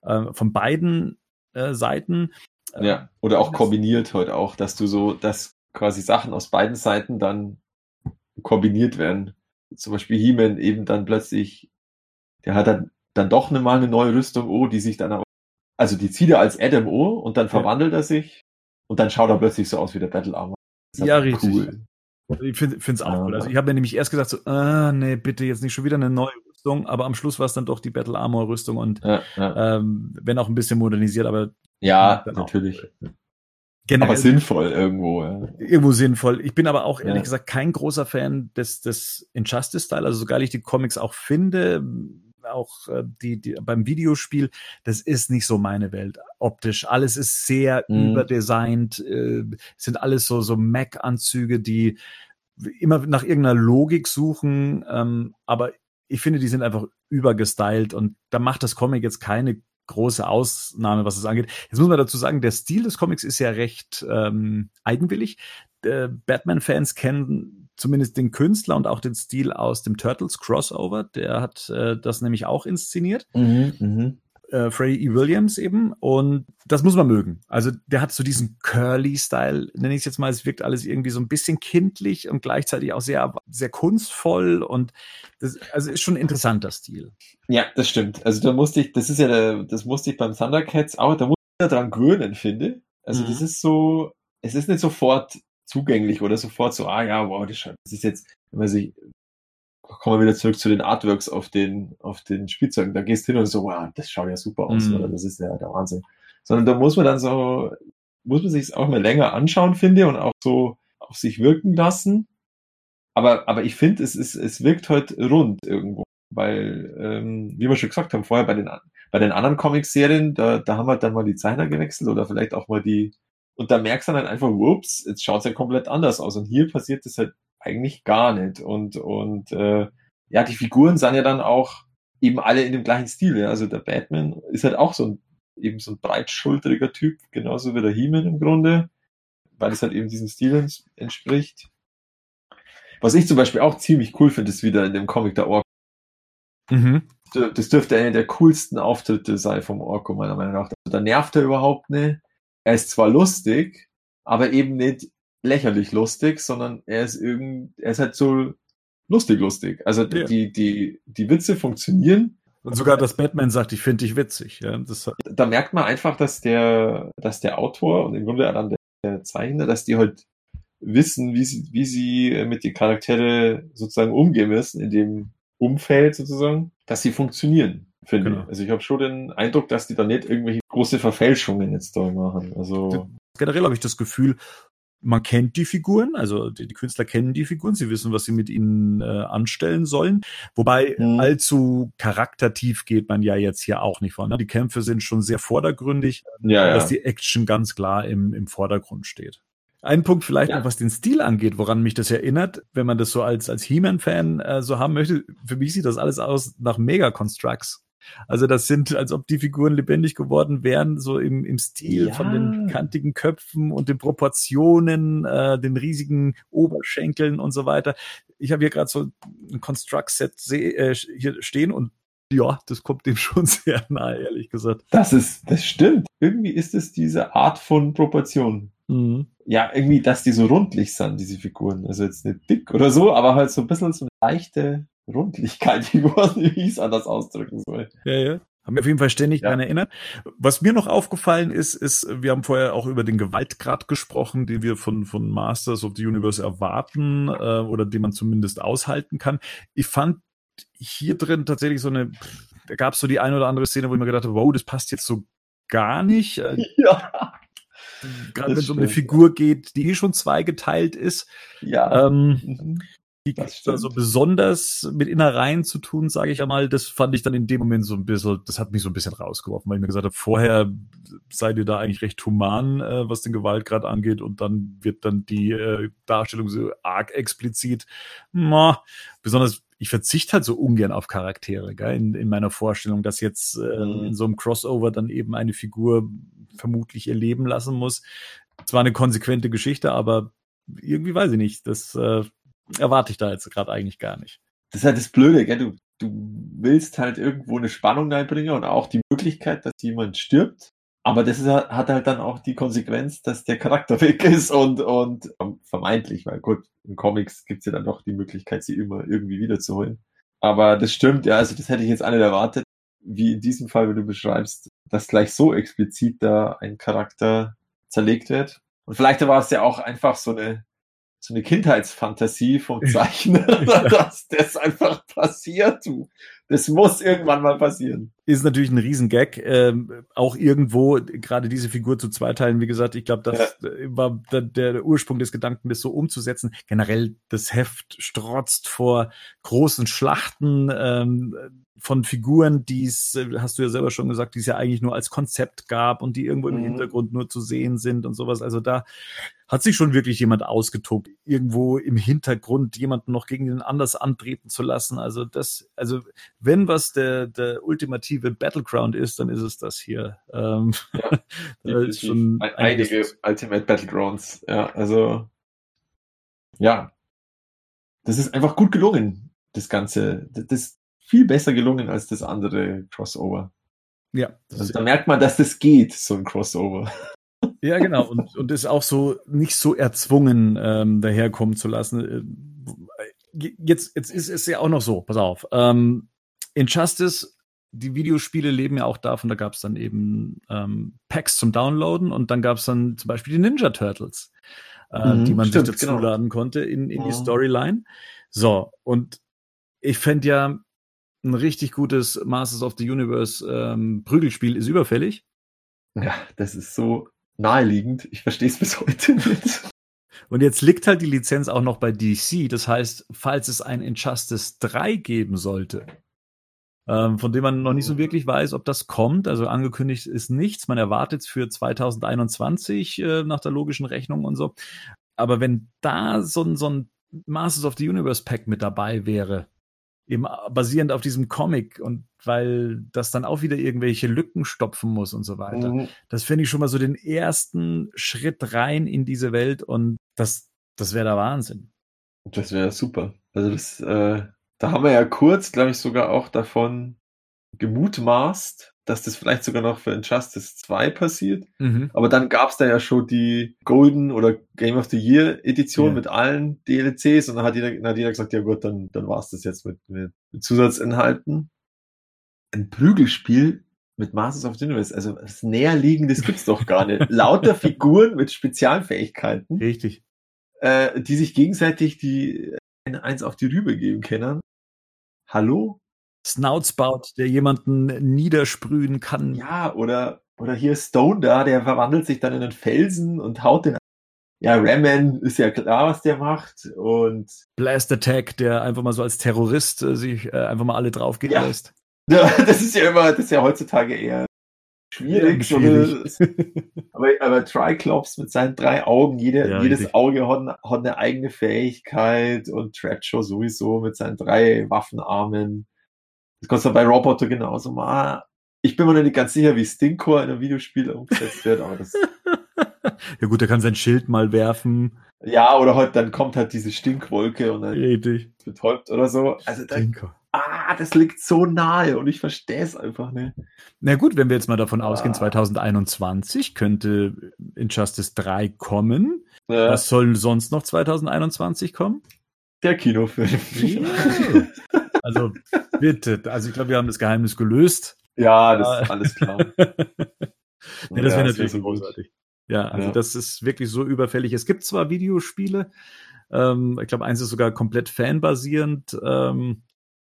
äh, von beiden äh, Seiten. Ja, oder auch kombiniert heute auch, dass du so, dass quasi Sachen aus beiden Seiten dann kombiniert werden. Zum Beispiel He-Man eben dann plötzlich, der hat dann, dann doch ne, mal eine neue Rüstung, oh, die sich dann aber, also die zieht er als Adam O und dann verwandelt er sich und dann schaut er plötzlich so aus wie der Battle Armor. Ja, richtig. Cool. Ich finde es auch cool. Also ich habe mir nämlich erst gesagt so, ah, nee, bitte jetzt nicht schon wieder eine neue Rüstung, aber am Schluss war es dann doch die Battle Armor Rüstung und Ja, ja. ähm, wenn auch ein bisschen modernisiert, aber ja natürlich. generell Aber sinnvoll irgendwo. Ja. irgendwo sinnvoll. Ich bin aber auch ehrlich Ja. gesagt kein großer Fan des, des Injustice-Style. Also so geil ich die Comics auch finde, auch äh, die, die beim Videospiel, das ist nicht so meine Welt. Optisch, alles ist sehr Mhm. überdesignt, äh, sind alles so so Mac-Anzüge, die immer nach irgendeiner Logik suchen, ähm, aber ich finde, die sind einfach übergestylt und da macht das Comic jetzt keine große Ausnahme, was es angeht. Jetzt muss man dazu sagen, der Stil des Comics ist ja recht ähm, eigenwillig. Äh, Batman-Fans kennen zumindest den Künstler und auch den Stil aus dem Turtles Crossover. Der hat äh, das nämlich auch inszeniert Mhm, mhm. äh, Freddie E. Williams eben. Und das muss man mögen. Also der hat so diesen Curly-Style, nenne ich es jetzt mal. Es wirkt alles irgendwie so ein bisschen kindlich und gleichzeitig auch sehr, sehr kunstvoll. Und das, also ist schon ein interessanter Stil. Ja, das stimmt. Also da musste ich, das ist ja, der, das musste ich beim Thundercats auch, da musste ich dran gewöhnen, finde. Also Mhm. das ist so, es ist nicht sofort zugänglich oder sofort so, ah ja, wow, das, ist jetzt, wenn man sich, kommen wir wieder zurück zu den Artworks auf den, auf den Spielzeugen, da gehst du hin und so, wow, das schaut ja super aus, Mhm. oder das ist ja der Wahnsinn. Sondern da muss man dann so, muss man sich auch mal länger anschauen, finde, und auch so auf sich wirken lassen. Aber, aber ich finde, es ist, es wirkt heute rund irgendwo, weil, ähm, wie wir schon gesagt haben vorher, bei den, bei den anderen Comic-Serien, da, da haben wir dann mal die Zeichner gewechselt oder vielleicht auch mal die, und da merkst du dann einfach, ups, jetzt schaut's ja komplett anders aus. Und hier passiert das halt eigentlich gar nicht. Und, und äh, ja, die Figuren sind ja dann auch eben alle in dem gleichen Stil. Ja. Also der Batman ist halt auch so ein, eben so ein breitschultriger Typ, genauso wie der He-Man im Grunde, weil es halt eben diesem Stil ents entspricht. Was ich zum Beispiel auch ziemlich cool finde, ist wieder in dem Comic der Orko. Mhm. Das dürfte einer der coolsten Auftritte sein vom Orko, meiner Meinung nach. Also da nervt er überhaupt nicht. Er ist zwar lustig, aber eben nicht lächerlich lustig, sondern er ist irgend, er ist halt so lustig lustig. Also Ja. die, die, die Witze funktionieren. Und sogar das Batman sagt, ich finde dich witzig. Ja, das, Da merkt man einfach, dass der, dass der Autor und im Grunde dann der, der Zeichner, dass die halt wissen, wie sie, wie sie mit den Charaktere sozusagen umgehen müssen in dem Umfeld sozusagen, dass sie funktionieren, finde Genau. ich. Also ich habe schon den Eindruck, dass die da nicht irgendwelche große Verfälschungen jetzt da machen. Also generell habe ich das Gefühl, man kennt die Figuren, also die, Künstler kennen die Figuren, sie wissen, was sie mit ihnen äh, anstellen sollen. Wobei Mhm. allzu charaktertief geht man ja jetzt hier auch nicht von. Ne? Die Kämpfe sind schon sehr vordergründig, ja, ja. dass die Action ganz klar im, im Vordergrund steht. Ein Punkt vielleicht Ja. noch, was den Stil angeht, woran mich das erinnert, wenn man das so als, als He-Man-Fan äh, so haben möchte. Für mich sieht das alles aus nach Mega-Constructs. Also das sind, als ob die Figuren lebendig geworden wären, so im, im Stil Ja. von den kantigen Köpfen und den Proportionen, äh, den riesigen Oberschenkeln und so weiter. Ich habe hier gerade so ein Construct-Set äh, hier stehen und ja, das kommt dem schon sehr nahe, ehrlich gesagt. das ist, das stimmt. Irgendwie ist es diese Art von Proportion. Mhm. Ja, irgendwie, dass die so rundlich sind, diese Figuren. Also jetzt nicht dick oder so, aber halt so ein bisschen so eine leichte Rundlichkeit, wie ich es anders ausdrücken soll. Ja, ja. Haben wir auf jeden Fall ständig Ja. daran erinnert. Was mir noch aufgefallen ist, ist, wir haben vorher auch über den Gewaltgrad gesprochen, den wir von, von Masters of the Universe erwarten äh, oder den man zumindest aushalten kann. Ich fand hier drin tatsächlich so eine, da gab es so die eine oder andere Szene, wo ich mir gedacht habe, wow, das passt jetzt so gar nicht. Äh, Ja. Gerade wenn es um eine. Figur geht, die eh schon zweigeteilt ist. Ja. Ähm, Mhm. Die da so besonders mit Innereien zu tun, sage ich einmal, das fand ich dann in dem Moment so ein bisschen, das hat mich so ein bisschen rausgeworfen, weil ich mir gesagt habe, vorher seid ihr da eigentlich recht human, äh, was den Gewaltgrad angeht und dann wird dann die äh, Darstellung so arg explizit. Ma, besonders, ich verzichte halt so ungern auf Charaktere, gell, in, in meiner Vorstellung, dass jetzt äh, Mhm. in so einem Crossover dann eben eine Figur vermutlich ihr Leben lassen muss. Zwar eine konsequente Geschichte, aber irgendwie weiß ich nicht, das äh, erwarte ich da jetzt gerade eigentlich gar nicht. Das ist halt das Blöde, gell? Du, du willst halt irgendwo eine Spannung reinbringen und auch die Möglichkeit, dass jemand stirbt. Aber das ist, hat halt dann auch die Konsequenz, dass der Charakter weg ist und, und ähm, vermeintlich, weil gut, in Comics gibt's ja dann doch die Möglichkeit, sie immer irgendwie wiederzuholen. Aber das stimmt, ja, also das hätte ich jetzt nicht erwartet, wie in diesem Fall, wenn du beschreibst, dass gleich so explizit da ein Charakter zerlegt wird. Und vielleicht war es ja auch einfach so eine, so eine Kindheitsfantasie vom Zeichner, dass das einfach passiert. Du, Das muss irgendwann mal passieren. Ist natürlich ein Riesengag. Ähm, auch irgendwo gerade diese Figur zu zweiteilen. Wie gesagt, ich glaube, das ja. war der, der, Ursprung des Gedanken, das so umzusetzen. Generell, das Heft strotzt vor großen Schlachten ähm, von Figuren, die es, hast du ja selber schon gesagt, die es ja eigentlich nur als Konzept gab und die irgendwo im mhm. Hintergrund nur zu sehen sind und sowas. Also da hat sich schon wirklich jemand ausgetobt, irgendwo im Hintergrund jemanden noch gegen den anders antreten zu lassen. Also das, also wenn was der, der ultimative Battleground ist, dann ist es das hier. Ähm, ja, da ist schon einige Ultimate Battlegrounds. Ja, also ja, das ist einfach gut gelungen, das Ganze. Das ist viel besser gelungen als das andere Crossover. Ja. Also da merkt man, dass das geht, so ein Crossover. Ja, genau. Und, und ist auch so nicht so erzwungen ähm, daherkommen zu lassen. Äh, jetzt, jetzt ist es ja auch noch so, pass auf. Ähm, Injustice, die Videospiele leben ja auch davon, da gab es dann eben ähm, Packs zum Downloaden und dann gab es dann zum Beispiel die Ninja Turtles, äh, mhm, die man stimmt, sich dazu genau. laden konnte in, in ja. die Storyline. So, und ich fände ja, ein richtig gutes Masters of the Universe ähm, Prügelspiel ist überfällig. Ja, das ist so naheliegend. Ich verstehe es bis heute nicht. Und jetzt liegt halt die Lizenz auch noch bei DC. Das heißt, falls es ein Injustice 3 geben sollte, ähm, von dem man noch nicht so wirklich weiß, ob das kommt, also angekündigt ist nichts. Man erwartet es für 2021 äh, nach der logischen Rechnung und so. Aber wenn da so ein, so ein Masters of the Universe Pack mit dabei wäre, eben basierend auf diesem Comic und weil das dann auch wieder irgendwelche Lücken stopfen muss und so weiter. Mhm. Das finde ich schon mal so den ersten Schritt rein in diese Welt und das, das wäre der Wahnsinn. Das wäre super. Also das, äh, da haben wir ja kurz, glaube ich, sogar auch davon gemutmaßt, dass das vielleicht sogar noch für Injustice 2 passiert. Mhm. Aber dann gab es da ja schon die Golden oder Game of the Year Edition ja. mit allen DLCs und dann hat jeder, dann hat jeder gesagt, ja gut, dann, dann war es das jetzt mit, mit, mit Zusatzinhalten. Ein Prügelspiel mit Masters of the Universe, also das Näherliegendes gibt's doch gar nicht. Lauter Figuren mit Spezialfähigkeiten. Richtig. Äh, die sich gegenseitig die eins auf die Rübe geben können. Hallo? Snoutspout, der jemanden niedersprühen kann. Ja, oder, oder hier Stone da, der verwandelt sich dann in einen Felsen und haut den. Ja, Ramman ist ja klar, was der macht. Und Blast Attack, der einfach mal so als Terrorist äh, sich äh, einfach mal alle draufgehen ja. lässt. Ja, das ist ja immer, das ist ja heutzutage eher schwierig. Ja, schwierig. aber, aber Triclops mit seinen drei Augen, jede, ja, jedes richtig. Auge hat, hat eine eigene Fähigkeit und Treacher sowieso mit seinen drei Waffenarmen. Das kannst du bei Roboter genauso mal. Ich bin mir nicht ganz sicher, wie Stinkcore in einem Videospiel umgesetzt wird, aber das. ja gut, er kann sein Schild mal werfen. Ja, oder halt, dann kommt halt diese Stinkwolke und dann Richtig. betäubt oder so. Also dann, ah, das liegt so nahe und ich verstehe es einfach nicht. Na gut, wenn wir jetzt mal davon ah. ausgehen, 2021 könnte Injustice 3 kommen. Ja. Was soll sonst noch 2021 kommen? Der Kinofilm. Ja. Also bitte, also ich glaube, wir haben das Geheimnis gelöst. Ja, das ist alles klar. nee, das wäre ja, natürlich so großartig. Ja, also ja. das ist wirklich so überfällig. Es gibt zwar Videospiele, ähm, ich glaube, eins ist sogar komplett fanbasierend ähm,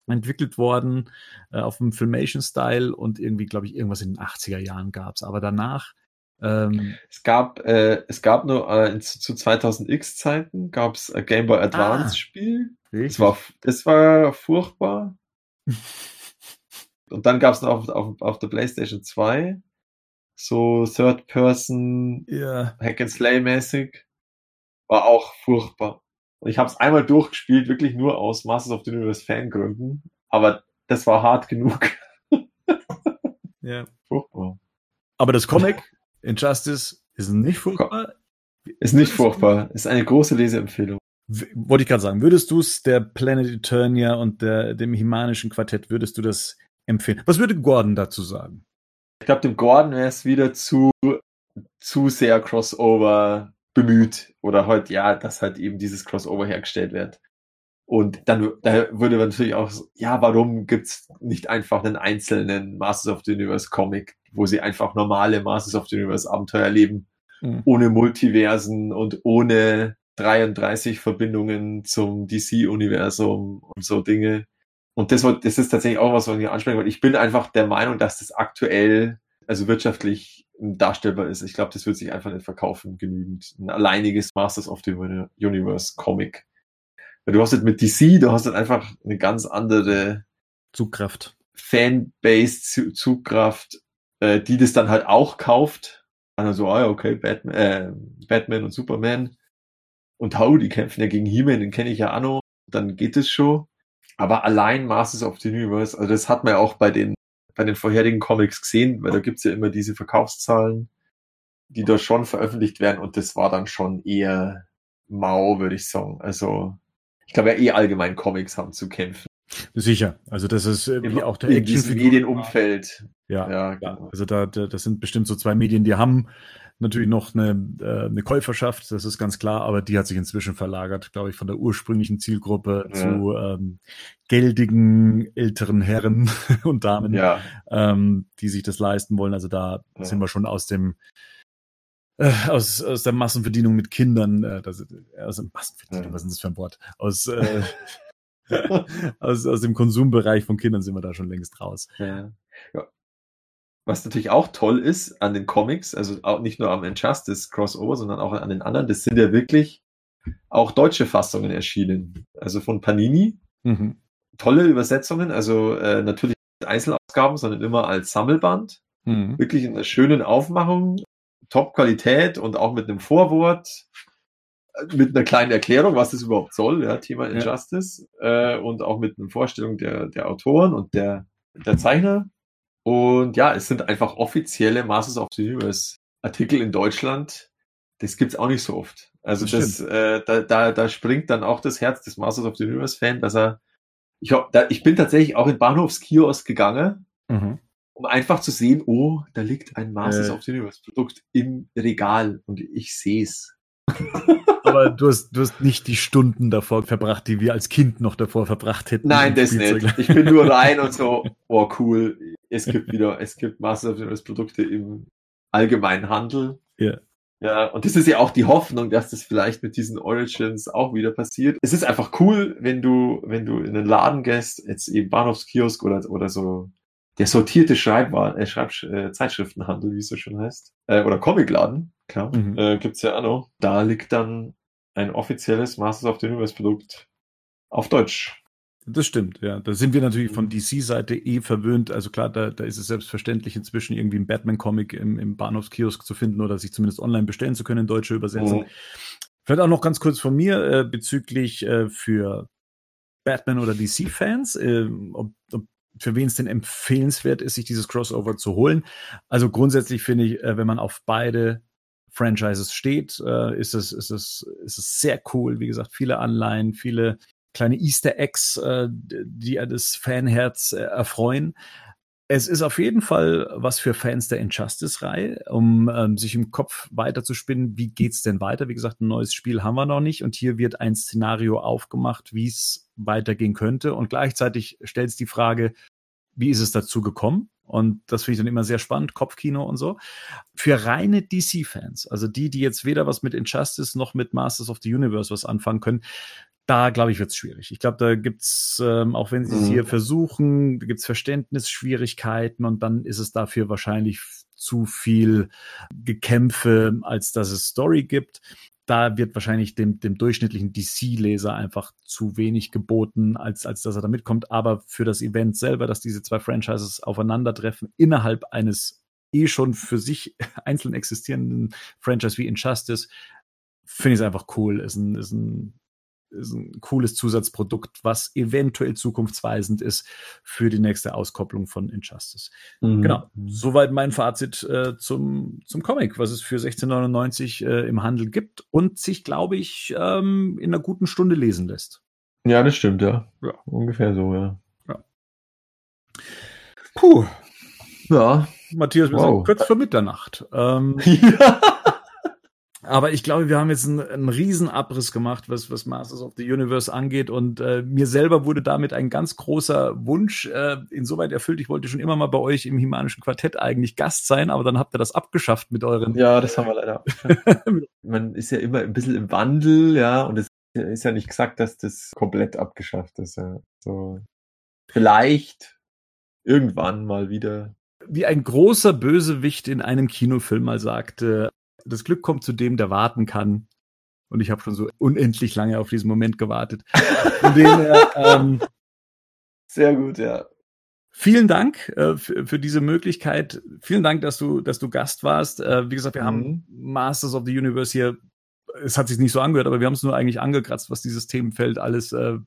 entwickelt worden äh, auf dem Filmation-Style und irgendwie, glaube ich, irgendwas in den 80er Jahren gab's. Aber danach ähm, es gab äh, es gab nur äh, zu 2000X Zeiten gab's ein Game Boy Advance ah, Spiel. Das war das war furchtbar. Und dann gab's noch auf, auf, auf der PlayStation 2 so Third Person yeah. Hack and Slay mäßig. War auch furchtbar. Und ich habe es einmal durchgespielt, wirklich nur aus Masters of the Universe Fangründen, aber das war hart genug. ja. Furchtbar. Aber das Comic Injustice ist nicht furchtbar. Ist nicht furchtbar. Ist eine große Leseempfehlung. Wollte ich gerade sagen. Würdest du es der Planet Eternia und der, dem Himanischen Quartett, würdest du das empfehlen? Was würde Gordon dazu sagen? Ich glaube, dem Gordon wäre es wieder zu, zu sehr Crossover bemüht. Oder halt, ja, dass halt eben dieses Crossover hergestellt wird. Und dann da würde man natürlich auch, ja, warum gibt's nicht einfach einen einzelnen Masters of the Universe Comic, wo sie einfach normale Masters of the Universe Abenteuer leben, mhm. ohne Multiversen und ohne 33 Verbindungen zum DC-Universum und so Dinge. Und das, das ist tatsächlich auch was, was ich ansprechen wollte. Ich bin einfach der Meinung, dass das aktuell, also wirtschaftlich darstellbar ist. Ich glaube, das wird sich einfach nicht verkaufen genügend. Ein alleiniges Masters of the Universe Comic. Weil du hast halt mit DC, du hast halt einfach eine ganz andere Zugkraft. Fanbase, Zu- Zugkraft, äh, die das dann halt auch kauft. Also, ah ja, okay, Batman, äh, Batman und Superman und Hau, die kämpfen ja gegen He-Man, den kenne ich ja auch noch, dann geht es schon. Aber allein Masters of the Universe, also das hat man ja auch bei den, bei den vorherigen Comics gesehen, weil da gibt's ja immer diese Verkaufszahlen, die da schon veröffentlicht werden und das war dann schon eher mau, würde ich sagen. Also, ich glaube ja eh allgemein Comics haben zu kämpfen. Sicher. Also das ist äh, wie auch der in diesem Medienumfeld. Ja, Ja, genau. Also da, da, das sind bestimmt so zwei Medien, die haben natürlich noch eine, äh, eine Käuferschaft, das ist ganz klar, aber die hat sich inzwischen verlagert, glaube ich, von der ursprünglichen Zielgruppe Ja. zu ähm, geldigen älteren Herren und Damen, Ja, ähm, die sich das leisten wollen. Also da Ja. sind wir schon aus dem äh, aus, aus der Massenverdienung mit Kindern, äh, das, aus Massenverdienung, Ja. was ist das für ein Wort? Aus, äh, aus, aus dem Konsumbereich von Kindern sind wir da schon längst raus. Ja. ja. Was natürlich auch toll ist an den Comics, also auch nicht nur am Injustice Crossover, sondern auch an den anderen, das sind ja wirklich auch deutsche Fassungen erschienen. Also von Panini. Mhm. Tolle Übersetzungen, also äh, natürlich nicht Einzelausgaben, sondern immer als Sammelband. Mhm. Wirklich in einer schönen Aufmachung, Top-Qualität und auch mit einem Vorwort, mit einer kleinen Erklärung, was das überhaupt soll, ja, Thema Ja. Injustice, äh, und auch mit einer Vorstellung der, der Autoren und der, der Zeichner. Und ja, es sind einfach offizielle Masters of the Universe Artikel in Deutschland. Das gibt's auch nicht so oft. Also Das das, äh, da, da, da springt dann auch das Herz des Masters of the Universe Fan, dass er, ich, hab, da, ich bin tatsächlich auch in Bahnhofskiosk gegangen, Mhm. um einfach zu sehen, oh, da liegt ein Masters Äh. of the Universe Produkt im Regal und ich sehe es. Aber du hast, du hast nicht die Stunden davor verbracht, die wir als Kind noch davor verbracht hätten. Nein, das Spielzeug. nicht. Ich bin nur rein und so, oh cool, es gibt wieder, es gibt Masters of the Universe Produkte im allgemeinen Handel. Ja. Ja, und das ist ja auch die Hoffnung, dass das vielleicht mit diesen Origins auch wieder passiert. Es ist einfach cool, wenn du, wenn du in einen Laden gehst, jetzt eben Bahnhofskiosk oder, oder so, der sortierte Schreibwaren, äh, Schreib, äh, Zeitschriftenhandel, wie es so schon heißt, äh, oder Comicladen, klar, Mhm. äh, gibt's ja auch noch. Da liegt dann ein offizielles Masters of the Universe Produkt auf Deutsch. Das stimmt, ja. Da sind wir natürlich von DC-Seite eh verwöhnt. Also klar, da, da ist es selbstverständlich, inzwischen irgendwie einen Batman-Comic im, im Bahnhofskiosk zu finden oder sich zumindest online bestellen zu können in deutsche Übersetzung. Mhm. Vielleicht auch noch ganz kurz von mir äh, bezüglich äh, für Batman oder DC-Fans, äh, ob, ob für wen es denn empfehlenswert ist, sich dieses Crossover zu holen. Also grundsätzlich finde ich, äh, wenn man auf beide Franchises steht, äh, ist es ist es ist es sehr cool. Wie gesagt, viele Anleihen, viele kleine Easter Eggs, äh, die das Fanherz äh, erfreuen. Es ist auf jeden Fall was für Fans der Injustice-Reihe, um ähm, sich im Kopf weiterzuspinnen, wie geht's denn weiter? Wie gesagt, ein neues Spiel haben wir noch nicht und hier wird ein Szenario aufgemacht, wie es weitergehen könnte und gleichzeitig stellt es die Frage, wie ist es dazu gekommen? Und das finde ich dann immer sehr spannend, Kopfkino und so. Für reine DC-Fans, also die, die jetzt weder was mit Injustice noch mit Masters of the Universe was anfangen können, da glaube ich, wird es schwierig. Ich glaube, da gibt's ähm, auch wenn sie es Mhm. hier versuchen, da gibt's Verständnisschwierigkeiten und dann ist es dafür wahrscheinlich zu viel Gekämpfe, als dass es Story gibt. Da wird wahrscheinlich dem, dem durchschnittlichen DC-Leser einfach zu wenig geboten, als, als dass er da mitkommt. Aber für das Event selber, dass diese zwei Franchises aufeinandertreffen, innerhalb eines eh schon für sich einzeln existierenden Franchise wie Injustice, finde ich es einfach cool. Ist ein, ist ein ist ein cooles Zusatzprodukt, was eventuell zukunftsweisend ist für die nächste Auskopplung von Injustice. Mhm. Genau, soweit mein Fazit äh, zum, zum Comic, was es für 16,99 äh, im Handel gibt und sich, glaube ich, ähm, in einer guten Stunde lesen lässt. Ja, das stimmt, ja. Ja. Ungefähr so, ja. Puh, Ja. Matthias, wir Wow. sind kurz vor Mitternacht. Ähm, Aber ich glaube, wir haben jetzt einen, einen riesen Abriss gemacht, was, was Masters of the Universe angeht. Und äh, mir selber wurde damit ein ganz großer Wunsch äh, insoweit erfüllt. Ich wollte schon immer mal bei euch im Himanischen Quartett eigentlich Gast sein, aber dann habt ihr das abgeschafft mit euren. Ja, das haben wir leider. Man ist ja immer ein bisschen im Wandel, ja, und es ist ja nicht gesagt, dass das komplett abgeschafft ist. Ja. So. vielleicht irgendwann mal wieder. Wie ein großer Bösewicht in einem Kinofilm mal sagte, das Glück kommt zu dem, der warten kann. Und ich habe schon so unendlich lange auf diesen Moment gewartet. Von dem her, ähm, Sehr gut, ja. Vielen Dank äh, für, für diese Möglichkeit. Vielen Dank, dass du, dass du Gast warst. Äh, wie gesagt, wir Mhm. haben Masters of the Universe hier. Es hat sich nicht so angehört, aber wir haben es nur eigentlich angekratzt, was dieses Themenfeld alles äh,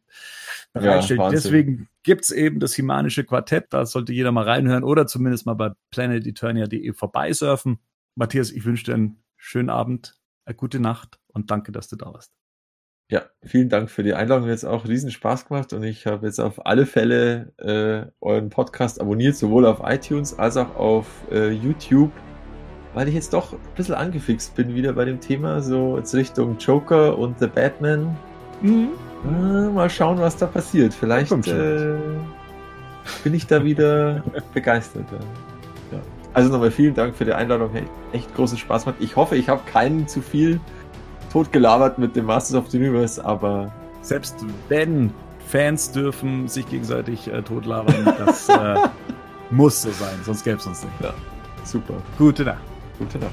bereitstellt. Wahnsinn. Deswegen gibt's eben das Himanische Quartett. Da sollte jeder mal reinhören oder zumindest mal bei planeteternia.de vorbeisurfen. Matthias, ich wünsche dir einen schönen Abend, eine gute Nacht und danke, dass du da warst. Ja, vielen Dank für die Einladung. Mir jetzt auch riesen Spaß gemacht und ich habe jetzt auf alle Fälle äh, euren Podcast abonniert, sowohl auf iTunes als auch auf äh, YouTube, weil ich jetzt doch ein bisschen angefixt bin wieder bei dem Thema, so jetzt Richtung Joker und The Batman. Mhm. Äh, mal schauen, was da passiert. Vielleicht äh, bin ich da wieder begeistert. Ja. Ja. Also nochmal vielen Dank für die Einladung. Hey, echt großen Spaß gemacht. Ich hoffe, ich habe keinen zu viel totgelabert mit dem Masters of the Universe, aber Selbst wenn Fans dürfen sich gegenseitig äh, totlabern, das äh, muss so sein, sonst gäbe es uns nicht. super. Gute Nacht. Gute Nacht.